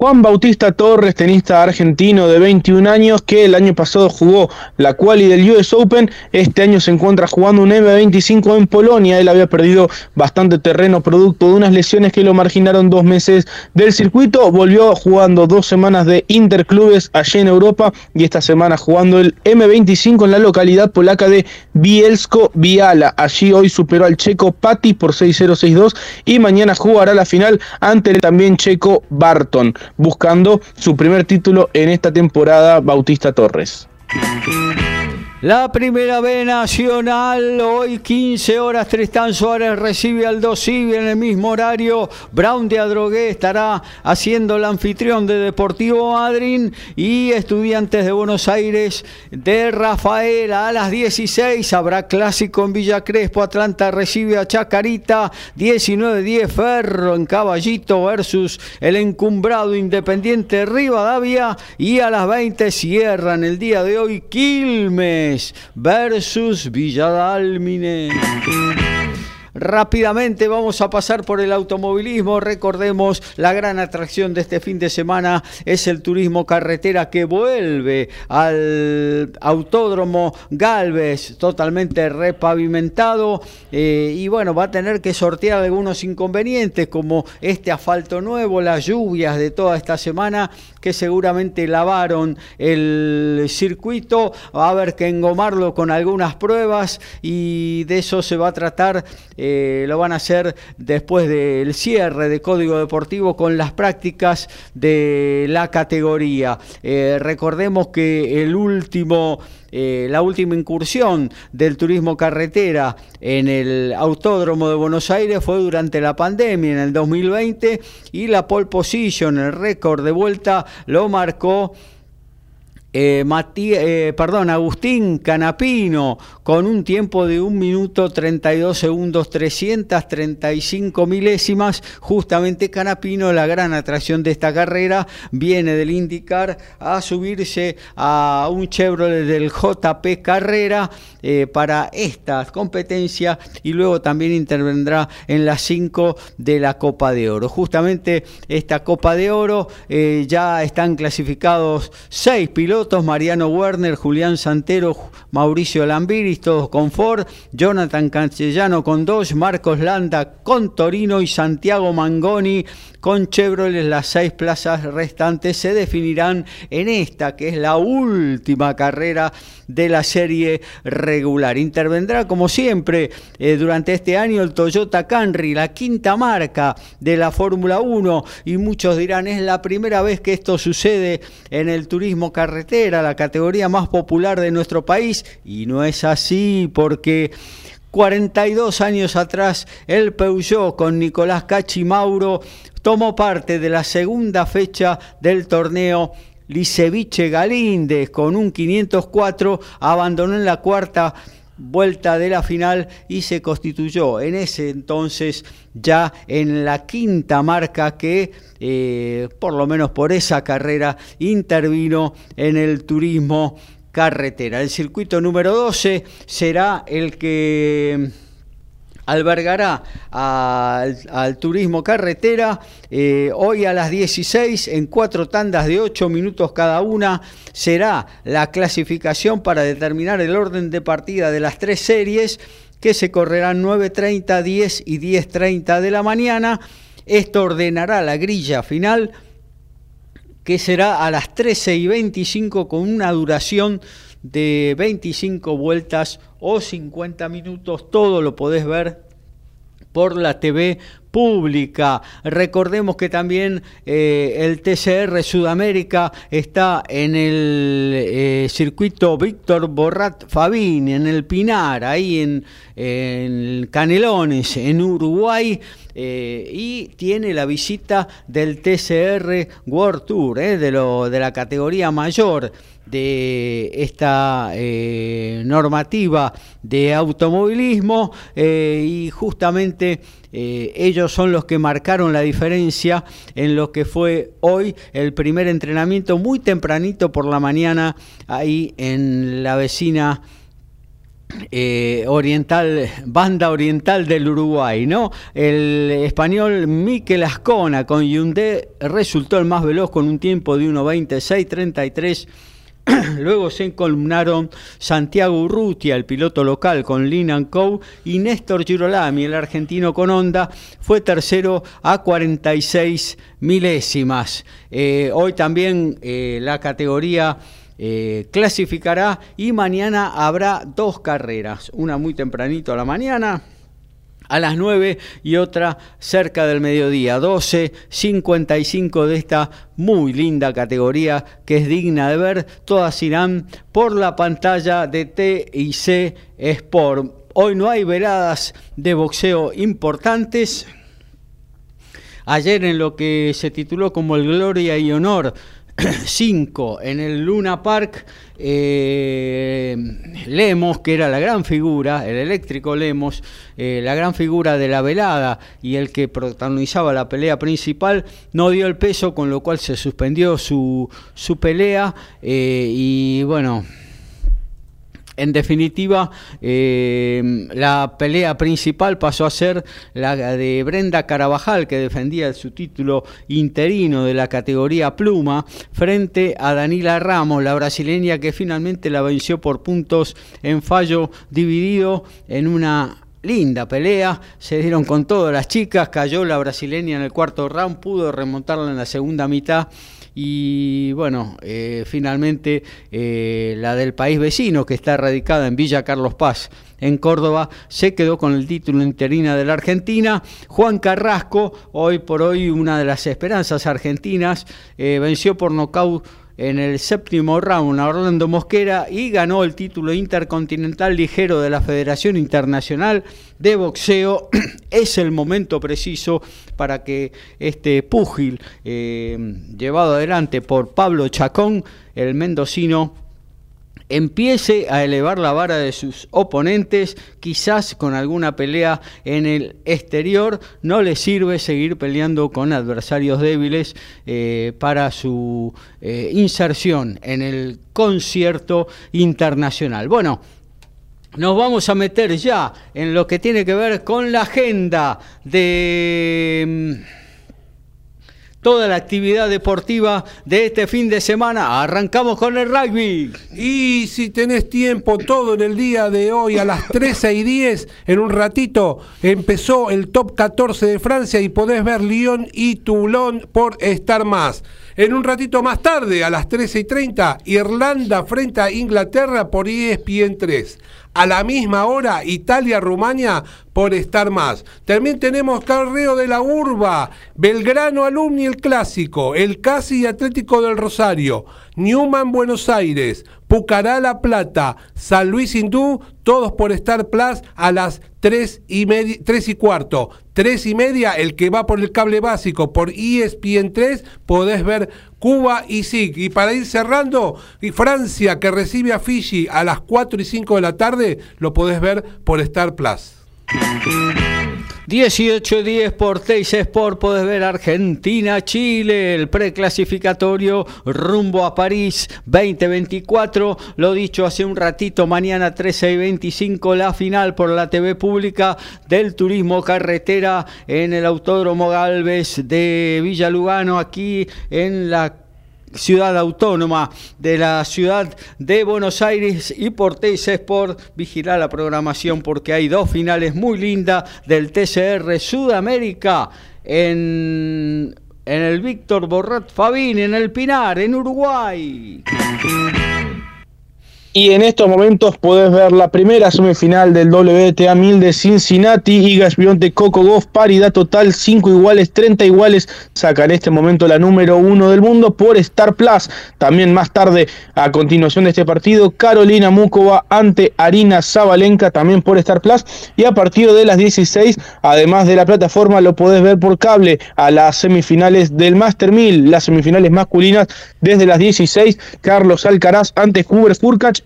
Juan Bautista Torres, tenista argentino de 21 años, que el año pasado jugó la quali del US Open, este año se encuentra jugando un M25 en Polonia, él había perdido bastante terreno producto de unas lesiones que lo marginaron dos meses del circuito, volvió jugando dos semanas de interclubes allí en Europa y esta semana jugando el M25 en la localidad polaca de Bielsko Biala, allí hoy superó al checo Patti por 6-0-6-2 y mañana jugará la final ante el también checo Barton buscando su primer título en esta temporada Bautista Torres. La primera B nacional, hoy 15 horas, Tristán Suárez recibe al 2 Civi en el mismo horario. Brown de Adrogué estará haciendo el anfitrión de Deportivo Madryn y Estudiantes de Buenos Aires de Rafaela a las 16. Habrá clásico en Villa Crespo. Atlanta recibe a Chacarita. 19-10 Ferro en Caballito versus el encumbrado Independiente Rivadavia. Y a las 20 cierran el día de hoy Quilmes versus Villadalmine. Rápidamente vamos a pasar por el automovilismo. Recordemos, la gran atracción de este fin de semana es el turismo carretera que vuelve al autódromo Galvez, totalmente repavimentado. Eh, y bueno, va a tener que sortear algunos inconvenientes como este asfalto nuevo, las lluvias de toda esta semana que seguramente lavaron el circuito. Va a haber que engomarlo con algunas pruebas y de eso se va a tratar. Eh, lo van a hacer después del cierre de Código Deportivo con las prácticas de la categoría. Eh, recordemos que el último eh, la última incursión del turismo carretera en el Autódromo de Buenos Aires fue durante la pandemia en el 2020 y la pole position, el récord de vuelta, lo marcó eh, eh, perdón, Agustín Canapino con un tiempo de 1 minuto 32 segundos 335 milésimas. Justamente Canapino, la gran atracción de esta carrera, viene del indicar a subirse a un Chevrolet del JP Carrera eh, para esta competencia y luego también intervendrá en las 5 de la Copa de Oro. Justamente esta Copa de Oro ya están clasificados 6 pilotos Mariano Werner, Julián Santero, Mauricio Lambiris, todos con Ford, Jonathan Castellano con Dodge, Marcos Landa con Torino y Santiago Mangoni con Chevrolet. Las seis plazas restantes se definirán en esta, que es la última carrera de la serie regular. Intervendrá, como siempre, eh, durante este año el Toyota Camry, la quinta marca de la Fórmula 1, y muchos dirán, es la primera vez que esto sucede en el turismo carretera, la categoría más popular de nuestro país, y no es así porque... 42 años atrás, el Peugeot con Nicolás Cachimauro tomó parte de la segunda fecha del torneo Liceviche Galíndez con un 504, abandonó en la cuarta vuelta de la final y se constituyó en ese entonces ya en la quinta marca que eh, por lo menos por esa carrera intervino en el turismo carretera. El circuito número 12 será el que albergará al, turismo carretera eh, hoy a las 16 en cuatro tandas de 8 minutos cada una. Será la clasificación para determinar el orden de partida de las tres series que se correrán 9.30, 10 y 10.30 de la mañana. Esto ordenará la grilla final que será a las 13 y 25 con una duración de 25 vueltas o 50 minutos. Todo lo podés ver por la TV pública. Recordemos que también eh, el TCR Sudamérica está en el eh, circuito Víctor Borrat Fabini, en el Pinar, ahí en, Canelones, en Uruguay. Eh, y tiene la visita del TCR World Tour, de, lo, de la categoría mayor de esta normativa de automovilismo y justamente ellos son los que marcaron la diferencia en lo que fue hoy el primer entrenamiento muy tempranito por la mañana ahí en la vecina eh, oriental, banda oriental del Uruguay, ¿no? El español Miquel Ascona con Hyundai resultó el más veloz con un tiempo de 1.26.33 <clears throat> Luego se encolumnaron Santiago Urrutia, el piloto local con Linan Co. y Néstor Girolami, el argentino con Honda, fue tercero a 46 milésimas. Eh, hoy también eh, la categoría eh, clasificará y mañana habrá dos carreras, una muy tempranito a la mañana a las 9 y otra cerca del mediodía, 12.55 de esta muy linda categoría que es digna de ver. Todas irán por la pantalla de TIC Sport. Hoy no hay veladas de boxeo importantes. Ayer en lo que se tituló como el Gloria y Honor <clears throat> 5 en el Luna Park, eh, Lemos, que era la gran figura, el eléctrico Lemos, eh, la gran figura de la velada y el que protagonizaba la pelea principal, no dio el peso, con lo cual se suspendió su, su pelea eh, y bueno, en definitiva, eh, la pelea principal pasó a ser la de Brenda Carabajal, que defendía su título interino de la categoría pluma, frente a Danila Ramos, la brasileña que finalmente la venció por puntos en fallo dividido en una linda pelea, se dieron con todas las chicas, cayó la brasileña en el cuarto round, pudo remontarla en la segunda mitad y bueno, eh, finalmente eh, la del país vecino que está radicada en Villa Carlos Paz, en Córdoba, se quedó con el título interina de la Argentina. Juan Carrasco, hoy por hoy una de las esperanzas argentinas, eh, venció por nocaut en el séptimo round a Orlando Mosquera y ganó el título intercontinental ligero de la Federación Internacional de Boxeo. <clears throat> es el momento preciso para que este púgil eh, llevado adelante por Pablo Chacón, el mendocino, empiece a elevar la vara de sus oponentes, quizás con alguna pelea en el exterior, no le sirve seguir peleando con adversarios débiles eh, para su eh, inserción en el concierto internacional. Bueno, nos vamos a meter ya en lo que tiene que ver con la agenda de mm, toda la actividad deportiva de este fin de semana. Arrancamos con el rugby. Y si tenés tiempo, todo en el día de hoy, a las 13 y 10, en un ratito, empezó el top 14 de Francia y podés ver Lyon y Toulon por estar más. En un ratito más tarde, a las 13 y 30, Irlanda frente a Inglaterra por ESPN 3 a la misma hora Italia-Rumania por estar más. También tenemos Carreo de la Urba, Belgrano Alumni el Clásico, el Casi Atlético del Rosario, Newman Buenos Aires, Pucará La Plata, San Luis Hindú, todos por Star Plus a las 3 y, media, 3 y cuarto. 3 y media, el que va por el cable básico por ESPN 3, podés ver Cuba y SIC. Y para ir cerrando, y Francia que recibe a Fiji a las 4 y 5 de la tarde, lo podés ver por Star Plus. 18-10 por Teis Sport, podés ver Argentina, Chile, el preclasificatorio rumbo a París 2024. Lo dicho hace un ratito, mañana 13 y 25 la final por la TV pública del turismo carretera en el Autódromo Galvez de Villa Lugano, aquí en la ciudad autónoma de la ciudad de Buenos Aires y por TC Sport vigilar la programación porque hay dos finales muy lindas del TCR Sudamérica en, en el Víctor Borrat Fabín, en el Pinar, en Uruguay. Y en estos momentos podés ver la primera semifinal del WTA 1000 de Cincinnati, Igas de Coco Goff, paridad total, 5 iguales, 30 iguales, saca en este momento la número 1 del mundo por Star Plus. También más tarde, a continuación de este partido, Carolina Mukova ante Arina Zabalenka, también por Star Plus. Y a partir de las 16, además de la plataforma, lo podés ver por cable a las semifinales del Master 1000, las semifinales masculinas, desde las 16, Carlos Alcaraz ante Hubert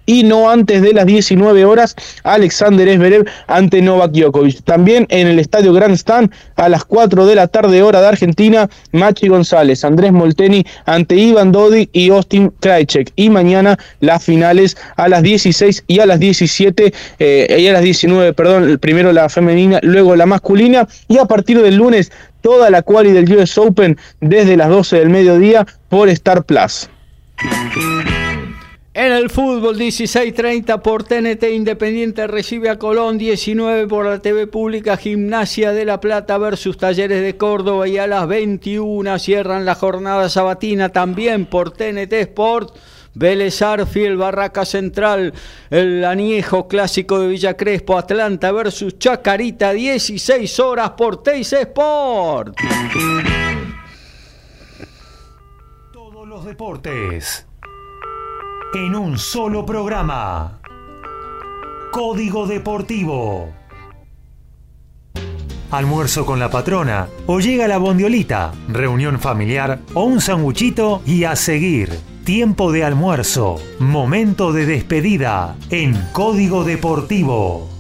Y no antes de las 19 horas Alexander Esberev ante Novak Djokovic. También en el Estadio Grand Stand a las 4 de la tarde hora de Argentina, Machi González, Andrés Molteni ante Ivan Dodi y Austin Krajcek. Y mañana las finales a las 16 y a las 17 eh, y a las 19, perdón, primero la femenina, luego la masculina y a partir del lunes toda la quali del US Open desde las 12 del mediodía por Star Plus. En el fútbol 16:30 por TNT Independiente recibe a Colón 19 por la TV pública Gimnasia de la Plata versus Talleres de Córdoba y a las 21 cierran la jornada sabatina también por TNT Sport. Vélez Arfiel, Barraca Central, el aniejo clásico de Villa Crespo, Atlanta versus Chacarita, 16 horas por Teis Sport. Todos los deportes en un solo programa. Código Deportivo. Almuerzo con la patrona o llega la bondiolita, reunión familiar o un sanguchito y a seguir. Tiempo de almuerzo, momento de despedida en Código Deportivo.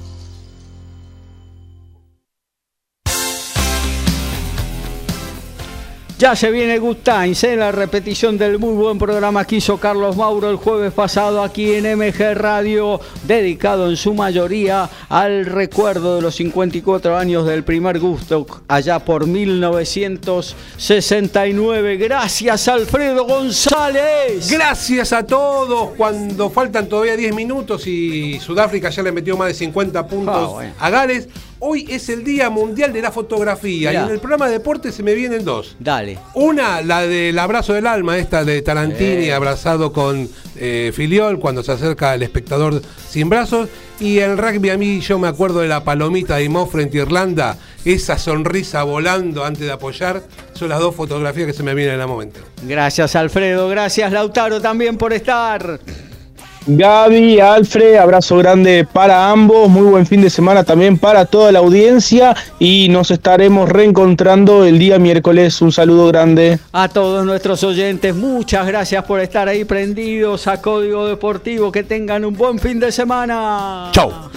Ya se viene Good Times, en ¿eh? la repetición del muy buen programa que hizo Carlos Mauro el jueves pasado aquí en MG Radio, dedicado en su mayoría al recuerdo de los 54 años del primer gusto, allá por 1969. Gracias Alfredo González. Gracias a todos. Cuando faltan todavía 10 minutos y Sudáfrica ya le metió más de 50 puntos Ah, a Gales. Hoy es el Día Mundial de la Fotografía Mirá. y en el programa de deporte se me vienen dos. Dale. Una, la del abrazo del alma, esta de Tarantini Eh. abrazado con eh, Filiol cuando se acerca el espectador sin brazos. Y el rugby a mí yo me acuerdo de la palomita de Mo frente a Irlanda, esa sonrisa volando antes de apoyar, son las dos fotografías que se me vienen en el momento. Gracias Alfredo, gracias Lautaro también por estar. Gaby, Alfred, abrazo grande para ambos, muy buen fin de semana también para toda la audiencia y nos estaremos reencontrando el día miércoles. Un saludo grande. A todos nuestros oyentes, muchas gracias por estar ahí prendidos a Código Deportivo, que tengan un buen fin de semana. Chao.